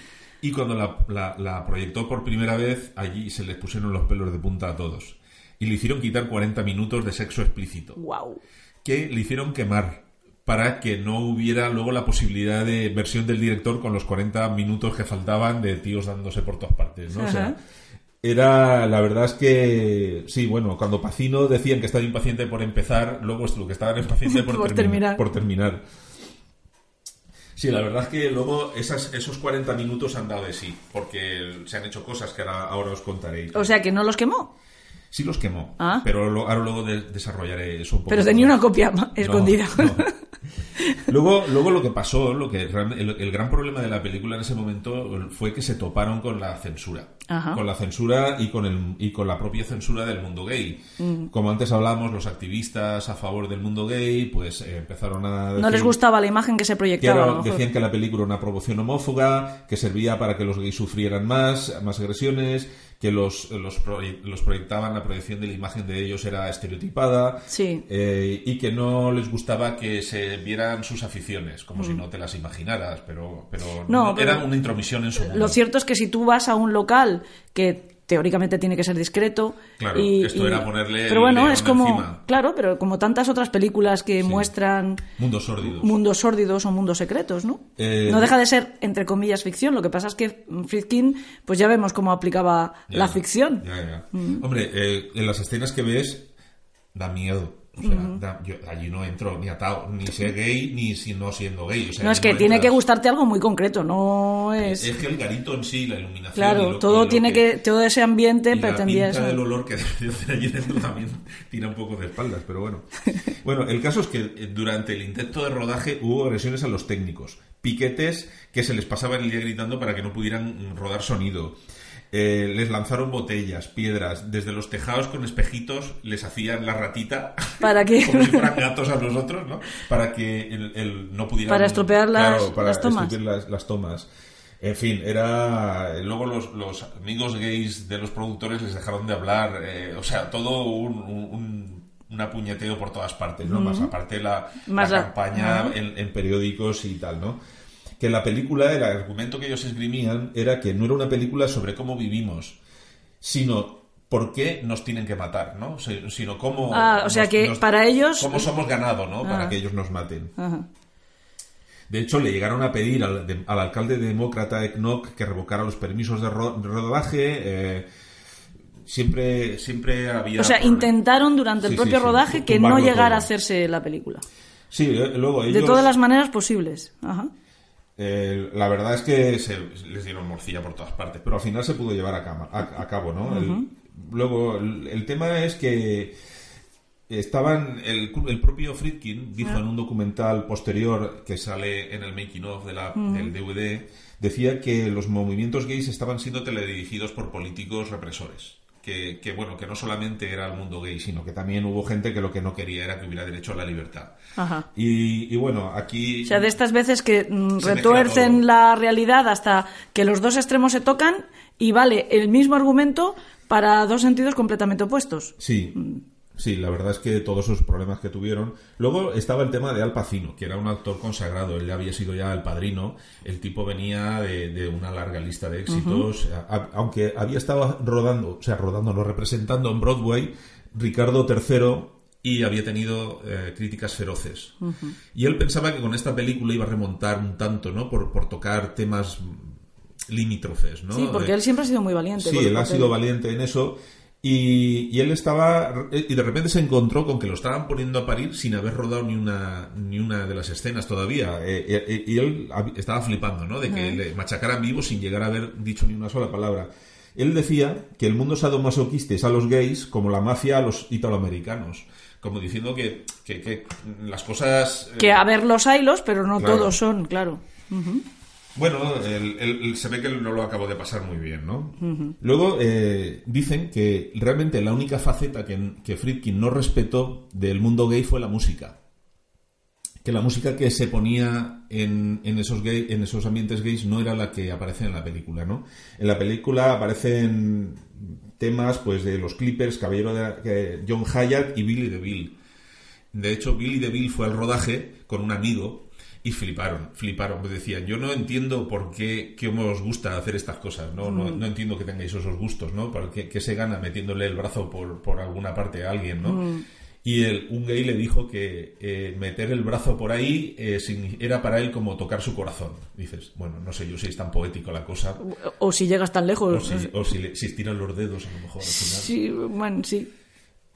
Y cuando la, la- la proyectó por primera vez, allí se les pusieron los pelos de punta a todos. Y le hicieron quitar 40 minutos de sexo explícito, Wow. que le hicieron quemar para que no hubiera luego la posibilidad de versión del director con los 40 minutos que faltaban de tíos dándose por todas partes, ¿no? O sea. Era, la verdad es que, sí, bueno, cuando Pacino decían que estaba impaciente por empezar, luego es lo que estaban impaciente por, Por termi- terminar. Por terminar. Sí, la verdad es que luego esas, esos 40 minutos han dado de sí, porque se han hecho cosas que ahora, ahora os contaré. O sea, que no los quemó. Sí los quemó, Ah. pero lo- ahora luego de- desarrollaré eso un poco. Pero tenía más. una copia escondida. No, no. Luego, luego lo que pasó, lo que el, el gran problema de la película en ese momento fue que se toparon con la censura. Ajá. Con la censura y con, el, y con la propia censura del mundo gay. Mm. Como antes hablábamos, los activistas a favor del mundo gay, pues eh, empezaron a... No les gustaba la imagen que se que proyectaba. era- mejor. decían que la película era una promoción homófoba, que servía para que los gays sufrieran más, más agresiones, que los, los, proye- los proyectaban, la proyección de la imagen de ellos era estereotipada, Sí. eh, y que no les gustaba que se vieran sus aficiones, como Mm. si no te las imaginaras, pero, pero, No, no- pero- era una intromisión en su mundo. Lo cierto es que si tú vas a un local que teóricamente tiene que ser discreto Claro, y, esto y- era ponerle pero bueno es como encima. claro pero como tantas otras películas que muestran Mundos sórdidos. mundos sórdidos o mundos secretos no Eh, no deja de ser entre comillas ficción lo que pasa es que Friedkin pues ya vemos cómo aplicaba Ya, la ficción ya, ya. Mm. Hombre, eh, en las escenas que ves da miedo. O sea, da- yo allí no entro ni atado, ni ser gay, ni si no siendo gay. O sea, No, es que tiene entras. que gustarte algo muy concreto, no es... Es que el garito en sí, la iluminación. Claro, lo- todo tiene que... Todo ese ambiente la pretendía eso. del olor que debe hacer allí dentro también tira un poco de espaldas, pero bueno. Bueno, el caso es que eh, durante el intento de rodaje hubo agresiones a los técnicos, piquetes que se les pasaban el día gritando para que no pudieran rodar sonido. Eh, les lanzaron botellas, piedras, desde los tejados con espejitos les hacían la ratita Para que- como si fueran gatos a nosotros, ¿no? Para que el, el- no pudieran Para estropear las- Claro, para las tomas. estropear las, las tomas. En fin, era. Luego los, los amigos gays de los productores les dejaron de hablar. eh, o sea, todo un, un, un- apuñeteo por todas partes, ¿no? Más aparte la, Más la campaña en periódicos y tal, ¿no? Que la película, el argumento que ellos esgrimían era que no era una película sobre cómo vivimos, sino por qué nos tienen que matar, ¿no? Si- Sino cómo. Ah, o sea nos- que nos- para ellos- Cómo somos ganado, ¿no? Para Ah. que ellos nos maten. Ajá. De hecho, le llegaron a pedir al, de- al alcalde demócrata Eknok que revocara los permisos de, ro- de rodaje. eh, siempre, siempre había. O sea, problemas. intentaron durante el Sí, propio sí, sí, rodaje que no llegara todo. a hacerse la película. Sí, eh, luego ellos. De todas las maneras posibles. Ajá. Eh, la verdad es que se, les dieron morcilla por todas partes, pero al final se pudo llevar a, cama- a- a cabo, ¿no? El- luego, el, el tema es que estaban. El, el propio Friedkin dijo en un documental posterior que sale en el making of de la, del DVD, decía que los movimientos gays estaban siendo teledirigidos por políticos represores. Que, que, bueno, que no solamente era el mundo gay, sino que también hubo gente que lo que no quería era que hubiera derecho a la libertad. Ajá. Y, y bueno, aquí... O sea, de estas veces que mm, retuercen la realidad hasta que los dos extremos se tocan y vale el mismo argumento para dos sentidos completamente opuestos. Sí, sí, la verdad es que todos esos problemas que tuvieron. Luego estaba el tema de Al Pacino, que era un actor consagrado, él había sido ya el padrino, el tipo venía de, de una larga lista de éxitos, a- aunque había estado rodando, o sea, rodando, no representando en Broadway, Ricardo III y había tenido eh, críticas feroces. Y él pensaba que con esta película iba a remontar un tanto, ¿no? Por, por tocar temas limítrofes, ¿no? Sí, porque Eh, él siempre ha sido muy valiente. Sí, él ha sido valiente en eso. Y, y él estaba. Y de repente se encontró con que lo estaban poniendo a parir sin haber rodado ni una, ni una de las escenas todavía. Eh, eh, y él estaba flipando, ¿no? De que le machacaran vivo sin llegar a haber dicho ni una sola palabra. Él decía que el mundo sadomasoquista es a los gays como la mafia a los italoamericanos. Como diciendo que, que- que las cosas. eh, Que a ver los hilos, pero no Claro. todos son, claro. Bueno, el- el- el- se ve que no lo acabó de pasar muy bien, ¿no? Luego eh, dicen que realmente la única faceta que, que Friedkin no respetó del mundo gay fue la música. Que la música que se ponía en, en esos gay, en esos ambientes gays no era la que aparece en la película, ¿no? En la película aparecen temas pues de los Clippers, Caballero de que John Hyatt y Billy DeVille. De hecho, Billy DeVille fue al rodaje con un amigo y fliparon, fliparon. Pues decían, yo no entiendo por qué, qué os gusta hacer estas cosas, ¿no? No, no entiendo que tengáis esos gustos, ¿no? ¿Por qué, qué se gana metiéndole el brazo por, por alguna parte a alguien, ¿no? Y el, un gay le dijo que eh, meter el brazo por ahí eh, era para él como tocar su corazón. Dices, bueno, no sé yo si es tan poético la cosa. O si llegas tan O lejos. si, o si, le- si estiran los dedos a lo mejor al final. Sí, bueno, sí.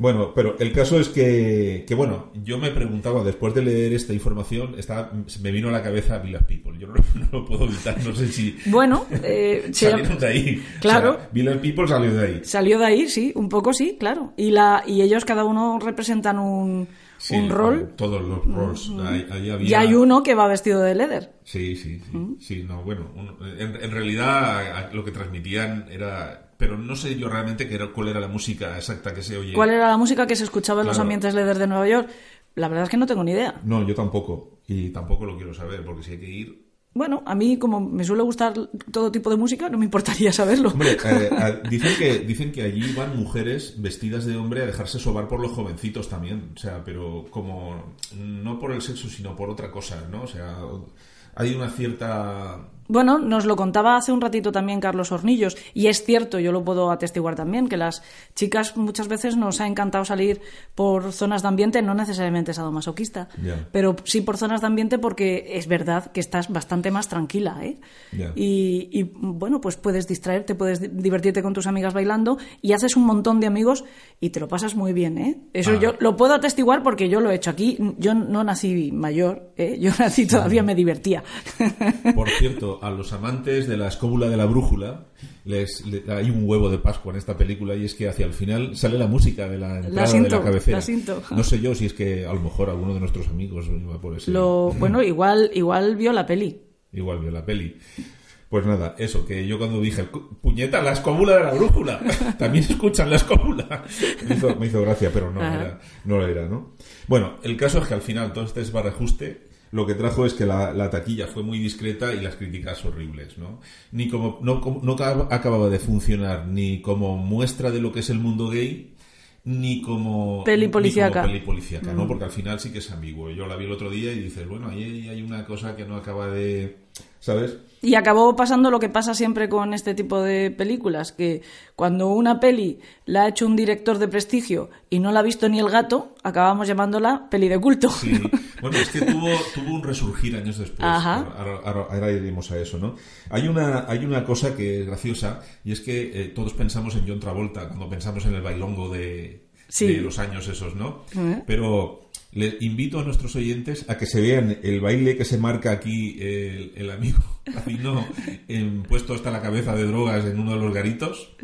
Bueno, pero el caso es que, que, bueno, yo me preguntaba, después de leer esta información, estaba, me vino a la cabeza Village People. Yo no, no lo puedo evitar, no sé si Bueno, eh, salieron de ahí. Claro. O sea, Village People salió de ahí. salió de ahí, sí, un poco sí, claro. Y, la, y ellos cada uno representan un, Sí, un rol. Todos los roles. Ahí, ahí había... Y hay uno que va vestido de leather. Sí, sí, sí. Sí, no, bueno, un- en, en realidad lo que transmitían era... Pero no sé yo realmente qué era, cuál era la música exacta que se oye. ¿Cuál era la música que se escuchaba en los ambientes leather de Nueva York? La verdad es que no tengo ni idea. No, yo tampoco. Y tampoco lo quiero saber, porque si hay que ir... Bueno, a mí como me suele gustar todo tipo de música, no me importaría saberlo. Hombre, eh, dicen, que, dicen que allí van mujeres vestidas de hombre a dejarse sobar por los jovencitos también. O sea, pero como no por el sexo, sino por otra cosa, ¿no? O sea, hay una cierta Bueno, nos lo contaba hace un ratito también Carlos Hornillos, y es cierto, yo lo puedo atestiguar también, que las chicas muchas veces nos ha encantado salir por zonas de ambiente, no necesariamente sadomasoquista, Ya. pero sí por zonas de ambiente porque es verdad que estás bastante más tranquila, ¿eh? Y, y, bueno, pues puedes distraerte, puedes di- divertirte con tus amigas bailando y haces un montón de amigos y te lo pasas muy bien, ¿eh? Eso Ah. yo lo puedo atestiguar porque yo lo he hecho aquí. Yo no nací mayor, ¿eh? Yo nací todavía me divertía. Por cierto, a los amantes de la escóbula de la brújula, les, le- hay un huevo de Pascua en esta película y es que hacia el final sale la música de la entrada de la cabecera. la. No sé yo si es que a lo mejor alguno de nuestros amigos iba por ese. Lo, bueno, igual, igual vio la peli. Igual vio la peli. Pues nada, eso, que yo cuando dije, "Cu- puñeta, la escóbula de la brújula, también escuchan la escóbula. Me hizo, me hizo gracia, pero no era, no lo era, ¿no? Bueno, el caso es que al final todo este desbarajuste lo que trajo es que la, la taquilla fue muy discreta y las críticas horribles, ¿no? Ni como, no, como- no acab- acababa de funcionar ni como muestra de lo que es el mundo gay, ni como Peli ni como policíaca. peli policíaca, ¿no? Mm. Porque al final sí que es ambiguo. Yo la vi el otro día y dices, bueno, ahí hay una cosa que no acaba de... ¿Sabes? Y acabó pasando lo que pasa siempre con este tipo de películas, que cuando una peli la ha hecho un director de prestigio y no la ha visto ni el gato, acabamos llamándola peli de culto. Sí. Bueno, es que tuvo, tuvo un resurgir años después. Ajá. Ahora, ahora- ahora iremos a eso, ¿no? Hay una, hay una cosa que es graciosa y es que eh, todos pensamos en John Travolta cuando pensamos en el bailongo de, Sí. de los años esos, ¿no? ¿Eh? Pero le invito a nuestros oyentes a que se vean el baile que se marca aquí el, el amigo Racino, en, puesto hasta la cabeza de drogas en uno de los garitos.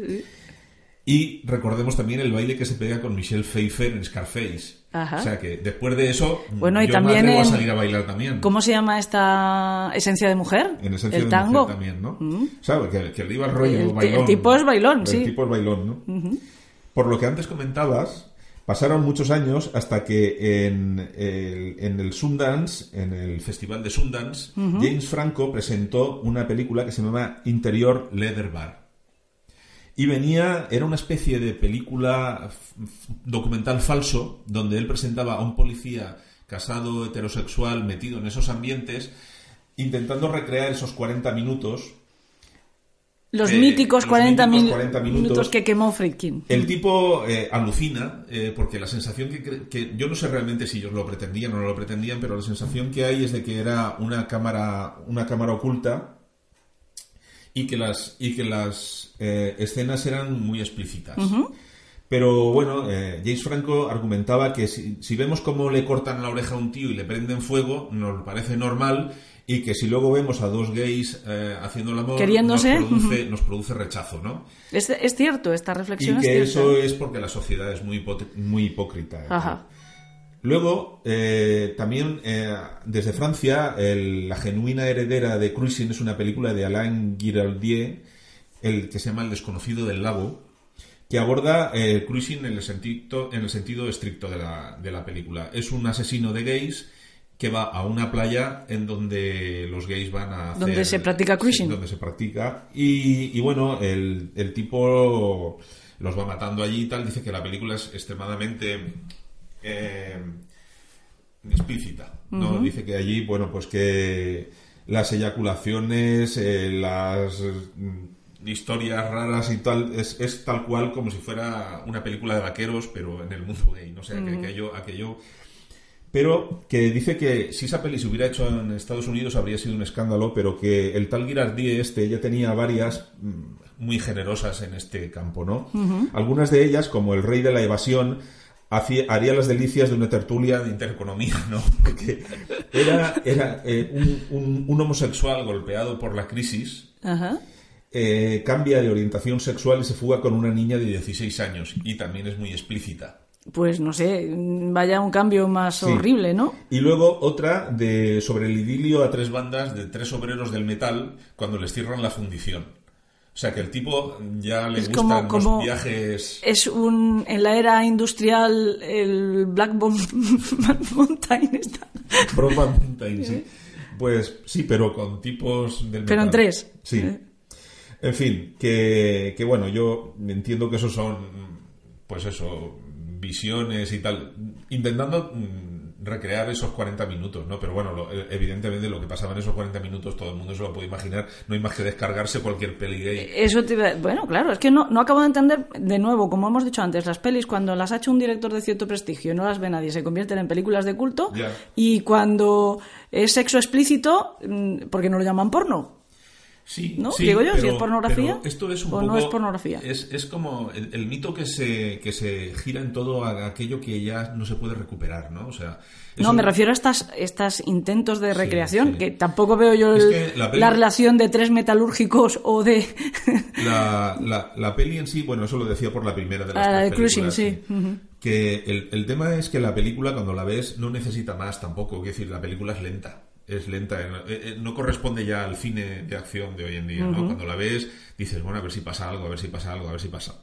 Y recordemos también el baile que se pega con Michelle Pfeiffer en Scarface. Ajá. O sea que después de eso, Bueno, y yo también me atrevo en- a salir a bailar también. ¿Cómo se llama esta esencia de mujer? En esencia el de tango. mujer también, ¿no? Mm. ¿Sabes? Que, que le iba el rollo El bailón. el tipo es bailón, El sí. tipo es bailón, ¿no? Por lo que antes comentabas, pasaron muchos años hasta que en el, en el Sundance, en el Festival de Sundance. James Franco presentó una película que se llama Interior Leather Bar. Y venía, era una especie de película documental falso, donde él presentaba a un policía casado, heterosexual, metido en esos ambientes, intentando recrear esos 40 minutos Los Eh, míticos los 40, míticos mil- 40 minutos. minutos que quemó Friedkin. el tipo eh, alucina, eh, porque la sensación que, Yo no sé realmente si ellos lo pretendían o no lo pretendían, pero la sensación que hay es de que era una cámara, una cámara oculta y que las, y que las escenas eran muy explícitas. Pero bueno, eh, James Franco argumentaba que si, si vemos cómo le cortan la oreja a un tío y le prenden fuego, nos parece normal y que si luego vemos a dos gays eh, haciendo el amor, Queriéndose. Nos, produce, nos produce rechazo, ¿no? Es, es cierto, esta reflexión Y que eso es porque la sociedad es muy, muy hipócrita. Ajá. Luego, eh, también eh, desde Francia, el- La genuina heredera de Cruising es una película de Alain Giraldier, el que se llama El desconocido del lago, que aborda eh, Cruising en el sentido, en el sentido estricto de la, de la película. Es un asesino de gays que va a una playa en donde los gays van a hacer... Donde se practica cruising. Sí, donde se practica. Y, y bueno, el, el tipo los va matando allí y tal. Dice que la película es extremadamente eh, explícita. ¿no? Dice que allí, bueno, pues que las eyaculaciones, eh, las mm, historias raras y tal, es, es tal cual como si fuera una película de vaqueros, pero en el mundo gay. No sé, que aquello, aquello pero que dice que si esa peli se hubiera hecho en Estados Unidos habría sido un escándalo, pero que el tal Girardi este ya tenía varias mm, muy generosas en este campo, ¿no? Algunas de ellas, como El Rey de la Evasión, hacía- haría las delicias de una tertulia de intereconomía, ¿no? Porque era, era eh, un, un- un homosexual golpeado por la crisis, Ajá. eh, cambia de orientación sexual y se fuga con una niña de 16 años, y también es muy explícita. Pues no sé, vaya un cambio más Sí. horrible, ¿no? Y luego otra de sobre el idilio a tres bandas de tres obreros del metal cuando les cierran la fundición. O sea que el tipo ya le Es gustan como- como- los viajes. Es un. En la era industrial, el Black Bomb- Mountain está. Brokeback Mountain, sí. Pues sí, pero con tipos del Pero en tres. Sí. Eh. En fin, que, que bueno, yo entiendo que esos son, pues eso, visiones y tal, intentando mm, recrear esos 40 minutos, ¿no? Pero bueno, lo- eh, evidentemente lo que pasaba en esos 40 minutos todo el mundo se lo puede imaginar. No hay más que descargarse cualquier peli gay. Eso te iba- Bueno, claro, es que no, no acabo de entender, de nuevo, como hemos dicho antes, las pelis cuando las ha hecho un director de cierto prestigio y no las ve nadie, se convierten en películas de culto. Y cuando es sexo explícito, mm, porque no lo llaman porno. Sí, ¿No? sí, Digo yo, si pero- es pornografía, esto es un o no poco- es pornografía. Es, es como el, el mito que se, que se gira en todo a aquello que ya no se puede recuperar, ¿no? O sea, No, eso- me refiero a estas, estas intentos de Sí, recreación, sí. que tampoco veo yo el- la la, peli- relación de tres metalúrgicos o de... La, la, la peli en sí, bueno, eso lo decía por la primera de las Ah, la tres de Cruising, películas, sí. Ujú. Que el, el tema es que la película, cuando la ves, no necesita más tampoco. Es decir, la película es lenta. Es lenta. eh, eh, No corresponde ya al cine de acción de hoy en día, ¿no? Cuando la ves, dices, bueno, a ver si pasa algo, a ver si pasa algo, a ver si pasa.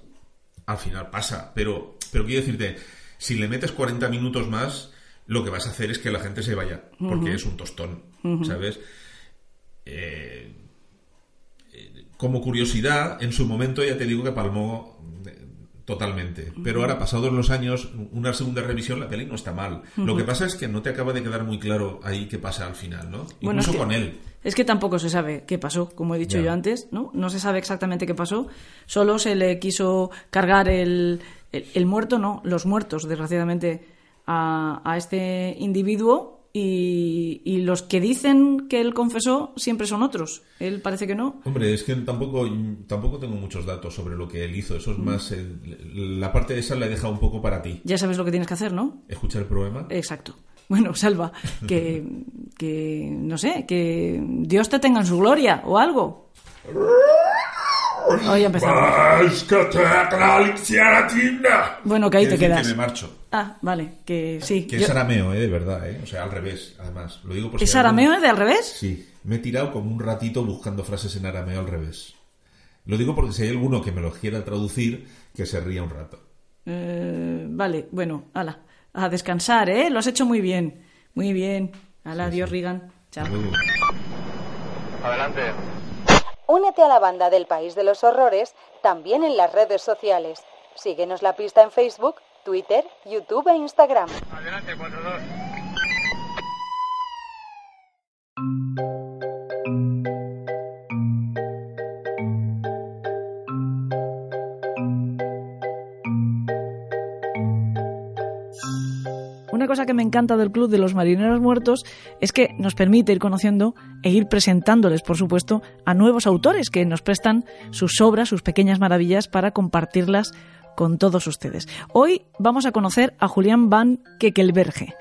Al final pasa. Pero, pero quiero decirte, si le metes 40 minutos más, lo que vas a hacer es que la gente se vaya. Porque es un tostón, ¿sabes? Eh, como curiosidad, en su momento ya te digo que palmó totalmente. Pero ahora, pasados los años, una segunda revisión, la peli no está mal. Lo que pasa es que no te acaba de quedar muy claro ahí qué pasa al final, ¿no? Bueno, Incluso es que- con él. Es que tampoco se sabe qué pasó, como he dicho yo antes, ¿no? No se sabe exactamente qué pasó. Solo se le quiso cargar el, el, el muerto, no, los muertos, desgraciadamente, a, a este individuo y, y los que dicen que él confesó siempre son otros. Él parece que no. Hombre, es que tampoco, tampoco tengo muchos datos sobre lo que él hizo. Eso es más. el- la parte de esa la he dejado un poco para ti. Ya sabes lo que tienes que hacer, ¿no? Escucha el problema. Exacto. Bueno, Salva, que, que no sé, que Dios te tenga en su gloria o algo. Hoy empezamos. Bueno, que ahí te quedas. Que me marcho. Ah, vale, que sí. Que yo- es arameo, ¿eh? De verdad, ¿eh? O sea, al revés, además. Lo digo por ¿Es si arameo de al revés? Sí, me he tirado como un ratito buscando frases en arameo al revés. Lo digo porque si hay alguno que me lo quiera traducir, que se ría un rato. Eh, vale, bueno, ala. A descansar, ¿eh? Lo has hecho muy bien. Muy bien. Ala, adiós, Regan. Chao. Uh. Únete a la banda del País de los Horrores también en las redes sociales. Síguenos la pista en Facebook, Twitter, YouTube e Instagram. Una cosa que me encanta del Club de los Marineros Muertos es que nos permite ir conociendo e ir presentándoles, por supuesto, a nuevos autores que nos prestan sus obras, sus pequeñas maravillas para compartirlas con todos ustedes. Hoy vamos a conocer a Julián Van Kekelberge.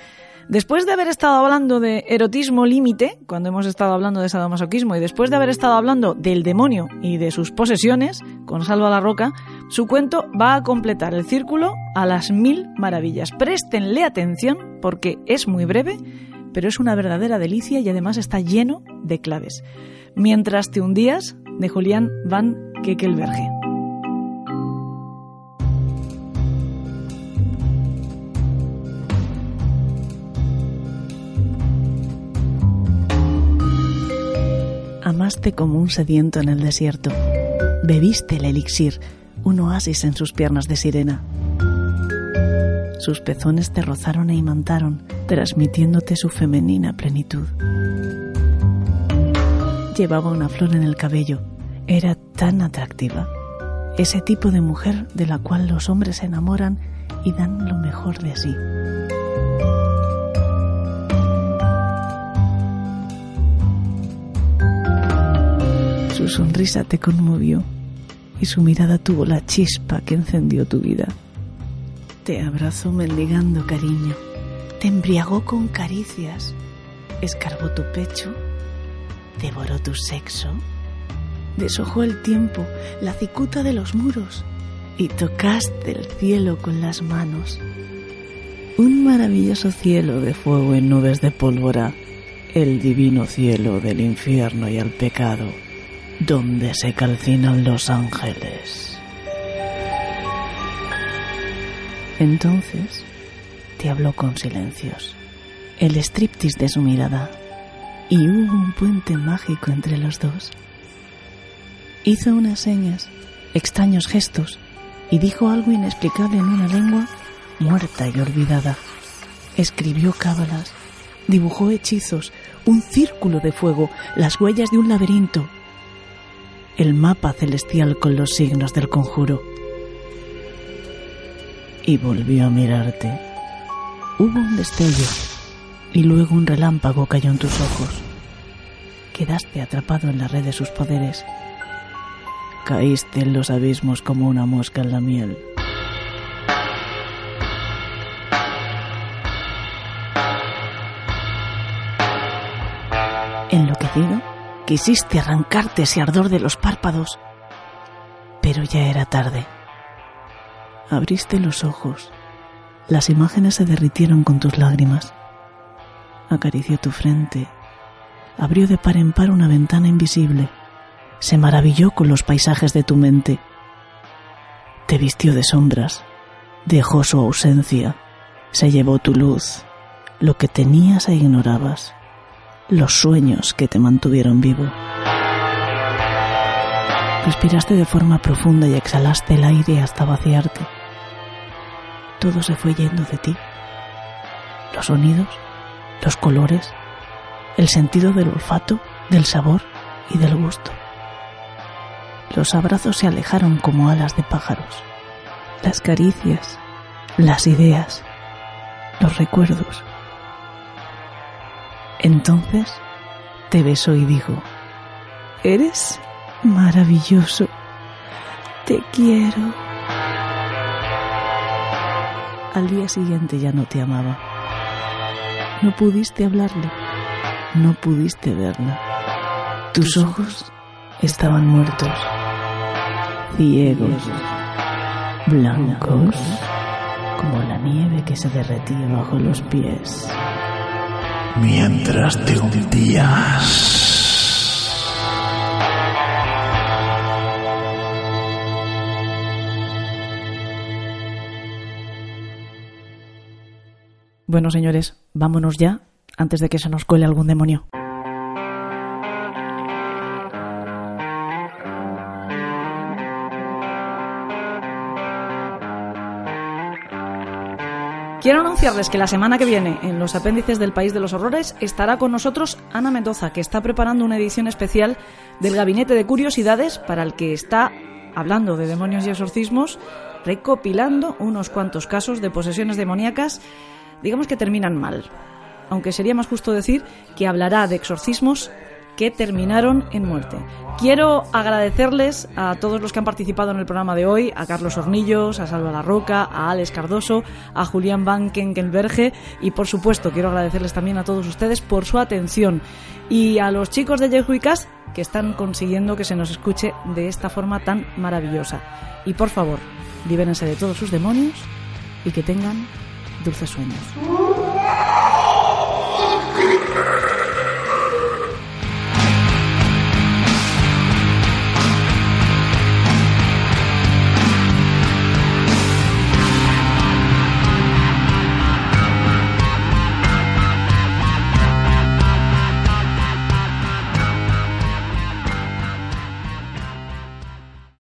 Después de haber estado hablando de erotismo límite, cuando hemos estado hablando de sadomasoquismo, y después de haber estado hablando del demonio y de sus posesiones, con Salva la Roca, su cuento va a completar el círculo a las mil maravillas. Préstenle atención porque es muy breve, pero es una verdadera delicia y además está lleno de claves. Mientras te hundías, de Julián Van Kekelberge. Amaste como un sediento en el desierto. Bebiste el elixir, un oasis en sus piernas de sirena. Sus pezones te rozaron e imantaron, transmitiéndote su femenina plenitud. Llevaba una flor en el cabello. Era tan atractiva. Ese tipo de mujer de la cual los hombres se enamoran y dan lo mejor de sí. Su sonrisa te conmovió y su mirada tuvo la chispa que encendió tu vida. Te abrazó mendigando cariño, te embriagó con caricias, escarbó tu pecho, devoró tu sexo, deshojó el tiempo, la cicuta de los muros y tocaste el cielo con las manos. Un maravilloso cielo de fuego en nubes de pólvora, el divino cielo del infierno y el pecado donde se calcinan los ángeles. Entonces te habló con silencios, el striptease de su mirada, y hubo un puente mágico entre los dos. Hizo unas señas, extraños gestos, y dijo algo inexplicable en una lengua muerta y olvidada. Escribió cábalas, dibujó hechizos, un círculo de fuego, las huellas de un laberinto, el mapa celestial con los signos del conjuro. Y volvió a mirarte. Hubo un destello y luego un relámpago cayó en tus ojos. Quedaste atrapado en la red de sus poderes. Caíste en los abismos como una mosca en la miel. Enloquecido, quisiste arrancarte ese ardor de los párpados, pero ya era tarde. Abriste los ojos. Las imágenes se derritieron con tus lágrimas. Acarició tu frente. Abrió de par en par una ventana invisible. Se maravilló con los paisajes de tu mente. Te vistió de sombras. Dejó su ausencia. Se llevó tu luz. Lo que tenías e ignorabas los sueños que te mantuvieron vivo. Respiraste de forma profunda y exhalaste el aire hasta vaciarte. Todo se fue yendo de ti. Los sonidos, los colores, el sentido del olfato, del sabor y del gusto. Los abrazos se alejaron como alas de pájaros. Las caricias, las ideas, los recuerdos entonces te besó y dijo, Eres maravilloso, te quiero. Al día siguiente ya no te amaba. No pudiste hablarle, no pudiste verla. Tus ojos estaban muertos, ciegos, blancos, como la nieve que se derretía bajo los pies mientras te hundías. Bueno, señores, vámonos ya antes de que se nos cuele algún demonio. Quiero anunciarles que la semana que viene, en los apéndices del País de los Horrores, estará con nosotros Ana Mendoza, que está preparando una edición especial del Gabinete de Curiosidades para el que está hablando de demonios y exorcismos, recopilando unos cuantos casos de posesiones demoníacas, digamos que terminan mal. Aunque sería más justo decir que hablará de exorcismos que terminaron en muerte. Quiero agradecerles a todos los que han participado en el programa de hoy, a Carlos Hornillos, a Salva La Roca, a Alex Cardoso, a Julián Van Kenkenberge y por supuesto quiero agradecerles también a todos ustedes por su atención y a los chicos de Jehuicas que están consiguiendo que se nos escuche de esta forma tan maravillosa. Y por favor, libérense de todos sus demonios y que tengan dulces sueños.